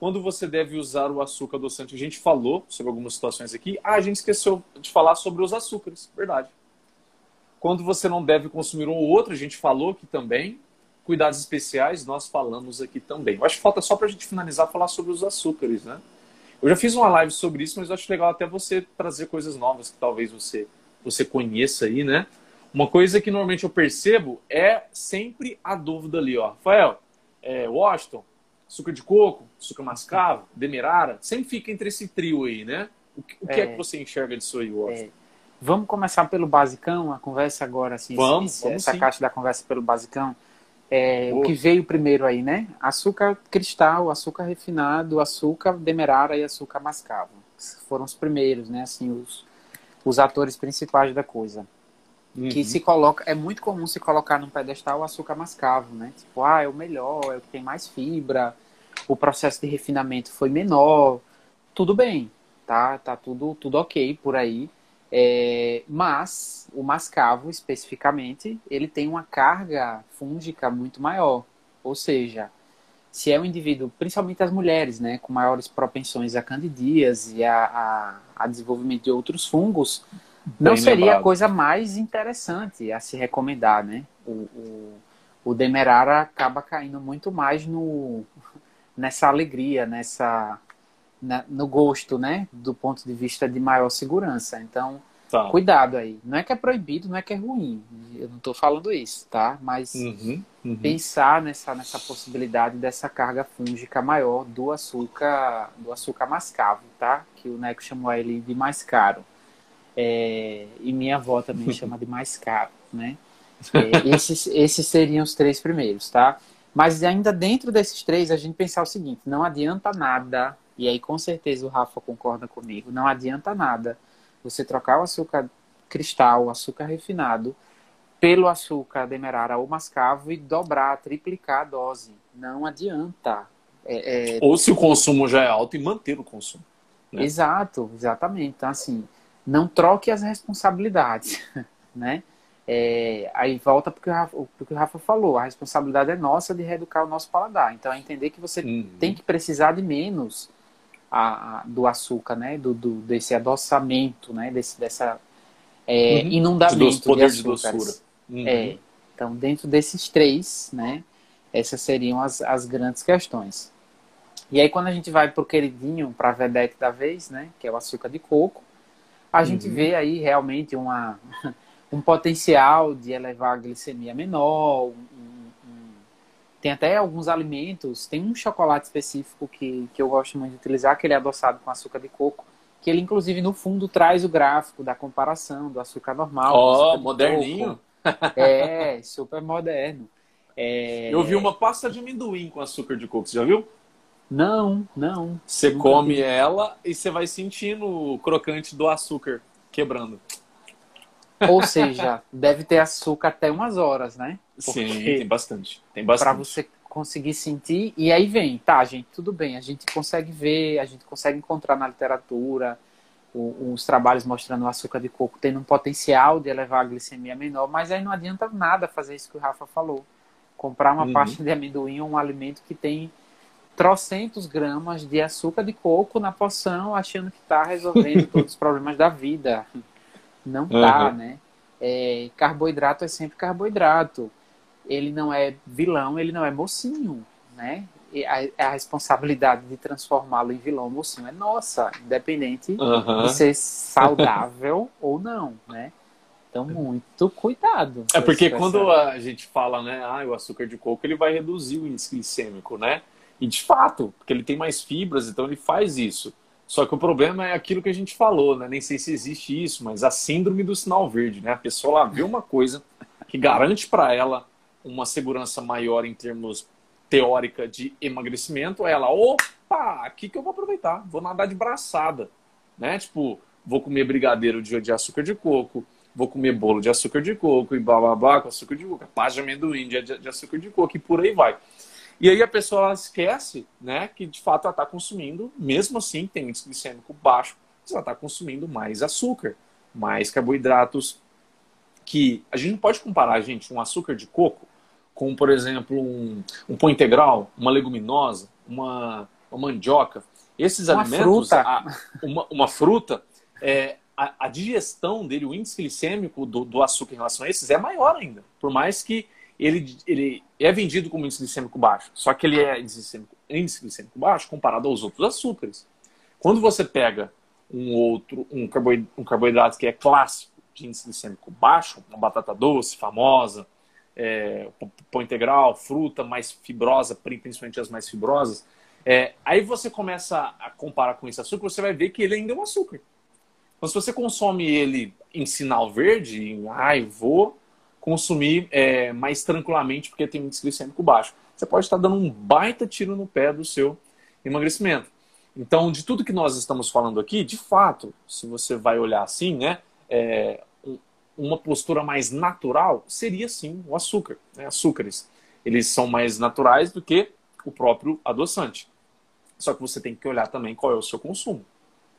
Quando você deve usar o açúcar adoçante? A gente falou sobre algumas situações aqui. Ah, a gente esqueceu de falar sobre os açúcares. Verdade. Quando você não deve consumir um ou outro, a gente falou aqui também. Cuidados especiais, nós falamos aqui também. Eu acho que falta só para a gente finalizar falar sobre os açúcares, né? Eu já fiz uma live sobre isso, mas eu acho legal até você trazer coisas novas que talvez você, você conheça aí, né? Uma coisa que normalmente eu percebo é sempre a dúvida ali, ó. Rafael, é, Washington, açúcar de coco, açúcar mascavo, demerara, sempre fica entre esse trio aí, né? O que, o que é. é. que você enxerga disso aí, Washington? É. Vamos começar pelo basicão, a conversa agora, assim, vamos, esse, vamos essa sim. caixa da conversa pelo basicão. É, o que veio primeiro aí, né? Açúcar cristal, açúcar refinado, açúcar demerara e açúcar mascavo. Foram os primeiros, né? Assim, os, os atores principais da coisa. Uhum. Que se coloca, é muito comum se colocar num pedestal o açúcar mascavo, né? Tipo, ah, é o melhor, é o que tem mais fibra, o processo de refinamento foi menor. Tudo bem, tá? Tá tudo, tudo ok por aí. É, mas o mascavo, especificamente, ele tem uma carga fúngica muito maior. Ou seja, se é um indivíduo, principalmente as mulheres, né, com maiores propensões a candidíase e a, a, a desenvolvimento de outros fungos, não Bem seria lembrado. a coisa mais interessante a se recomendar, né? O, o, o demerara acaba caindo muito mais no, nessa alegria, nessa na, no gosto, né? Do ponto de vista de maior segurança. Então, tá. cuidado aí. Não é que é proibido, não é que é ruim. Eu não estou falando isso, tá? Mas uhum, uhum. pensar nessa, nessa possibilidade dessa carga fúngica maior do açúcar, do açúcar mascavo, tá? Que o Neco chamou ele de mais caro. É, e minha avó também chama de mais caro, né? É, esses, esses seriam os três primeiros, tá? Mas ainda dentro desses três, a gente pensar o seguinte: não adianta nada e aí com certeza o Rafa concorda comigo, não adianta nada você trocar o açúcar cristal, o açúcar refinado, pelo açúcar demerara ou mascavo e dobrar, triplicar a dose. Não adianta. É, é... Ou se o consumo já é alto e manter o consumo. Né? Exato, exatamente. Então, assim, não troque as responsabilidades, né? É, aí volta porque o, que o Rafa falou, a responsabilidade é nossa de reeducar o nosso paladar. Então, é entender que você uhum. tem que precisar de menos a, a, do açúcar, né? Do, do, desse adoçamento, né? Desse, dessa é, uhum. inundamento poder de, de doçura. Uhum. É, então, dentro desses três, né? Essas seriam as, as grandes questões. E aí, quando a gente vai para o queridinho, para a vedete da vez, né? Que é o açúcar de coco, a uhum. gente vê aí realmente uma, um potencial de elevar a glicemia menor. Um, um, tem até alguns alimentos, tem um chocolate específico que, que eu gosto muito de utilizar, que ele é adoçado com açúcar de coco, que ele inclusive no fundo traz o gráfico da comparação do açúcar normal. Ó, oh, moderninho. É, super moderno. É... Eu vi uma pasta de amendoim com açúcar de coco, você já viu? Não, não. Você come vi. ela e você vai sentindo o crocante do açúcar quebrando. Ou seja, deve ter açúcar até umas horas, né? Porque Sim, tem bastante. Tem bastante. Para você conseguir sentir. E aí vem, tá, gente, tudo bem. A gente consegue ver, a gente consegue encontrar na literatura os trabalhos mostrando o açúcar de coco tendo um potencial de elevar a glicemia menor, mas aí não adianta nada fazer isso que o Rafa falou. Comprar uma uhum. pasta de amendoim ou um alimento que tem trocentos gramas de açúcar de coco na poção, achando que está resolvendo todos os problemas da vida. Não tá, uhum. né? É, carboidrato é sempre carboidrato. Ele não é vilão, ele não é mocinho, né? A, a, responsabilidade de transformá-lo em vilão ou mocinho é nossa, independente uhum. de ser saudável ou não, né? Então, muito cuidado. É porque quando a gente fala, né, ah, o açúcar de coco ele vai reduzir o índice glicêmico, né? E de fato, porque ele tem mais fibras, então ele faz isso. Só que o problema é aquilo que a gente falou, né? Nem sei se existe isso, mas a síndrome do sinal verde, né? A pessoa lá vê uma coisa que garante para ela uma segurança maior em termos teórica de emagrecimento, ela, opa, aqui que eu vou aproveitar, vou nadar de braçada, né? Tipo, vou comer brigadeiro de, açúcar de coco, vou comer bolo de açúcar de coco e blá blá blá com açúcar de coco, paz de amendoim de açúcar de coco e por aí vai. E aí a pessoa esquece, né, que de fato ela está consumindo, mesmo assim tem um índice glicêmico baixo, mas ela está consumindo mais açúcar, mais carboidratos, que a gente não pode comparar, gente, um açúcar de coco com, por exemplo, um, um pão integral, uma leguminosa, uma, uma mandioca. Esses uma alimentos, fruta. A, uma, uma fruta, é, a, a, digestão dele, o índice glicêmico do, do açúcar em relação a esses é maior ainda. Por mais que ele, ele é vendido como índice glicêmico baixo, só que ele é índice glicêmico, índice glicêmico baixo comparado aos outros açúcares. Quando você pega um outro, um carboidrato, um carboidrato que é clássico de índice glicêmico baixo, uma batata doce famosa, é, pão integral, fruta mais fibrosa, principalmente as mais fibrosas, é, aí você começa a comparar com esse açúcar, você vai ver que ele ainda é um açúcar. Então, se você consome ele em sinal verde, em, ai, ah, vou consumir é, mais tranquilamente porque tem um índice glicêmico baixo. Você pode estar dando um baita tiro no pé do seu emagrecimento. Então, de tudo que nós estamos falando aqui, de fato, se você vai olhar assim, né, é, uma postura mais natural seria sim o açúcar, né, açúcares. Eles são mais naturais do que o próprio adoçante. Só que você tem que olhar também qual é o seu consumo,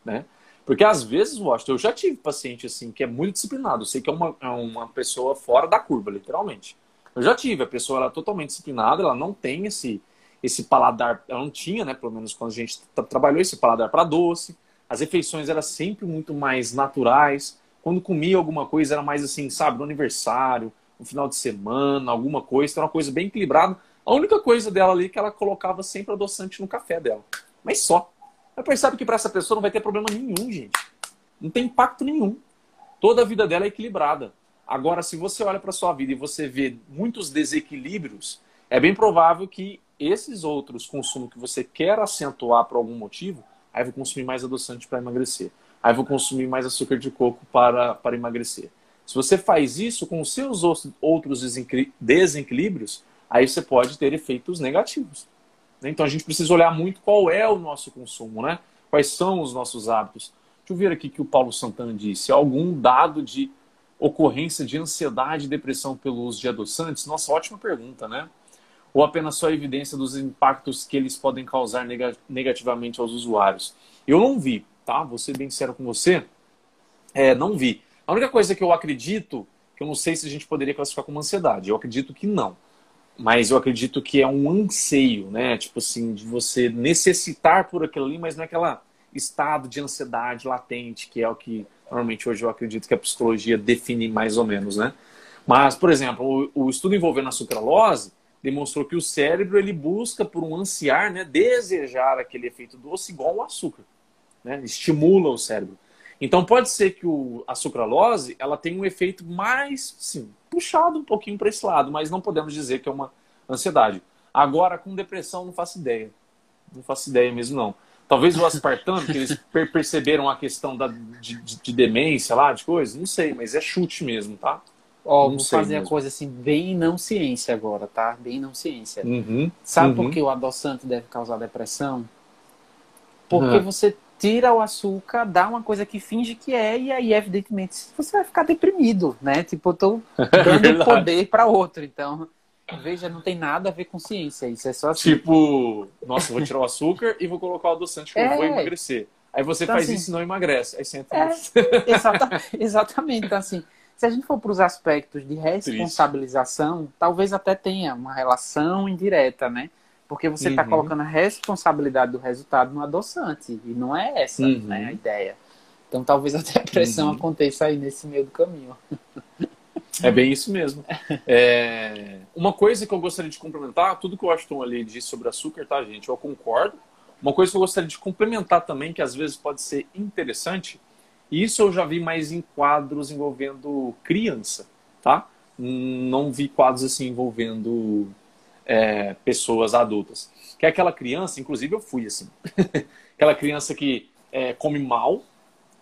né? Porque às vezes, Washington, eu já tive paciente assim que é muito disciplinado. Eu sei que é uma, é uma pessoa fora da curva, literalmente. Eu já tive, a pessoa era totalmente disciplinada, ela não tem esse, esse paladar, ela não tinha, né? Pelo menos quando a gente trabalhou esse paladar para doce. As refeições eram sempre muito mais naturais. Quando comia alguma coisa era mais assim, sabe, no aniversário, no final de semana, alguma coisa, era uma coisa bem equilibrada. A única coisa dela ali é que ela colocava sempre adoçante no café dela. Mas só. Mas percebe que para essa pessoa não vai ter problema nenhum, gente. Não tem impacto nenhum. Toda a vida dela é equilibrada. Agora, se você olha para sua vida e você vê muitos desequilíbrios, é bem provável que esses outros consumos que você quer acentuar por algum motivo, aí vou consumir mais adoçante para emagrecer. Aí vou consumir mais açúcar de coco para, para emagrecer. Se você faz isso com os seus outros desequilíbrios, aí você pode ter efeitos negativos. Né? Então a gente precisa olhar muito qual é o nosso consumo, né? Quais são os nossos hábitos. Deixa eu ver aqui que o Paulo Santana disse. Algum dado de ocorrência de ansiedade e depressão pelo uso de adoçantes? Nossa, ótima pergunta, né? Ou apenas só evidência dos impactos que eles podem causar negativamente aos usuários? Eu não vi, tá? Vou ser bem sincero com você, é, não vi. A única coisa que eu acredito, que eu não sei se a gente poderia classificar como ansiedade, eu acredito que não mas eu acredito que é um anseio, né? Tipo assim, de você necessitar por aquilo ali, mas não é aquela estado de ansiedade latente, que é o que normalmente hoje eu acredito que a psicologia define mais ou menos, né? Mas, por exemplo, o, o estudo envolvendo a sucralose demonstrou que o cérebro ele busca por um ansiar, né, desejar aquele efeito doce igual ao açúcar, né? Estimula o cérebro. Então pode ser que o, a sucralose ela tenha um efeito mais, sim, puxado um pouquinho para esse lado, mas não podemos dizer que é uma ansiedade. Agora, com depressão, não faço ideia. Não faço ideia mesmo, não. Talvez o aspartame, que eles perceberam a questão da, de, de, de, demência lá, de coisa, não sei, mas é chute mesmo, tá? Ó, oh, vou fazer mesmo. a coisa assim, bem não ciência agora, tá? Bem não ciência. Uhum, Sabe uhum. por que o adoçante deve causar depressão? Porque uhum. você tira o açúcar, dá uma coisa que finge que é, e aí, evidentemente, você vai ficar deprimido, né? Tipo, eu tô dando poder para outro, então Veja, não tem nada a ver com ciência, isso é só assim. Tipo, nossa, vou tirar o açúcar e vou colocar o adoçante que é. eu vou emagrecer. Aí você então, faz assim, isso e não emagrece. Aí você entra é, exatamente, exatamente. Então, assim, se a gente for para os aspectos de responsabilização, Triste. talvez até tenha uma relação indireta, né? Porque você está uhum. colocando a responsabilidade do resultado no adoçante. E não é essa uhum. né, a ideia. Então talvez a depressão uhum. aconteça aí nesse meio do caminho. É bem isso mesmo. É... Uma coisa que eu gostaria de complementar, tudo que o Ashton ali disse sobre açúcar, tá, gente? Eu concordo. Uma coisa que eu gostaria de complementar também, que às vezes pode ser interessante, e isso eu já vi mais em quadros envolvendo criança, tá? Não vi quadros assim envolvendo é, pessoas adultas. Que é aquela criança, inclusive eu fui assim, aquela criança que é, come mal,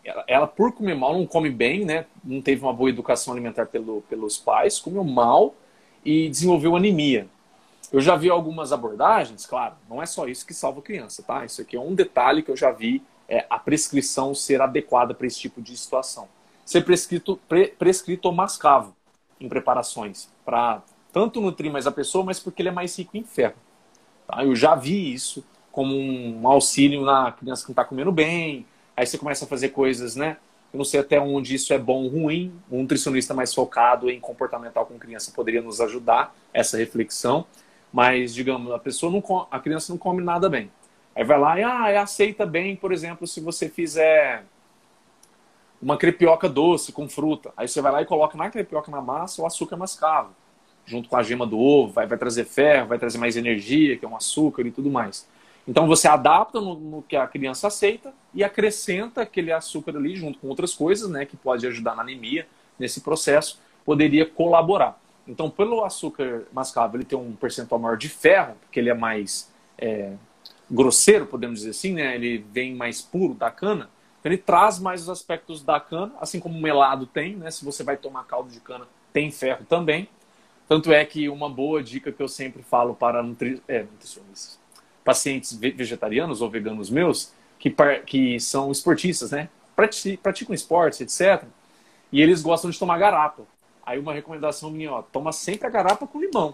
ela, ela, por comer mal não come bem, né? Não teve uma boa educação alimentar pelo, pelos pais, comeu mal e desenvolveu anemia. Eu já vi algumas abordagens, claro, não é só isso que salva a criança, tá? Isso aqui é um detalhe que eu já vi é, a prescrição ser adequada para esse tipo de situação. Ser prescrito, pre, prescrito mascavo em preparações, para tanto nutrir mais a pessoa, mas porque ele é mais rico em ferro. Tá? Eu já vi isso como um auxílio na criança que não está comendo bem, Aí você começa a fazer coisas, né? Eu não sei até onde isso é bom ou ruim. Um nutricionista mais focado em comportamental com criança poderia nos ajudar essa reflexão. Mas, digamos, a pessoa não a criança não come nada bem. Aí vai lá e ah, aceita bem, por exemplo, se você fizer uma crepioca doce com fruta. Aí você vai lá e coloca na crepioca na massa o açúcar mascavo, junto com a gema do ovo, vai, vai trazer ferro, vai trazer mais energia, que é um açúcar e tudo mais. Então você adapta no, no, que a criança aceita e acrescenta aquele açúcar ali junto com outras coisas, né, que pode ajudar na anemia nesse processo, poderia colaborar. Então, pelo açúcar mascavo, ele tem um percentual maior de ferro, porque ele é mais é, grosseiro, podemos dizer assim, né? Ele vem mais puro da cana. Então, ele traz mais os aspectos da cana, assim como o melado tem, né? Se você vai tomar caldo de cana, tem ferro também. Tanto é que uma boa dica que eu sempre falo para nutri... é, nutricionistas, pacientes vegetarianos ou veganos meus que, que são esportistas, né? Praticam esportes, etc. E eles gostam de tomar garapa. Aí uma recomendação minha, ó, toma sempre a garapa com limão.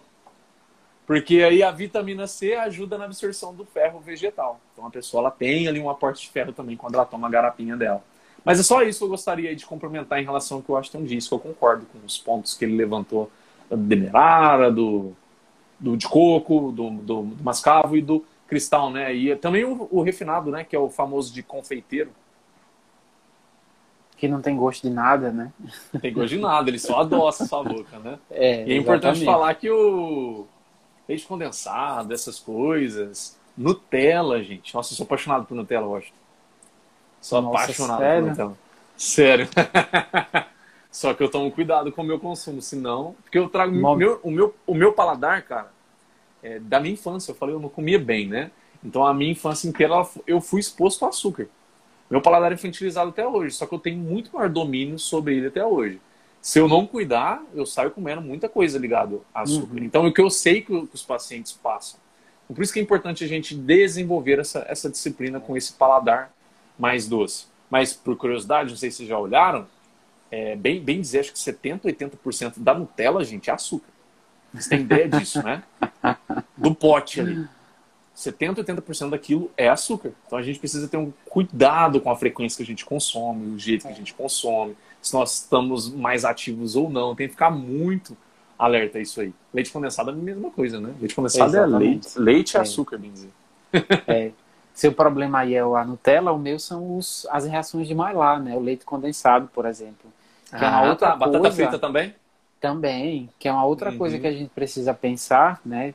Porque aí a vitamina C ajuda na absorção do ferro vegetal. Então a pessoa ela tem ali um aporte de ferro também quando ela toma a garapinha dela. Mas é só isso que eu gostaria de complementar em relação ao que o Ashton disse, que eu concordo com os pontos que ele levantou demerara, do, do de coco, do, do, do mascavo e do cristal, né? E também o, o, refinado, né? Que é o famoso de confeiteiro. Que não tem gosto de nada, né? Tem gosto de nada, ele só adoça a sua boca, né? É, e é importante falar que o leite condensado, essas coisas, Nutella, gente. Nossa, eu sou apaixonado por Nutella, eu acho. Sou Nossa, apaixonado sério? por Nutella. Sério. Só que eu tomo cuidado com o meu consumo, senão. Porque eu trago. Meu, o, meu, o meu paladar, cara, é, da minha infância. Eu falei, eu não comia bem, né? Então a minha infância inteira eu fui exposto ao açúcar. Meu paladar é infantilizado até hoje, só que eu tenho muito maior domínio sobre ele até hoje. Se eu não cuidar, eu saio comendo muita coisa ligada a açúcar. Uhum. Então, o que eu sei que os pacientes passam. Por isso que é importante a gente desenvolver essa, essa disciplina com esse paladar mais doce. Mas, por curiosidade, não sei se vocês já olharam, é, bem, bem dizer, acho que 70%, 80% da Nutella, gente, é açúcar. Você tem ideia disso, né? Do pote ali. 70, 80% daquilo é açúcar. Então a gente precisa ter um cuidado com a frequência que a gente consome, o jeito que a gente consome, se nós estamos mais ativos ou não. Tem que ficar muito alerta a isso aí. Leite condensado é a mesma coisa, né? Leite condensado é leite, leite é. açúcar, bem dizer. É. Seu problema aí é a Nutella, o meu são os, as reações de Maillard, né? O leite condensado, por exemplo. Que ah, é uma ah, outra tá. Batata frita também? Também, que é uma outra uhum. coisa que a gente precisa pensar, né?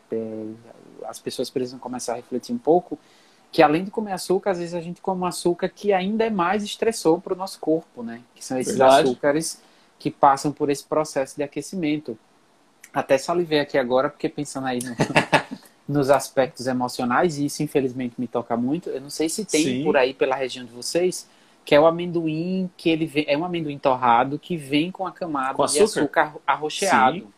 As pessoas precisam começar a refletir um pouco. que além de comer açúcar, às vezes a gente come um açúcar que ainda é mais estressor para o nosso corpo, né? Que são esses Verdade. açúcares que passam por esse processo de aquecimento. Até salivei aqui agora, porque pensando aí no, nos aspectos emocionais, e isso infelizmente me toca muito. Eu não sei se tem Sim. por aí pela região de vocês, que é o amendoim que ele vem, é um amendoim torrado que vem com a camada com açúcar? de açúcar arroxeado. Sim.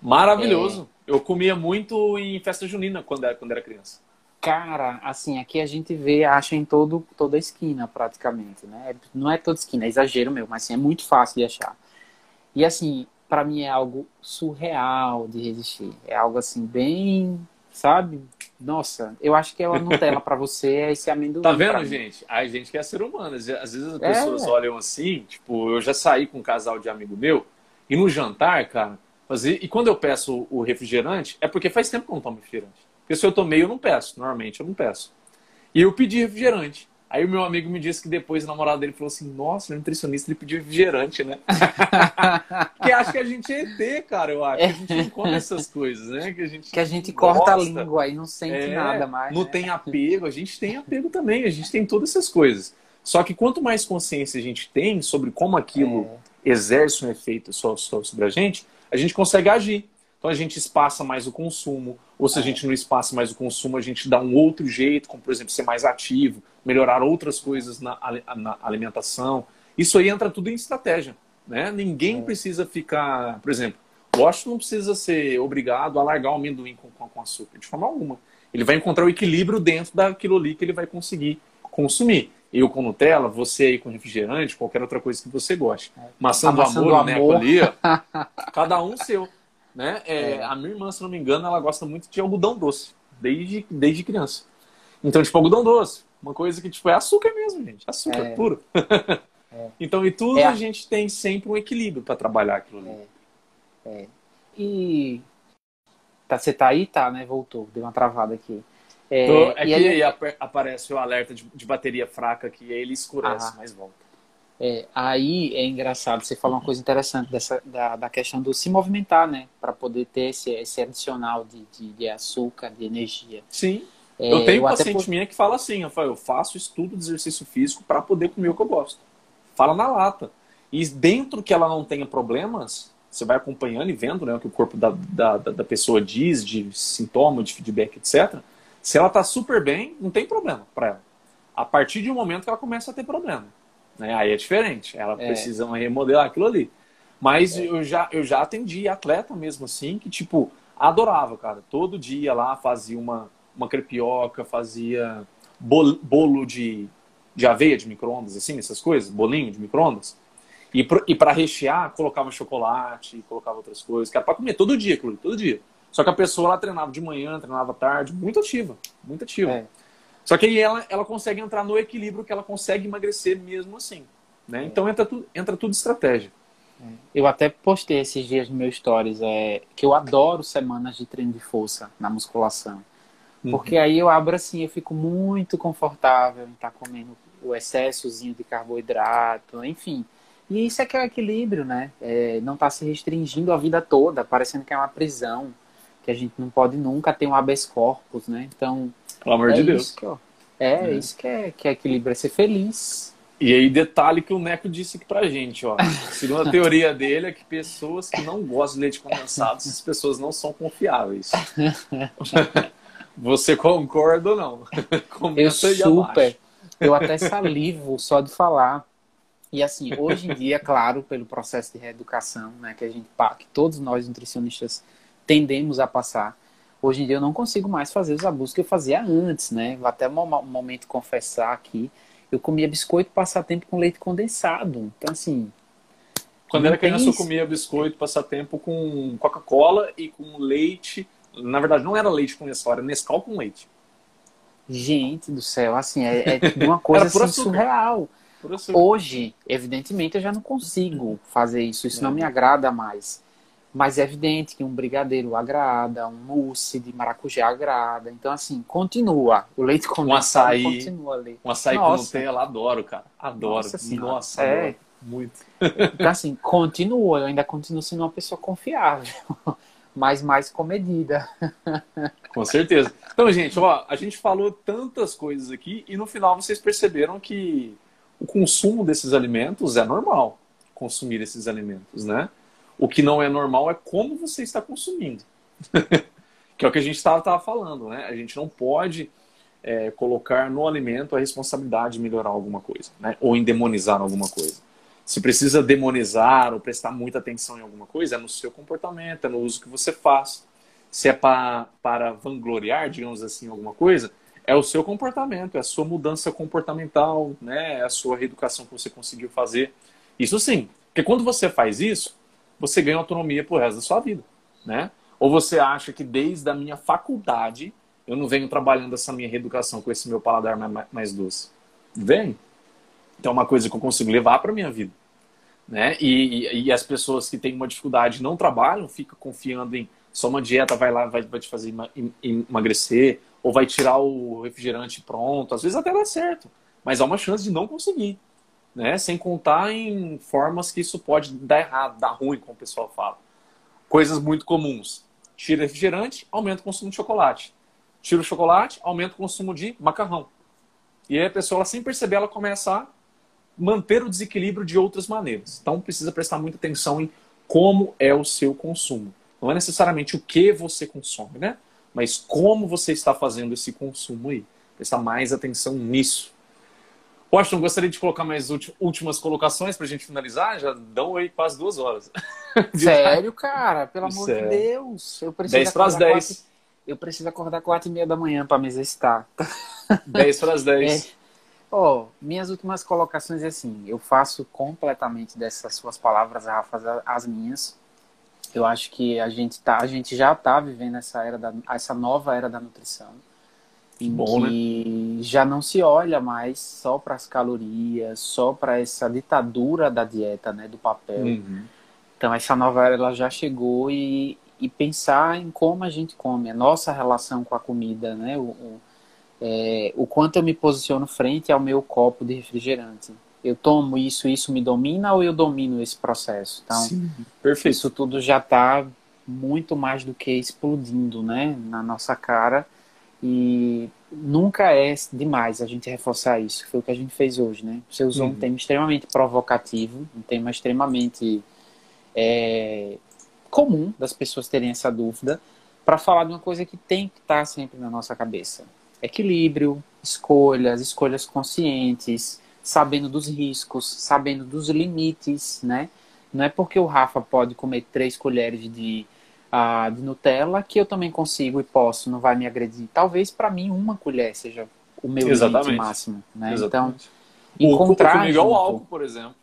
Maravilhoso. É... Eu comia muito em festa junina quando era, quando era criança. Cara, assim, aqui a gente vê, acha em todo, toda esquina praticamente, né? Não é toda esquina, é exagero meu, mas assim, é muito fácil de achar. E assim, para mim é algo surreal de resistir. É algo assim, bem, sabe? Nossa, eu acho que é a Nutella para você, é esse amendoim. Tá vendo, gente? A gente que é ser humano. Às vezes as é. pessoas é. olham assim, tipo, eu já saí com um casal de amigo meu, e no jantar, cara, fazer. E quando eu peço o refrigerante, é porque faz tempo que eu não tomo refrigerante. Porque se eu tomei, eu não peço. Normalmente eu não peço. E eu pedi refrigerante. Aí o meu amigo me disse que depois o namorado dele falou assim: Nossa, o nutricionista ele pediu refrigerante, né? que acho que a gente é ET, cara, eu acho. É. A gente não come essas coisas, né? Que a gente, que a gente corta a língua e não sente é, nada mais. Não né? tem apego, a gente tem apego também, a gente tem todas essas coisas. Só que quanto mais consciência a gente tem sobre como aquilo é. exerce um efeito sobre a gente, a gente consegue agir. Então a gente espaça mais o consumo, ou se a é. gente não espaça mais o consumo, a gente dá um outro jeito, como por exemplo ser mais ativo, melhorar outras coisas na, na alimentação. Isso aí entra tudo em estratégia. Né? Ninguém é. precisa ficar, por exemplo, o Washington não precisa ser obrigado a largar o amendoim com, com, com açúcar, de forma alguma. Ele vai encontrar o equilíbrio dentro daquilo ali que ele vai conseguir consumir. Eu com Nutella, você aí com refrigerante, qualquer outra coisa que você goste. É. Maçã, do amor, do amor. ali, cada um seu. Né? É, é. A minha irmã, se não me engano, ela gosta muito de algodão doce, desde, desde criança. Então, tipo, algodão doce, uma coisa que tipo, é açúcar mesmo, gente. Açúcar é. puro. É. então, e tudo é. a gente tem sempre um equilíbrio para trabalhar aquilo ali. E. Tá, você tá aí? Tá, né? Voltou, deu uma travada aqui. É, Tô, é e aí, aí aparece o alerta de, de, bateria fraca que ele escurece, ah. mas volta. É, aí é engraçado, você falou uma coisa interessante dessa, da, da questão do se movimentar, né? Para poder ter esse, esse adicional de, de, de açúcar, de energia. Sim. É, eu tenho eu paciente por... minha que fala assim, Rafael, eu faço estudo de exercício físico para poder comer o que eu gosto. Fala na lata. E dentro que ela não tenha problemas, você vai acompanhando e vendo né, o que o corpo da, da, da pessoa diz, de sintoma, de feedback, etc. Se ela está super bem, não tem problema para ela. A partir de um momento que ela começa a ter problema. Né? Aí é diferente. Ela é. precisa remodelar aquilo ali. Mas é. eu, já, eu já atendi atleta mesmo assim, que, tipo, adorava, cara. Todo dia lá fazia uma, uma crepioca, fazia bolo, bolo de, de aveia de micro-ondas, assim, essas coisas, bolinho de micro-ondas. E, e para rechear, colocava chocolate, colocava outras coisas, que era para comer todo dia, todo dia. Só que a pessoa lá treinava de manhã, treinava tarde, muito ativa, muito ativa. É. Só que aí ela, ela consegue entrar no equilíbrio que ela consegue emagrecer mesmo assim. Né? Então entra tudo, entra tudo estratégia. É. Eu até postei esses dias no meu stories é, que eu adoro semanas de treino de força na musculação. Uhum. Porque aí eu abro assim, eu fico muito confortável em estar tá comendo o excessozinho de carboidrato, enfim. E isso é que é o equilíbrio, né? É, não está se restringindo a vida toda, parecendo que é uma prisão, que a gente não pode nunca ter um habeas corpus, né? Então, pelo amor é de Deus. Que, é, é, isso que é, que é equilíbrio, é ser feliz. E aí, detalhe que o Neco disse aqui pra gente, ó. Segundo a teoria dele, é que pessoas que não gostam de leite condensado, essas pessoas não são confiáveis. Você concorda ou não? Comenta eu super. Eu até salivo só de falar. E assim, hoje em dia, claro, pelo processo de reeducação, né, que a gente que todos nós nutricionistas tendemos a passar, Hoje em dia eu não consigo mais fazer os abusos que eu fazia antes, né? Vou até um momento confessar aqui. Eu comia biscoito passatempo com leite condensado. Então, assim. Quando era criança, eu comia biscoito passatempo com Coca-Cola e com leite. Na verdade, não era leite condensado, era Nescau com leite. Gente do céu, assim, é, é uma coisa assim, surreal. Hoje, evidentemente, eu já não consigo fazer isso. Isso é. não me agrada mais. Mas é evidente que um brigadeiro agrada, um mousse de maracujá agrada. Então, assim, continua. O leite com um açaí, continua ali. Um açaí Nossa. com Nutella, adoro, cara. Adoro. Nossa, Nossa é. adoro. Muito. Então, assim, continua. Eu ainda continuo sendo uma pessoa confiável. mas mais comedida. Com certeza. Então, gente, ó, a gente falou tantas coisas aqui e no final vocês perceberam que o consumo desses alimentos é normal. Consumir esses alimentos, né? O que não é normal é como você está consumindo. que é o que a gente estava falando, né? A gente não pode é, colocar no alimento a responsabilidade de melhorar alguma coisa, né? Ou endemonizar alguma coisa. Se precisa demonizar ou prestar muita atenção em alguma coisa, é no seu comportamento, é no uso que você faz. Se é pra, para vangloriar, digamos assim, alguma coisa, é o seu comportamento, é a sua mudança comportamental, né? é a sua reeducação que você conseguiu fazer. Isso sim, porque quando você faz isso, você ganha autonomia pro resto da sua vida, né? Ou você acha que desde a minha faculdade eu não venho trabalhando essa minha reeducação com esse meu paladar mais, doce? Vem. Então é uma coisa que eu consigo levar para minha vida, né? E, e, e, as pessoas que têm uma dificuldade não trabalham, ficam confiando em só uma dieta vai lá vai, vai te fazer emagrecer ou vai tirar o refrigerante pronto. Às vezes até dá certo, mas há uma chance de não conseguir né? Sem contar em formas que isso pode dar errado, dar ruim, como o pessoal fala. Coisas muito comuns. Tira refrigerante, aumenta o consumo de chocolate. Tira o chocolate, aumenta o consumo de macarrão. E aí a pessoa, ela, sem perceber, ela começa a manter o desequilíbrio de outras maneiras. Então precisa prestar muita atenção em como é o seu consumo. Não é necessariamente o que você consome, né? Mas como você está fazendo esse consumo aí. Prestar mais atenção nisso. Washington, gostaria de colocar mais últimas colocações para a gente finalizar? Já dão aí quase duas horas. Sério, cara? Pelo amor Sério. de Deus. Eu preciso 10 para as 10. Quatro... Eu preciso acordar quatro e meia da manhã para me exercitar. 10 para as 10. É. Oh, minhas últimas colocações é assim, eu faço completamente dessas suas palavras, Rafa, as minhas. Eu acho que a gente, tá, a gente já está vivendo essa, era da, essa nova era da nutrição em Bom, que né? já não se olha mais só para as calorias, só para essa ditadura da dieta, né, do papel. Uhum. Então essa nova era ela já chegou e, e pensar em como a gente come, a nossa relação com a comida, né, o, o, é, o quanto eu me posiciono frente ao meu copo de refrigerante. Eu tomo isso, isso me domina ou eu domino esse processo? Então, Sim, perfeito. isso tudo já está muito mais do que explodindo, né, na nossa cara e nunca é demais a gente reforçar isso. Foi o que a gente fez hoje, né? Você usou uhum. um tema extremamente provocativo, um tema extremamente é, comum das pessoas terem essa dúvida, para falar de uma coisa que tem que estar tá sempre na nossa cabeça: equilíbrio, escolhas, escolhas conscientes, sabendo dos riscos, sabendo dos limites, né? Não é porque o Rafa pode comer três colheres de a, de Nutella, que eu também consigo e posso, não vai me agredir. Talvez para mim uma colher seja o meu limite máximo. Né? Exatamente. Então, encontrar. Comigo é o álcool, por exemplo.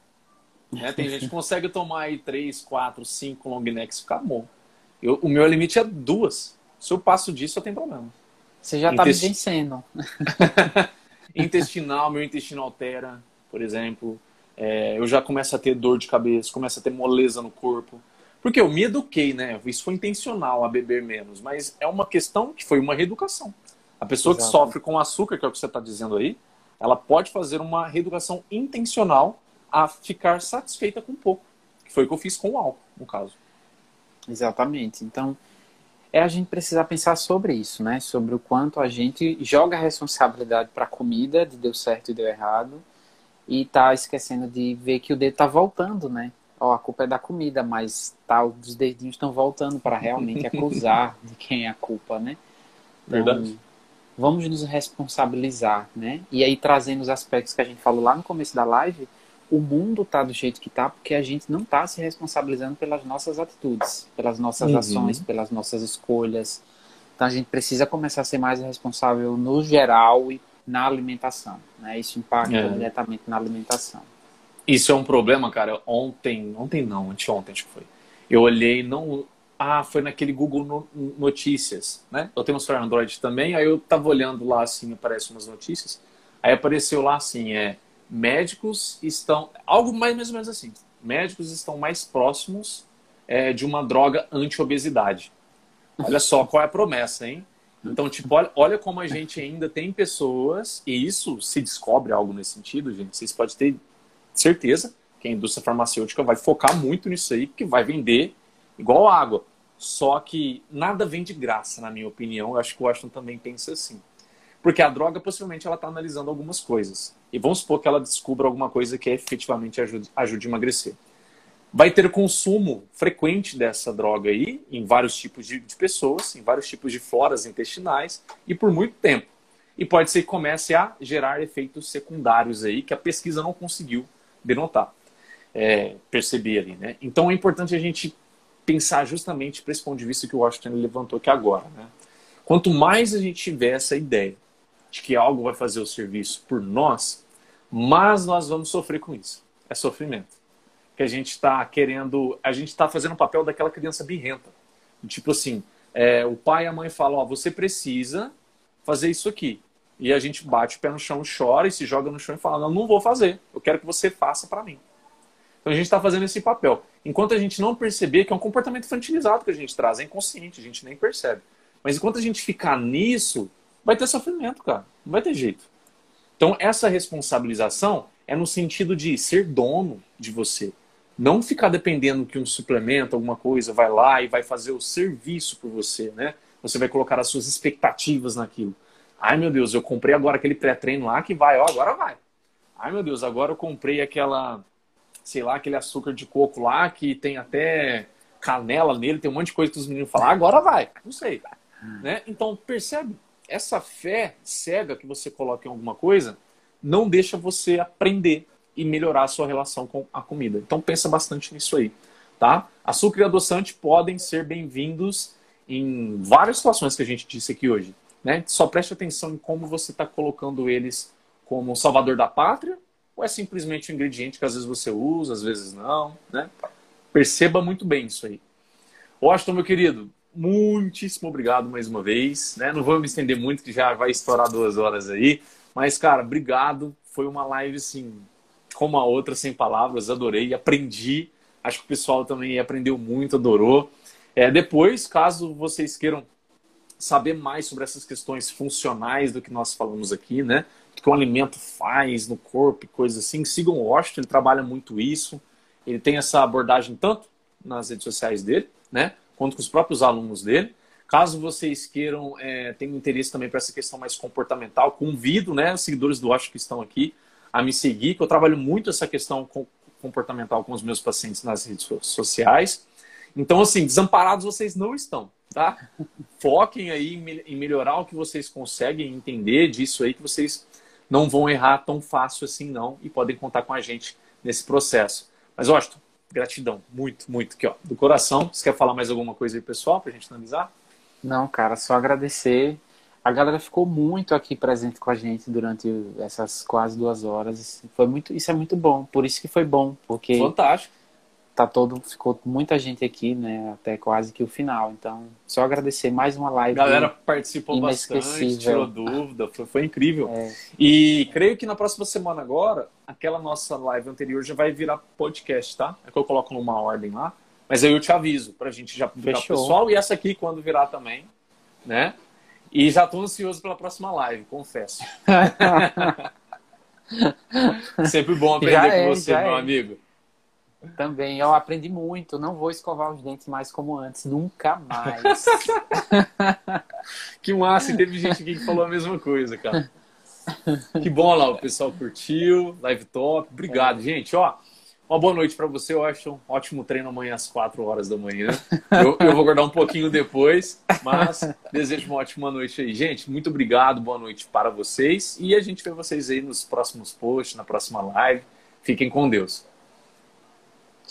Né? Tem gente que consegue tomar aí 3, 4, 5 long necks e ficar bom. Eu, o meu limite é duas. Se eu passo disso, eu tenho problema. Você já está Intesti... me vencendo. Intestinal, meu intestino altera, por exemplo. É, eu já começo a ter dor de cabeça, começo a ter moleza no corpo. Porque eu me eduquei, né? Isso foi intencional a beber menos, mas é uma questão que foi uma reeducação. A pessoa Exato. que sofre com açúcar, que é o que você está dizendo aí, ela pode fazer uma reeducação intencional a ficar satisfeita com pouco. Que foi o que eu fiz com o álcool, no caso. Exatamente. Então, é a gente precisar pensar sobre isso, né? Sobre o quanto a gente joga a responsabilidade para a comida, de deu certo e deu errado, e tá esquecendo de ver que o dedo tá voltando, né? Ó, a culpa é da comida, mas tá, os dedinhos estão voltando para realmente acusar de quem é a culpa, né? Então, Verdade. Vamos nos responsabilizar, né? E aí trazendo os aspectos que a gente falou lá no começo da live, o mundo tá do jeito que tá porque a gente não tá se responsabilizando pelas nossas atitudes, pelas nossas uhum. ações, pelas nossas escolhas. Então a gente precisa começar a ser mais responsável no geral e na alimentação, né? Isso impacta é. diretamente na alimentação. Isso é um problema, cara. Ontem, ontem não, anteontem acho que foi. Eu olhei, não. Ah, foi naquele Google Notícias, né? Eu tenho um celular Android também, aí eu tava olhando lá assim, aparecem umas notícias. Aí apareceu lá assim, é médicos estão. Algo mais, mais ou menos assim. Médicos estão mais próximos é, de uma droga anti-obesidade. Olha só qual é a promessa, hein? Então, tipo, olha, olha como a gente ainda tem pessoas, e isso se descobre algo nesse sentido, gente. Vocês podem ter certeza que a indústria farmacêutica vai focar muito nisso aí, que vai vender igual água. Só que nada vem de graça, na minha opinião. Eu acho que o Washington também pensa assim. Porque a droga, possivelmente, ela está analisando algumas coisas. E vamos supor que ela descubra alguma coisa que efetivamente ajude, ajude a emagrecer. Vai ter consumo frequente dessa droga aí, em vários tipos de, de pessoas, em vários tipos de floras intestinais, e por muito tempo. E pode ser que comece a gerar efeitos secundários aí que a pesquisa não conseguiu denotar, é, perceber ali, né? Então é importante a gente pensar justamente para esse ponto de vista que o Washington levantou aqui agora. Né? Quanto mais a gente tiver essa ideia de que algo vai fazer o serviço por nós, mais nós vamos sofrer com isso. É sofrimento. Que a gente está querendo, a gente está fazendo o papel daquela criança birrenta. Tipo assim, é, o pai e a mãe falam, ó, você precisa fazer isso aqui. E a gente bate o pé no chão, chora e se joga no chão e fala, não, não vou fazer. Eu quero que você faça para mim. Então a gente está fazendo esse papel. Enquanto a gente não perceber que é um comportamento infantilizado que a gente traz, é inconsciente, a gente nem percebe. Mas enquanto a gente ficar nisso, vai ter sofrimento, cara. Não vai ter jeito. Então essa responsabilização é no sentido de ser dono de você. Não ficar dependendo que um suplemento, alguma coisa, vai lá e vai fazer o serviço por você, né? Você vai colocar as suas expectativas naquilo. Ai meu Deus, eu comprei agora aquele pré-treino lá que vai, ó, agora vai. Ai meu Deus, agora eu comprei aquela sei lá, aquele açúcar de coco lá que tem até canela nele, tem um monte de coisa que os meninos falam, agora vai, não sei. Né? Então, percebe? Essa fé cega que você coloca em alguma coisa não deixa você aprender e melhorar a sua relação com a comida. Então, pensa bastante nisso aí. Tá? Açúcar e adoçante podem ser bem-vindos em várias situações que a gente disse aqui hoje. Né? Só preste atenção em como você está colocando eles como salvador da pátria ou é simplesmente um ingrediente que às vezes você usa, às vezes não, né? Perceba muito bem isso aí. Washington, meu querido, muitíssimo obrigado mais uma vez, né? Não vou me estender muito, que já vai estourar duas horas aí, mas, cara, obrigado. Foi uma live, assim, como a outra, sem palavras, adorei, aprendi. Acho que o pessoal também aprendeu muito, adorou. É, depois, caso vocês queiram saber mais sobre essas questões funcionais do que nós falamos aqui, né? que um alimento faz no corpo e coisas assim. Sigam o Washington, ele trabalha muito isso. Ele tem essa abordagem tanto nas redes sociais dele, né, quanto com os próprios alunos dele. Caso vocês queiram, é, tenham interesse também para essa questão mais comportamental, convido né, os seguidores do Washington que estão aqui a me seguir, que eu trabalho muito essa questão comportamental com os meus pacientes nas redes sociais. Então, assim, desamparados vocês não estão, tá? Foquem aí em melhorar o que vocês conseguem entender disso aí, que vocês não vão errar tão fácil assim não e podem contar com a gente nesse processo. Mas, Washington, gratidão, muito, muito aqui, ó, do coração. Você quer falar mais alguma coisa aí, pessoal, para a gente finalizar? Não, cara, só agradecer. A galera ficou muito aqui presente com a gente durante essas quase duas horas. Foi muito, isso é muito bom. Por isso que foi bom, porque fantástico tá todo, ficou muita gente aqui, né? Até quase que o final. Então, só agradecer mais uma live. A galera participou bastante, tirou dúvida, foi, foi incrível. É. E creio que na próxima semana agora, aquela nossa live anterior já vai virar podcast, tá? É que eu coloco numa ordem lá. Mas aí eu te aviso pra gente já publicar o pessoal e essa aqui quando virar também, né? E já tô ansioso pela próxima live, confesso. Sempre bom aprender é, com você, meu é. amigo. Também, eu aprendi muito. Não vou escovar os dentes mais como antes, nunca mais. que massa, e teve gente aqui que falou a mesma coisa, cara. Que bom lá, o pessoal curtiu, live top. Obrigado, é. gente. Ó, uma boa noite para você, um ótimo treino amanhã às 4 horas da manhã. Eu, eu vou guardar um pouquinho depois, mas desejo uma ótima noite aí. Gente, muito obrigado, boa noite para vocês. E a gente vê vocês aí nos próximos posts, na próxima live. Fiquem com Deus.